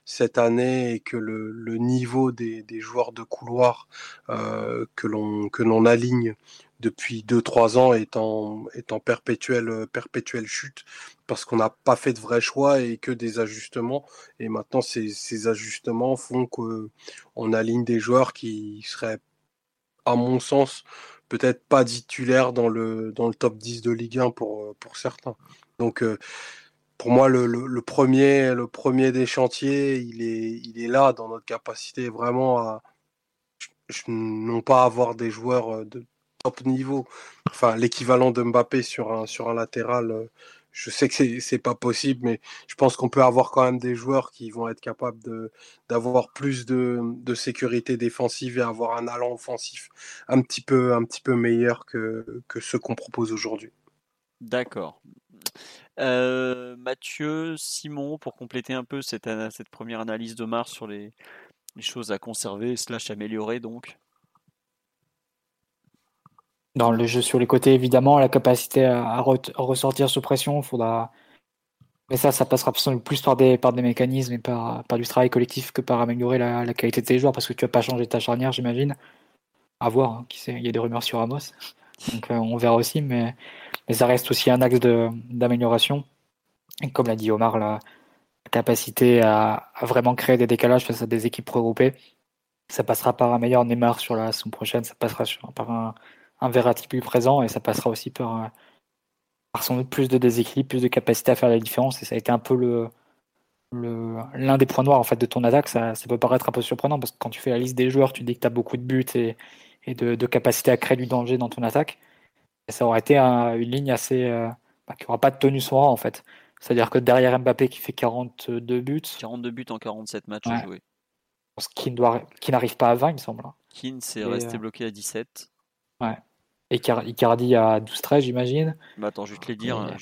cette année et que le, le niveau des, des, joueurs de couloir l'on que l'on aligne depuis 2-3 ans est en, est en perpétuelle, perpétuelle chute parce qu'on n'a pas fait de vrais choix et que des ajustements. Et maintenant, ces, ces ajustements font qu'on aligne des joueurs qui seraient, à mon sens, peut-être pas titulaires dans le, dans le top 10 de Ligue 1 pour, pour certains. Donc, euh, pour moi, le, le, premier, le premier des chantiers, il est, il est là dans notre capacité vraiment à non pas avoir des joueurs de top niveau, enfin l'équivalent de Mbappé sur un, sur un latéral, euh, je sais que c'est pas possible, mais je pense qu'on peut avoir quand même des joueurs qui vont être capables d'avoir plus de, sécurité défensive et avoir un allant offensif un petit peu, meilleur que, ce qu'on propose aujourd'hui. D'accord. Euh, Mathieu, Simon, pour compléter un peu cette, cette première analyse de Mars sur les, les choses à conserver slash améliorer donc dans le jeu sur les côtés, évidemment, la capacité à, ressortir sous pression, faudra. Mais ça, ça passera plus par des, par des mécanismes et par, du travail collectif que par améliorer la, qualité de tes joueurs, parce que tu vas pas changer ta charnière, j'imagine. À voir, hein, qui sait, il y a des rumeurs sur Amos. Donc euh, on verra aussi, mais, ça reste aussi un axe d'amélioration. Comme l'a dit Omar, la capacité à, vraiment créer des décalages face à des équipes regroupées, ça passera par un meilleur Neymar sur la saison prochaine, ça passera par un, un Verratti plus présent et ça passera aussi par, euh, par sans doute plus de déséquilibre, plus de capacité à faire la différence. Et ça a été un peu le l'un des points noirs en fait de ton attaque. Ça, ça, peut paraître un peu surprenant parce que quand tu fais la liste des joueurs, tu dis que tu as beaucoup de buts et, et de, de, capacité à créer du danger dans ton attaque. Et ça aurait été une ligne assez euh, bah, qui n'aura pas de tenue son rang en fait. C'est-à-dire que derrière Mbappé qui fait 42 buts. 42 buts en 47 matchs joués. Qui, qui n'arrive pas à 20, il me semble. Hein. Keane s'est resté euh, bloqué à 17. Ouais. Icardi à 12-13, j'imagine. Bah attends, je vais te les dire. Hein,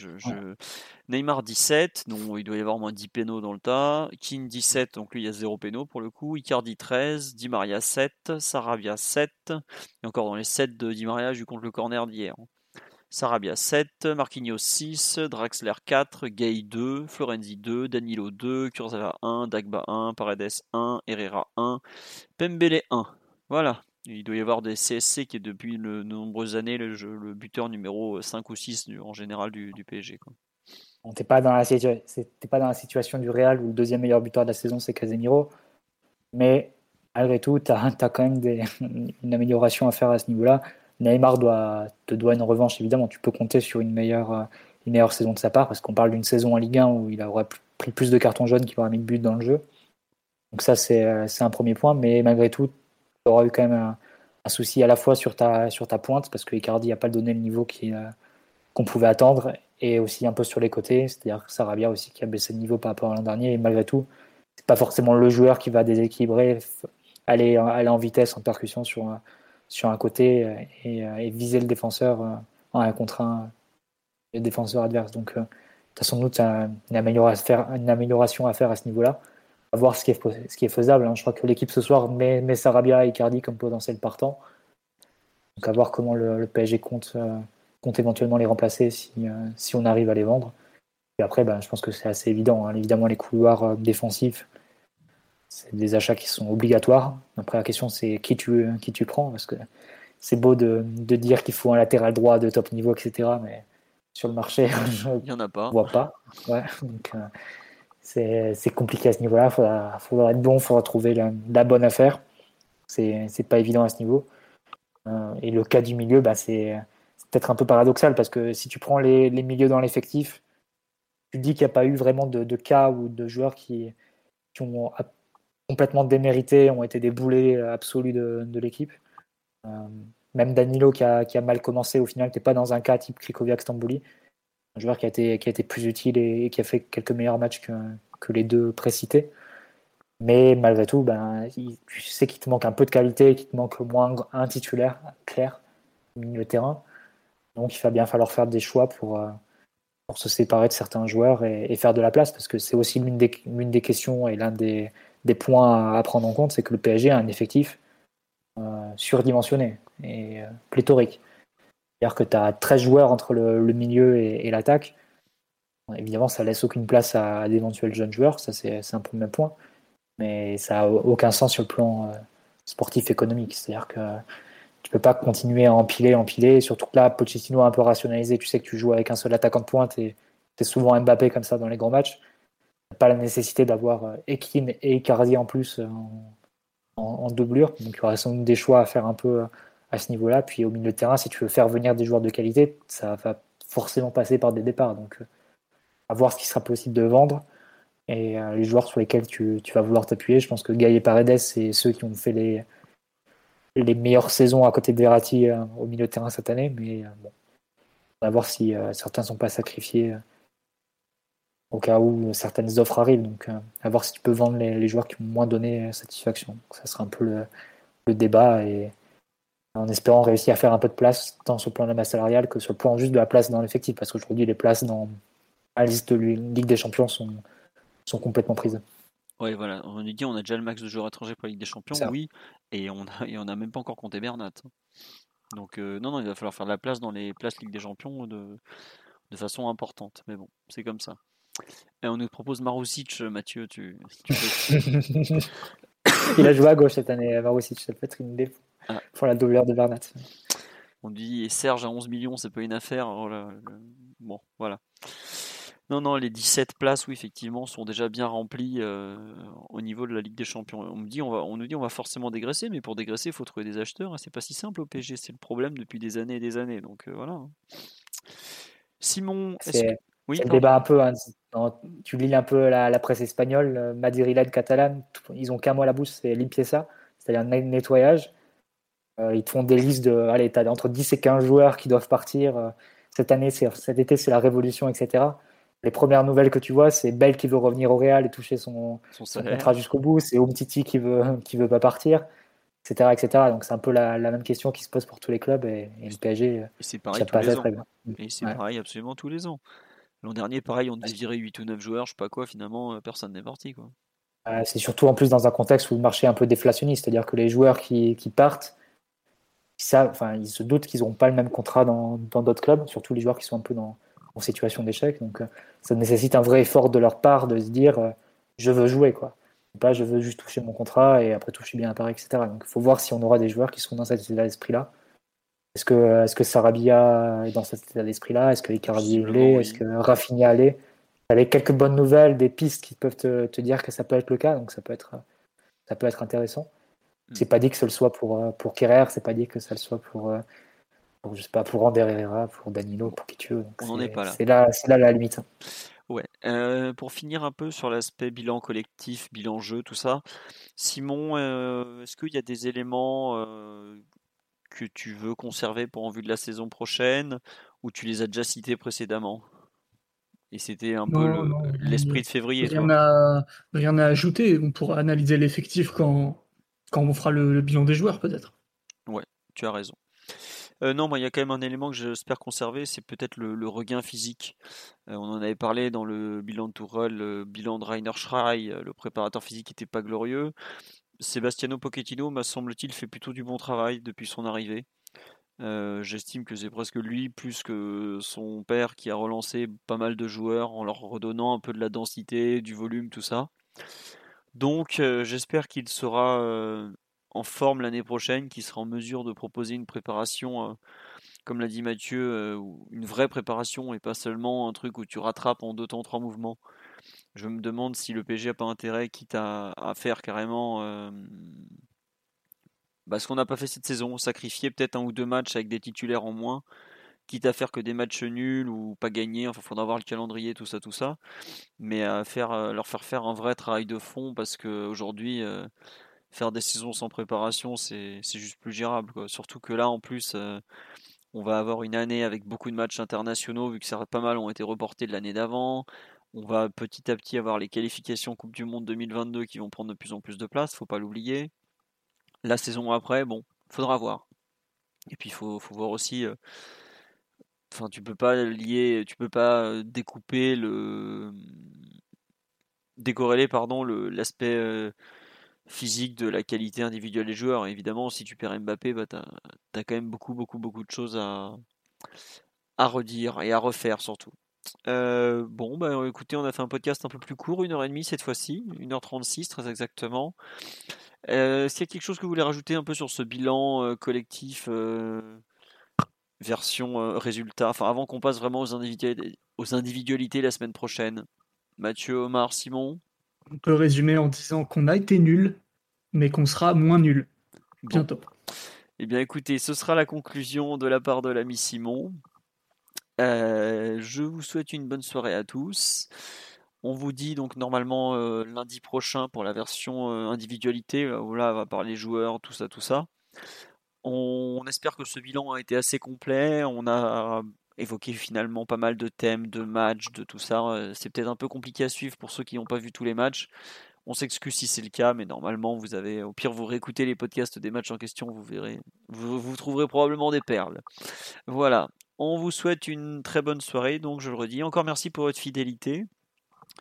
Neymar 17, donc il doit y avoir moins 10 pénaux dans le tas. King 17, donc lui il y a 0 pénaux pour le coup. Icardi 13, Di Maria 7, Sarabia 7. Et encore dans les 7 de Di Maria, je compte le corner d'hier. Hein. Sarabia 7, Marquinhos 6, Draxler 4, Gay 2, Florenzi 2, Danilo 2, Kurzawa 1, Dagba 1, Paredes 1, Herrera 1, Pembele 1. Voilà, il doit y avoir des CSC qui est depuis de nombreuses années le, buteur numéro 5 ou 6 en général du, PSG. On n'était pas, dans la situation du Real où le deuxième meilleur buteur de la saison c'est Casemiro. Mais malgré tout, tu as, quand même une amélioration à faire à ce niveau-là. Neymar doit, te doit une revanche, évidemment. Tu peux compter sur une meilleure, une meilleure saison de sa part, parce qu'on parle d'une saison en Ligue 1 où il aurait pris plus de cartons jaunes qu'il aurait mis de but dans le jeu. Donc ça, c'est un premier point. Mais malgré tout, tu auras eu quand même un, souci à la fois sur ta, sur ta pointe, parce que Icardi n'a pas donné le niveau euh, qu'on pouvait attendre, et aussi un peu sur les côtés, c'est-à-dire que Sarabia aussi qui a baissé de niveau par rapport à l'an dernier, et malgré tout, c'est pas forcément le joueur qui va déséquilibrer, aller, aller en vitesse, en percussion sur, sur un côté euh, euh, et, viser le défenseur en un contre un, le défenseur adverse. Donc, tu as sans doute une amélioration à faire à ce niveau-là à voir ce qui est, ce qui est faisable. Hein. Je crois que l'équipe ce soir met, met, Sarabia et Icardi comme potentiel partant. Donc à voir comment le, PSG compte, euh, compte, éventuellement les remplacer si, euh, si, on arrive à les vendre. Et après, ben, je pense que c'est assez évident. Hein. Évidemment, les couloirs euh, défensifs, c'est des achats qui sont obligatoires. Après, la question, c'est qui tu, qui tu prends. Parce que c'est beau de, de dire qu'il faut un latéral droit de top niveau, etc. Mais sur le marché, je ne vois pas. Ouais, donc, c'est compliqué à ce niveau-là. Il faudra, être bon, il faudra trouver la, bonne affaire. C'est pas évident à ce niveau. Euh, et le cas du milieu, bah, c'est peut-être un peu paradoxal parce que si tu prends les, milieux dans l'effectif, tu dis qu'il n'y a pas eu vraiment de, cas ou de joueurs qui, ont complètement démérité, ont été des boulets absolus de, l'équipe. Euh, même Danilo qui a, mal commencé, au final, tu n'es pas dans un cas type Krikoviak-Stambouli joueur qui a été, qui a été plus utile et, qui a fait quelques meilleurs matchs que, les deux précités. Mais malgré tout, ben, tu sais qu'il te manque un peu de qualité, qu'il te manque au moins un titulaire clair au milieu de terrain. Donc il va bien falloir faire des choix pour, euh, se séparer de certains joueurs et, faire de la place, parce que c'est aussi l'une des, questions et l'un des, des, points à prendre en compte, c'est que le PSG a un effectif euh, surdimensionné et euh, pléthorique. C'est-à-dire que tu as 13 joueurs entre le, milieu et, l'attaque. Évidemment, ça laisse aucune place à, d'éventuels jeunes joueurs, ça c'est, un premier point. Mais ça n'a aucun sens sur le plan euh, sportif économique. C'est-à-dire que tu peux pas continuer à empiler, empiler. Surtout que là, Pochettino a un peu rationalisé. Tu sais que tu joues avec un seul attaquant de pointe et tu es souvent Mbappé comme ça dans les grands matchs. Pas la nécessité d'avoir Ekim et Icardi en plus euh, en, en, doublure. Donc il y aurait sans doute des choix à faire un peu à ce niveau-là. Puis au milieu de terrain, si tu veux faire venir des joueurs de qualité, ça va forcément passer par des départs. Donc, euh, à voir ce qui sera possible de vendre et euh, les joueurs sur lesquels tu, vas vouloir t'appuyer. Je pense que Gaï et Paredes, c'est ceux qui ont fait les, les meilleures saisons à côté de Verratti euh, au milieu de terrain cette année. Mais bon, on va voir si certains ne sont pas sacrifiés au cas où certaines offres arrivent. Donc, à voir si tu peux vendre les, joueurs qui ont moins donné satisfaction. ça sera un peu le, le débat et en espérant réussir à faire un peu de place tant sur le plan de la masse salariale que sur le plan juste de la place dans l'effectif, parce qu'aujourd'hui les places dans la liste de Ligue des Champions sont, sont complètement prises. Oui, voilà, on nous dit on a déjà le max de joueurs étrangers pour la Ligue des Champions, oui, et on a, et on n'a même pas encore compté Bernat. Donc euh, non, non, il va falloir faire de la place dans les places Ligue des Champions de, de façon importante, mais bon, c'est comme ça. Et on nous propose Marousic, Mathieu, tu, Il a joué à gauche cette année, Marousic, ça peut être une défaut pour la doubleur de Bernat. On dit Serge à 11 millions, c'est pas une affaire. Oh bon, voilà. Non, non, les 17 places, oui, effectivement, sont déjà bien remplies euh, au niveau de la Ligue des Champions. On, me dit, on, va, on nous dit on va forcément dégraisser, mais pour dégraisser, il faut trouver des acheteurs. Hein. C'est pas si simple au PSG, c'est le problème depuis des années et des années. Donc euh, voilà. Hein. Simon, oui, le débat un peu. Hein. tu lis un peu la, presse espagnole, euh, Madrid, catalane, ils ont qu'un mot à la bouche, c'est limpieza, c'est-à-dire nettoyage. Euh, ils te font des listes de, allez, as entre 10 et 15 joueurs qui doivent partir. Euh, cette année, cet été, c'est la révolution, etc. Les premières nouvelles que tu vois, c'est Bell qui veut revenir au Real et toucher son, contrat jusqu'au bout. C'est Umtiti qui veut, qui veut pas partir, etc. etc. Donc c'est un peu la, même question qui se pose pour tous les clubs et, le PSG. c'est pareil tous les ans. Et c'est pareil absolument tous les ans. L'an dernier, pareil, on devait virer 8 ou 9 joueurs, je sais pas quoi, finalement, euh, personne n'est parti. Quoi. c'est surtout en plus dans un contexte où le marché est un peu déflationniste, c'est-à-dire que les joueurs qui, qui partent, enfin, ils se doutent qu'ils n'auront pas le même contrat dans d'autres clubs, surtout les joueurs qui sont un peu dans, en situation d'échec. Donc, euh, ça nécessite un vrai effort de leur part de se dire euh, je veux jouer, quoi. Pas je veux juste toucher mon contrat et après toucher bien à Paris, etc. Donc, il faut voir si on aura des joueurs qui seront dans cet état d'esprit-là. Est-ce que, Sarabia est dans cet état d'esprit-là? Est-ce que Icardi l'est Est-ce que Rafinha l'est Il y a quelques bonnes nouvelles, des pistes qui peuvent te, te, dire que ça peut être le cas. Donc, ça peut être ça peut être intéressant. C'est pas dit que ce soit pour, euh, pour Kerrer, c'est pas dit que ça le soit pour, euh, pour, je sais pas, pour Ander Herrera, pour Danilo, pour qui tu veux. Donc On n'en c'est- est pas là. C'est là, la limite. Ouais. Euh, pour finir un peu sur l'aspect bilan collectif, bilan jeu, tout ça, Simon, euh, est-ce qu'il y a des éléments euh, que tu veux conserver pour en vue de la saison prochaine ou tu les as déjà cités précédemment? Et c'était un peu le- l'esprit de février, Rien à, rien à ajouter. On pourra analyser l'effectif quand, quand on fera le, bilan des joueurs, peut-être. Tu as raison. Euh, non, il y a quand même un élément que j'espère conserver, c'est peut-être le, le regain physique. Euh, on en avait parlé dans le bilan de Tourelle, le bilan de Rainer Schrei, euh, le préparateur physique n'était pas glorieux. Sebastiano Pochettino, m'a semble-t-il, fait plutôt du bon travail depuis son arrivée. Euh, J'estime que c'est presque lui, plus que son père, qui a relancé pas mal de joueurs en leur redonnant un peu de la densité, du volume, tout ça. Donc, euh, j'espère qu'il sera euh, en forme l'année prochaine, qu'il sera en mesure de proposer une préparation, euh, comme l'a dit Mathieu, une vraie préparation et pas seulement un truc où tu rattrapes en deux temps, trois mouvements. Je me demande si le PSG a pas intérêt, quitte à, faire carrément bah, ce qu'on n'a pas fait cette saison, sacrifier peut-être un ou deux matchs avec des titulaires en moins, quitte à faire que des matchs nuls ou pas gagnés. Enfin, faudra voir le calendrier, tout ça, tout ça. Mais à faire, euh, leur faire faire un vrai travail de fond parce qu'aujourd'hui, euh, faire des saisons sans préparation, c'est juste plus gérable. Surtout que là, en plus, euh, on va avoir une année avec beaucoup de matchs internationaux, vu que ça, pas mal ont été reportés de l'année d'avant. On va petit à petit avoir les qualifications Coupe du Monde 2022 qui vont prendre de plus en plus de place, faut pas l'oublier. La saison après, bon, faudra voir. Et puis il faut, faut voir aussi. euh, Enfin, tu peux pas lier, tu peux pas découper le, décorréler pardon l'aspect physique de la qualité individuelle des joueurs. Évidemment, si tu perds Mbappé, bah t'as as quand même beaucoup beaucoup beaucoup de choses à à redire et à refaire surtout. Bon, bah écoutez, on a fait un podcast un peu plus court, une heure et demie cette fois-ci, 1h36 très exactement. Euh, Est-ce y a quelque chose que vous voulez rajouter un peu sur ce bilan collectif version euh, résultat, enfin avant qu'on passe vraiment aux individualités, aux individualités la semaine prochaine. Mathieu, Omar, Simon? On peut résumer en disant qu'on a été nul, mais qu'on sera moins nul Bon. bientôt. Eh bien écoutez, ce sera la conclusion de la part de l'ami Simon. Euh, je vous souhaite une bonne soirée à tous. On vous dit donc normalement euh, lundi prochain pour la version euh, individualité, où là on va parler joueurs, tout ça, tout ça. On, espère que ce bilan a été assez complet. On a évoqué finalement pas mal de thèmes, de matchs, de tout ça. Euh, C'est peut-être un peu compliqué à suivre pour ceux qui n'ont pas vu tous les matchs. On s'excuse si c'est le cas, mais normalement vous avez, au pire vous réécoutez les podcasts des matchs en question, vous verrez, vous trouverez probablement des perles. Voilà. On vous souhaite une très bonne soirée, donc je le redis. Encore merci pour votre fidélité.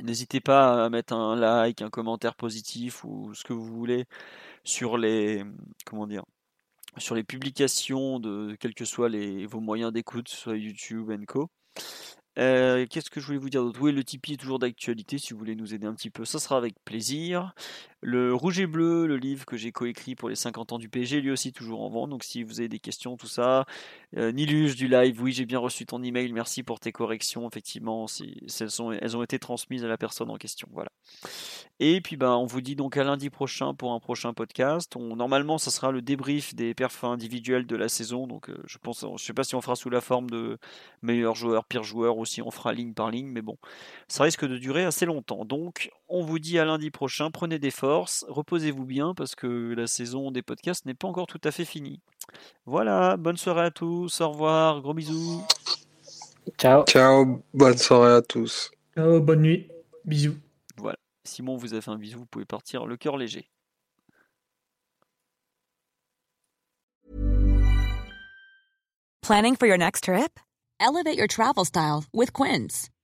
N'hésitez pas à mettre un like, un commentaire positif ou ce que vous voulez sur les comment dire sur les publications de quels que soient les, vos moyens d'écoute, soit YouTube, Co. Euh, Qu'est-ce que je voulais vous dire d'autre? Oui, le Tipeee est toujours d'actualité si vous voulez nous aider un petit peu, ça sera avec plaisir. Le Rouge et Bleu, le livre que j'ai coécrit pour les 50 ans du PSG, lui aussi toujours en vente. Donc si vous avez des questions, tout ça. Euh, Niluge du live, oui, j'ai bien reçu ton email, merci pour tes corrections. Effectivement, elles, ont été transmises à la personne en question. Voilà. Et puis ben, on vous dit donc à lundi prochain pour un prochain podcast. Normalement, ça sera le débrief des perfs individuels de la saison. Donc euh, je pense, je sais pas si on fera sous la forme de meilleur joueur, pire joueur, ou si on fera ligne par ligne, mais bon, ça risque de durer assez longtemps. Donc on vous dit à lundi prochain. Prenez des forces, reposez-vous bien parce que la saison des podcasts n'est pas encore tout à fait finie. Voilà, bonne soirée à tous, au revoir, gros bisous. Ciao. Ciao, bonne soirée à tous. Ciao, bonne nuit. Bisous. Voilà. Simon vous a fait un bisou, vous pouvez partir le cœur léger. Planning for your next trip? Elevate your travel style with Quince.